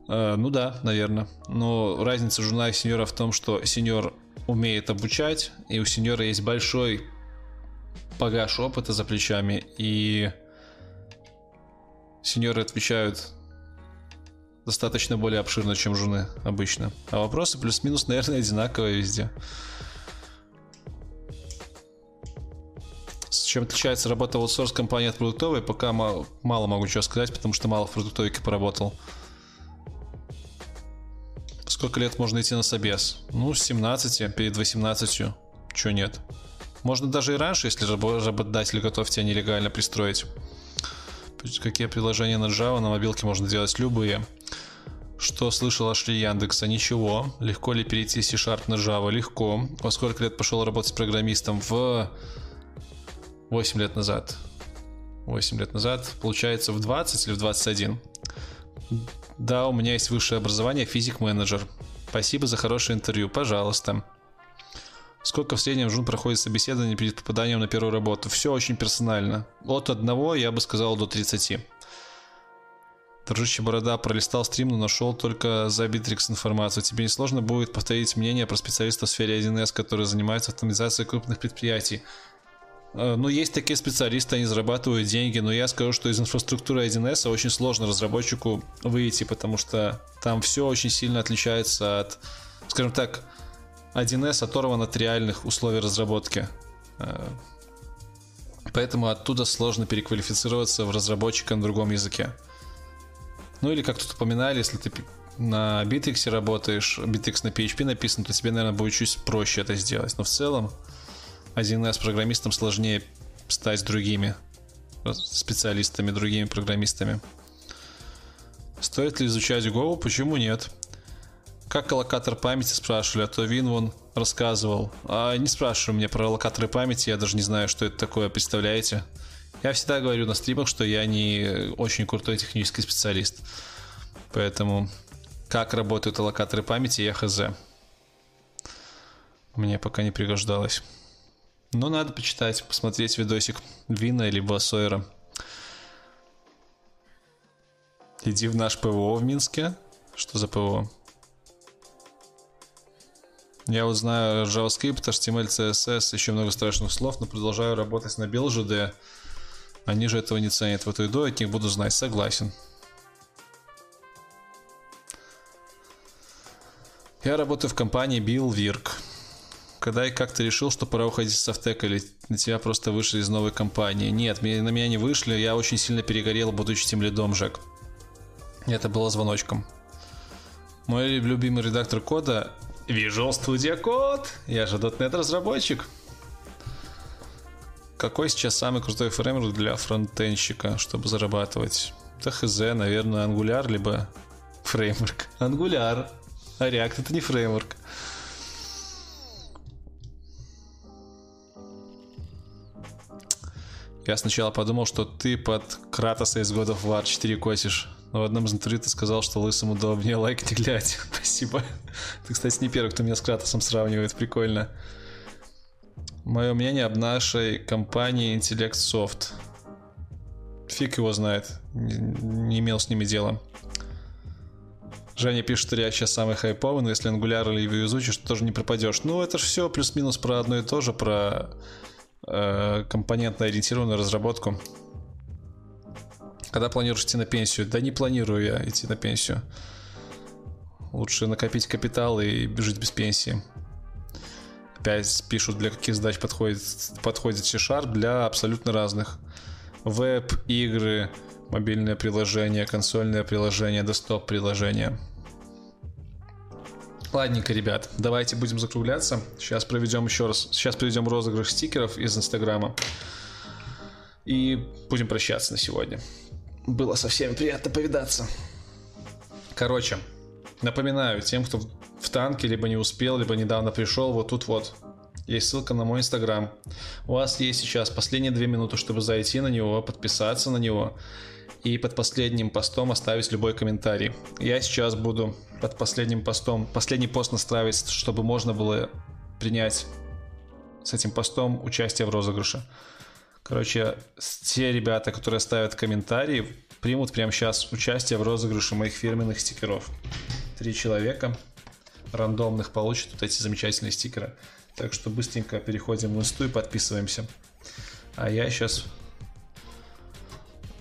Э, ну да, наверное. Но разница Джуна и сеньора в том, что сеньор умеет обучать, и у сеньора есть большой багаж опыта за плечами, и сеньоры отвечают достаточно более обширно, чем жены обычно. А вопросы плюс-минус, наверное, одинаковые везде. С чем отличается работа в аутсорс компании от продуктовой, пока мало, могу чего сказать, потому что мало в продуктовике поработал. Сколько лет можно идти на собес? Ну, с 17, перед 18. Чё нет? Можно даже и раньше, если работодатель готов тебя нелегально пристроить. Какие приложения на Java на мобилке можно делать? Любые. Что слышал о Шри Яндекса? Ничего. Легко ли перейти с C-Sharp на Java? Легко. Во сколько лет пошел работать программистом? В 8 лет назад. 8 лет назад. Получается в 20 или в 21? Да, у меня есть высшее образование, физик-менеджер. Спасибо за хорошее интервью, пожалуйста. Сколько в среднем Жун проходит собеседование перед попаданием на первую работу? Все очень персонально. От одного, я бы сказал, до 30. Дружище Борода пролистал стрим, но нашел только за Bittrex информацию. Тебе не сложно будет повторить мнение про специалистов в сфере 1С, которые занимаются автоматизацией крупных предприятий. Э, ну, есть такие специалисты, они зарабатывают деньги, но я скажу, что из инфраструктуры 1С очень сложно разработчику выйти, потому что там все очень сильно отличается от, скажем так, 1С оторван от реальных условий разработки. Э, поэтому оттуда сложно переквалифицироваться в разработчика на другом языке. Ну или как тут упоминали, если ты на Bittrex работаешь, Bittrex на PHP написан, то тебе, наверное, будет чуть проще это сделать. Но в целом 1С программистам сложнее стать другими специалистами, другими программистами. Стоит ли изучать Go? Почему нет? Как локатор памяти спрашивали, а то Вин вон рассказывал. А не спрашивай меня про локаторы памяти, я даже не знаю, что это такое, представляете? Я всегда говорю на стримах, что я не очень крутой технический специалист. Поэтому как работают локаторы памяти, я хз. Мне пока не пригождалось. Но надо почитать, посмотреть видосик Вина либо Сойера. Иди в наш ПВО в Минске. Что за ПВО? Я вот знаю JavaScript, HTML, CSS, еще много страшных слов, но продолжаю работать на BuildGD. Они же этого не ценят. Вот иду, от них буду знать. Согласен. Я работаю в компании BillVirk когда и как ты решил, что пора уходить с Софтека, или на тебя просто вышли из новой компании? Нет, на меня не вышли, я очень сильно перегорел, будучи тем лидом, Жек. Это было звоночком. Мой любимый редактор кода Visual Studio Code. Я же .NET разработчик. Какой сейчас самый крутой фреймворк для фронтенщика, чтобы зарабатывать? Да хз, наверное, Angular, либо фреймворк. Angular. А React это не фреймворк. Я сначала подумал, что ты под Кратоса из God of War 4 косишь. Но в одном из интервью ты сказал, что лысым удобнее лайк не глядь. *laughs* Спасибо. Ты, кстати, не первый, кто меня с Кратосом сравнивает. Прикольно. Мое мнение об нашей компании Intellect Soft. Фиг его знает. Не имел с ними дела. Женя пишет, что React сейчас самый хайповый, но если Angular или Vue изучишь, то тоже не пропадешь. Ну, это же все плюс-минус про одно и то же, про э, компонентно-ориентированную разработку. Когда планируешь идти на пенсию? Да не планирую я идти на пенсию. Лучше накопить капитал и жить без пенсии. Опять пишут, для каких задач подходит, подходит C-Sharp, для абсолютно разных. Веб, игры, мобильное приложение, консольное приложение, десктоп приложение. Ладненько, ребят, давайте будем закругляться. Сейчас проведем еще раз. Сейчас проведем розыгрыш стикеров из Инстаграма. И будем прощаться на сегодня. Было со всеми приятно повидаться. Короче, напоминаю тем, кто в танке либо не успел, либо недавно пришел, вот тут вот есть ссылка на мой инстаграм. У вас есть сейчас последние две минуты, чтобы зайти на него, подписаться на него и под последним постом оставить любой комментарий. Я сейчас буду под последним постом, последний пост настраивать, чтобы можно было принять с этим постом участие в розыгрыше. Короче, те ребята, которые ставят комментарии, примут прямо сейчас участие в розыгрыше моих фирменных стикеров. Три человека рандомных получат вот эти замечательные стикеры. Так что быстренько переходим в инсту и подписываемся. А я сейчас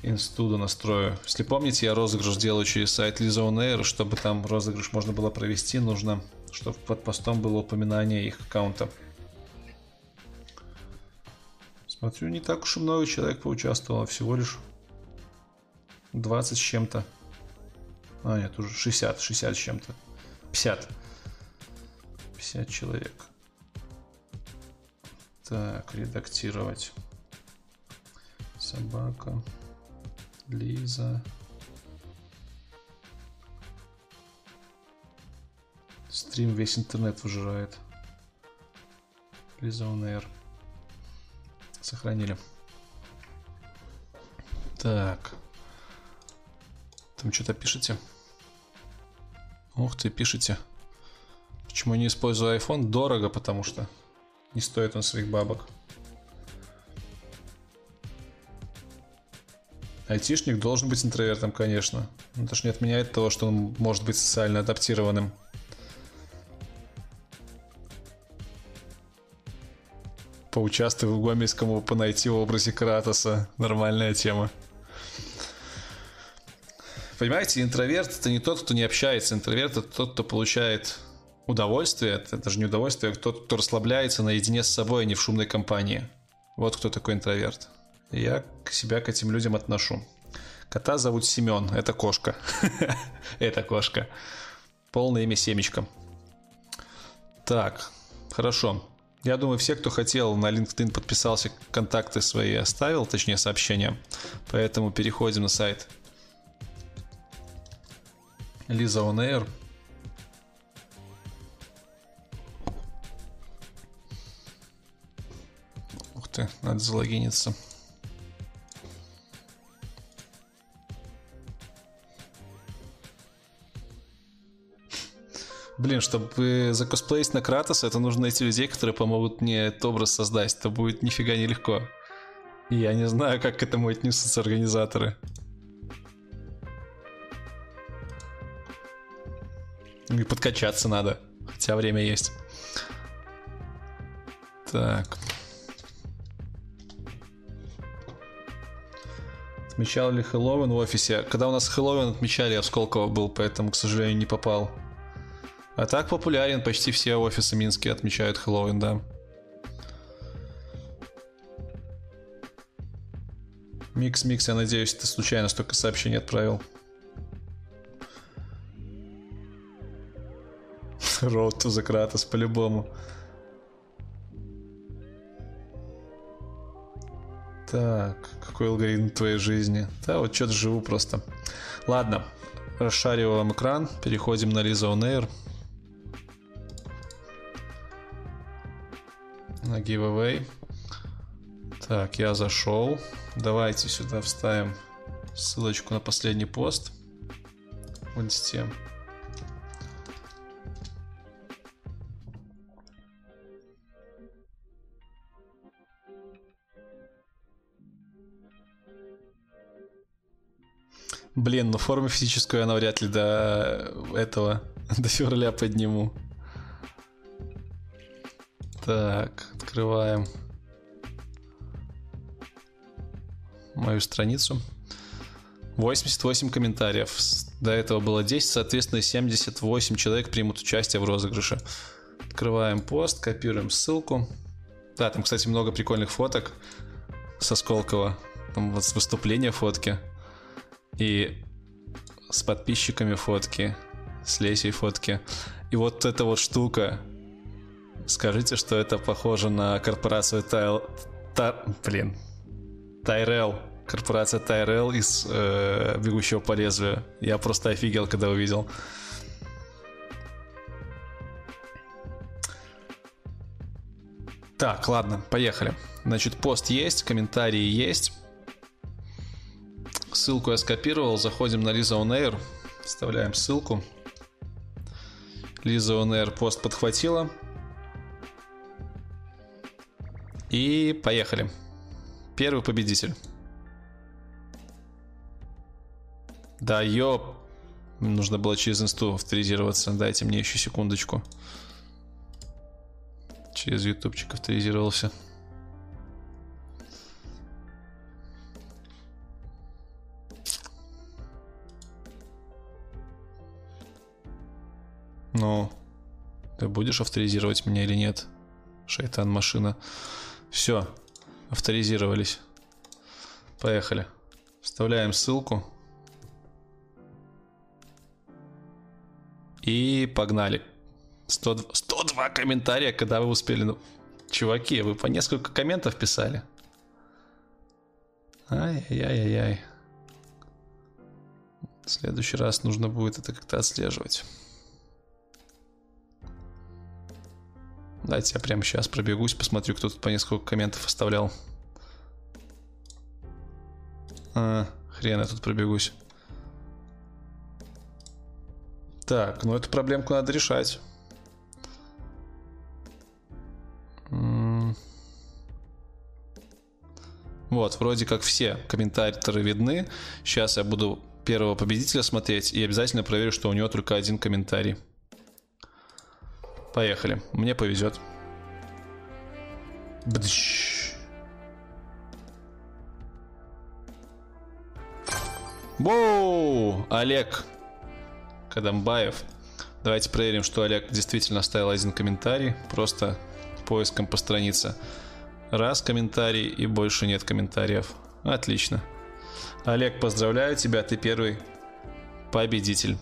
инстуда настрою. Если помните, я розыгрыш делаю через сайт Lizone Air. Чтобы там розыгрыш можно было провести, нужно, чтобы под постом было упоминание их аккаунта. Смотрю, не так уж и много человек поучаствовало, всего лишь 20 с чем-то. А, нет, уже 60, 60 с чем-то. 50. 50 человек. Так, редактировать. Собака. Лиза. Стрим весь интернет выжирает. Лиза air. Сохранили. Так. Там что-то пишете? Ух ты, пишете. Почему не использую iPhone? Дорого, потому что не стоит он своих бабок. Айтишник должен быть интровертом, конечно. Но это же не отменяет того, что он может быть социально адаптированным. Поучаствуй в Гомельском OpenIT в образе Кратоса. Нормальная тема. Понимаете, интроверт это не тот, кто не общается. Интроверт это тот, кто получает удовольствие. Это даже не удовольствие, а тот, кто расслабляется наедине с собой, а не в шумной компании. Вот кто такой интроверт. Я себя к этим людям отношу. Кота зовут Семен. Это кошка. *laughs* Это кошка. Полное имя Семечка. Так, хорошо. Я думаю, все, кто хотел, на LinkedIn подписался, контакты свои оставил, точнее сообщения. Поэтому переходим на сайт Лиза On Air. Ух ты, надо залогиниться. Блин, чтобы закосплеить на Кратоса, это нужно найти людей, которые помогут мне этот образ создать. Это будет нифига нелегко. И я не знаю, как к этому отнесутся организаторы. И подкачаться надо. Хотя время есть. Так. Отмечал ли Хэллоуин в офисе? Когда у нас Хэллоуин отмечали, я в Сколково был, поэтому, к сожалению, не попал. А так популярен, почти все офисы минские отмечают Хэллоуин, да. Микс-микс, я надеюсь, ты случайно столько сообщений отправил. *laughs* Road to the Kratos, по-любому. Так, какой алгоритм твоей жизни? Да, вот что-то живу просто. Ладно, расшариваем экран, переходим на Lisa On. На giveaway. Так, я зашел. Давайте сюда вставим ссылочку на последний пост в инсте. Блин, ну форму физическую я навряд ли до этого, *laughs* до февраля подниму. Так, открываем мою страницу. 88 комментариев. До этого было 10, соответственно, 78 человек примут участие в розыгрыше. Открываем пост, копируем ссылку. Да, там, кстати, много прикольных фоток со Сколково. Там вот с выступления фотки. И с подписчиками фотки, с Лесей фотки. И вот эта вот штука. Скажите, что это похоже на корпорацию Тайл... Та... Блин. Тайрел. Корпорация Тайрел из э, «Бегущего по лезвию». Я просто офигел, когда увидел. Так, ладно, поехали. Значит, пост есть, комментарии есть. Ссылку я скопировал. Заходим на Lisa On. Вставляем ссылку. Lisa On пост подхватила. И поехали. Первый победитель. Да, ёп. Нужно было через инсту авторизироваться. Дайте мне еще секундочку. Через ютубчик авторизировался. Ну, ты будешь авторизировать меня или нет? Шайтан машина. Все, авторизировались. Поехали. Вставляем ссылку. И погнали. 100, 102 комментария, когда вы успели. Ну, чуваки, вы по несколько комментов писали. Ай-яй-яй-яй. В следующий раз нужно будет это как-то отслеживать. Давайте я прямо сейчас пробегусь, посмотрю, кто тут по несколько комментов оставлял. А, хрен я тут пробегусь. Так, ну эту проблемку надо решать. Вот, вроде как все комментаторы видны. Сейчас я буду первого победителя смотреть и обязательно проверю, что у него только один комментарий. Поехали. Мне повезет. Бдыщ. Воу! Олег Кадамбаев. Давайте проверим, что Олег действительно оставил один комментарий. Просто поиском по странице. Раз комментарий и больше нет комментариев. Отлично. Олег, поздравляю тебя, ты первый победитель.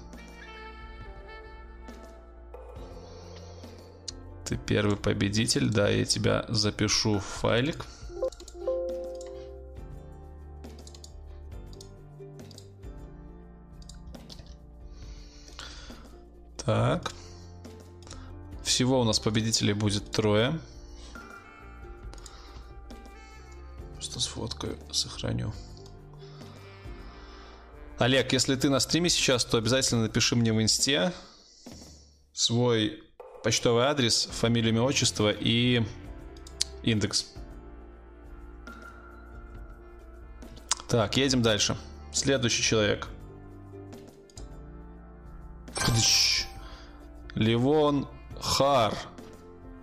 Ты первый победитель, да, я тебя запишу в файлик. Так. Всего у нас победителей будет трое. Просто сфоткаю, сохраню. Олег, если ты на стриме сейчас, то обязательно напиши мне в инсте свой почтовый адрес, фамилию, имя, отчество и индекс. Так, едем дальше. Следующий человек. Ливон Хар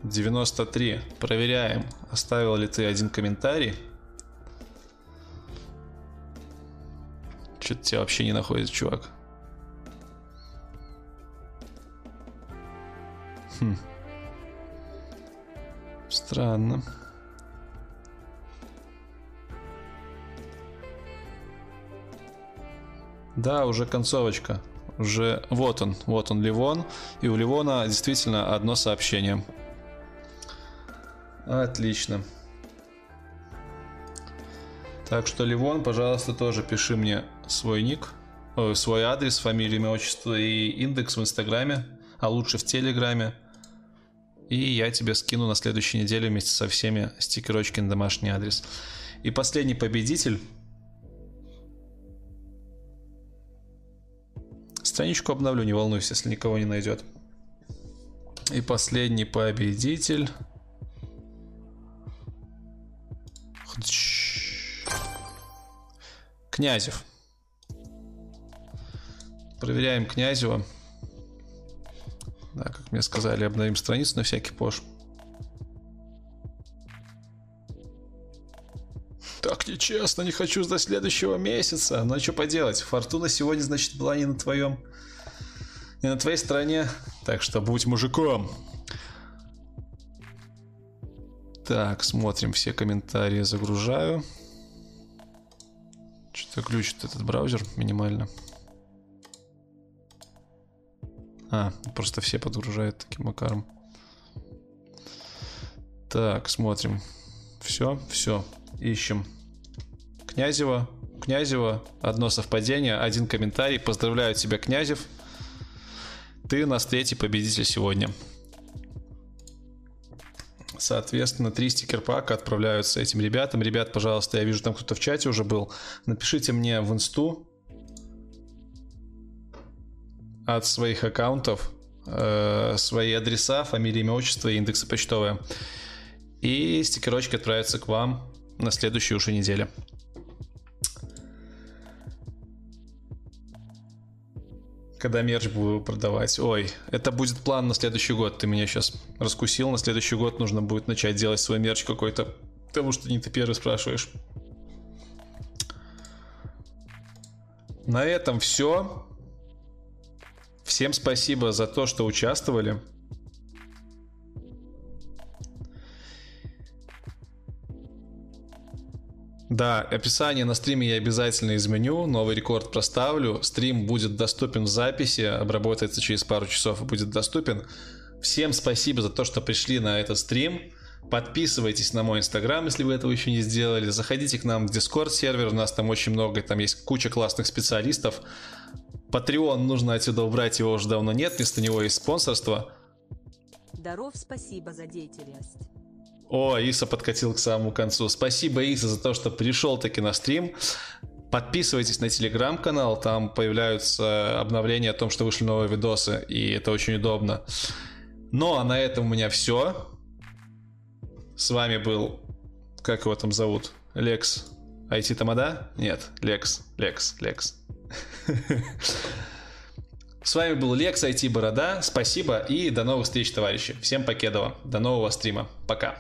93. Проверяем, оставил ли ты один комментарий. Что-то тебя вообще не находит, чувак. Хм. Странно. Да, уже концовочка. Уже вот он, вот он Ливон. И у Ливона действительно одно сообщение. Отлично. Так что, Ливон, пожалуйста, тоже пиши мне свой ник, э, свой адрес, фамилию, имя, отчество и индекс в Инстаграме, а лучше в Телеграме. И я тебе скину на следующей неделе вместе со всеми стикерочки на домашний адрес. И последний победитель. Страничку обновлю, не волнуйся, если никого не найдет. И последний победитель. Князев. Проверяем Князева. Да, как мне сказали, обновим страницу на всякий пош. Так нечестно, не хочу ждать следующего месяца. Но что поделать, фортуна сегодня, значит, была не на твоем... Не на твоей стороне. Так что будь мужиком. Так, смотрим все комментарии, загружаю. Что-то глючит этот браузер минимально. А, просто все подгружают таким макаром. Так, смотрим. Все, все. Ищем. Князева. Князева. Одно совпадение, один комментарий. Поздравляю тебя, Князев. Ты у нас третий победитель сегодня. Соответственно, три стикер-пака отправляются этим ребятам. Ребят, пожалуйста, я вижу, там кто-то в чате уже был. Напишите мне в инсту от своих аккаунтов э, свои адреса, фамилии, имя, отчество и индексы почтовые. И стикерочки отправятся к вам на следующей уже неделе. когда мерч буду продавать. Ой, это будет план на следующий год. Ты меня сейчас раскусил. На следующий год нужно будет начать делать свой мерч какой-то. Потому что не ты первый спрашиваешь. На этом все. Всем спасибо за то, что участвовали. Да, описание на стриме я обязательно изменю, новый рекорд проставлю. Стрим будет доступен в записи, обработается через пару часов и будет доступен. Всем спасибо за то, что пришли на этот стрим. Подписывайтесь на мой инстаграм, если вы этого еще не сделали. Заходите к нам в Discord сервер, у нас там очень много, там есть куча классных специалистов. Patreon нужно отсюда убрать, его уже давно нет, вместо него есть спонсорство. Даров, спасибо за деятельность. О, Иса подкатил к самому концу. Спасибо, Иса, за то, что пришел таки на стрим. Подписывайтесь на телеграм-канал, там появляются обновления о том, что вышли новые видосы, и это очень удобно. Ну, а на этом у меня все. С вами был, как его там зовут, Лекс IT Тамада? Нет, Лекс, Лекс, Лекс. С вами был Лекс IT Борода. Спасибо и до новых встреч, товарищи. Всем покедова. До нового стрима. Пока.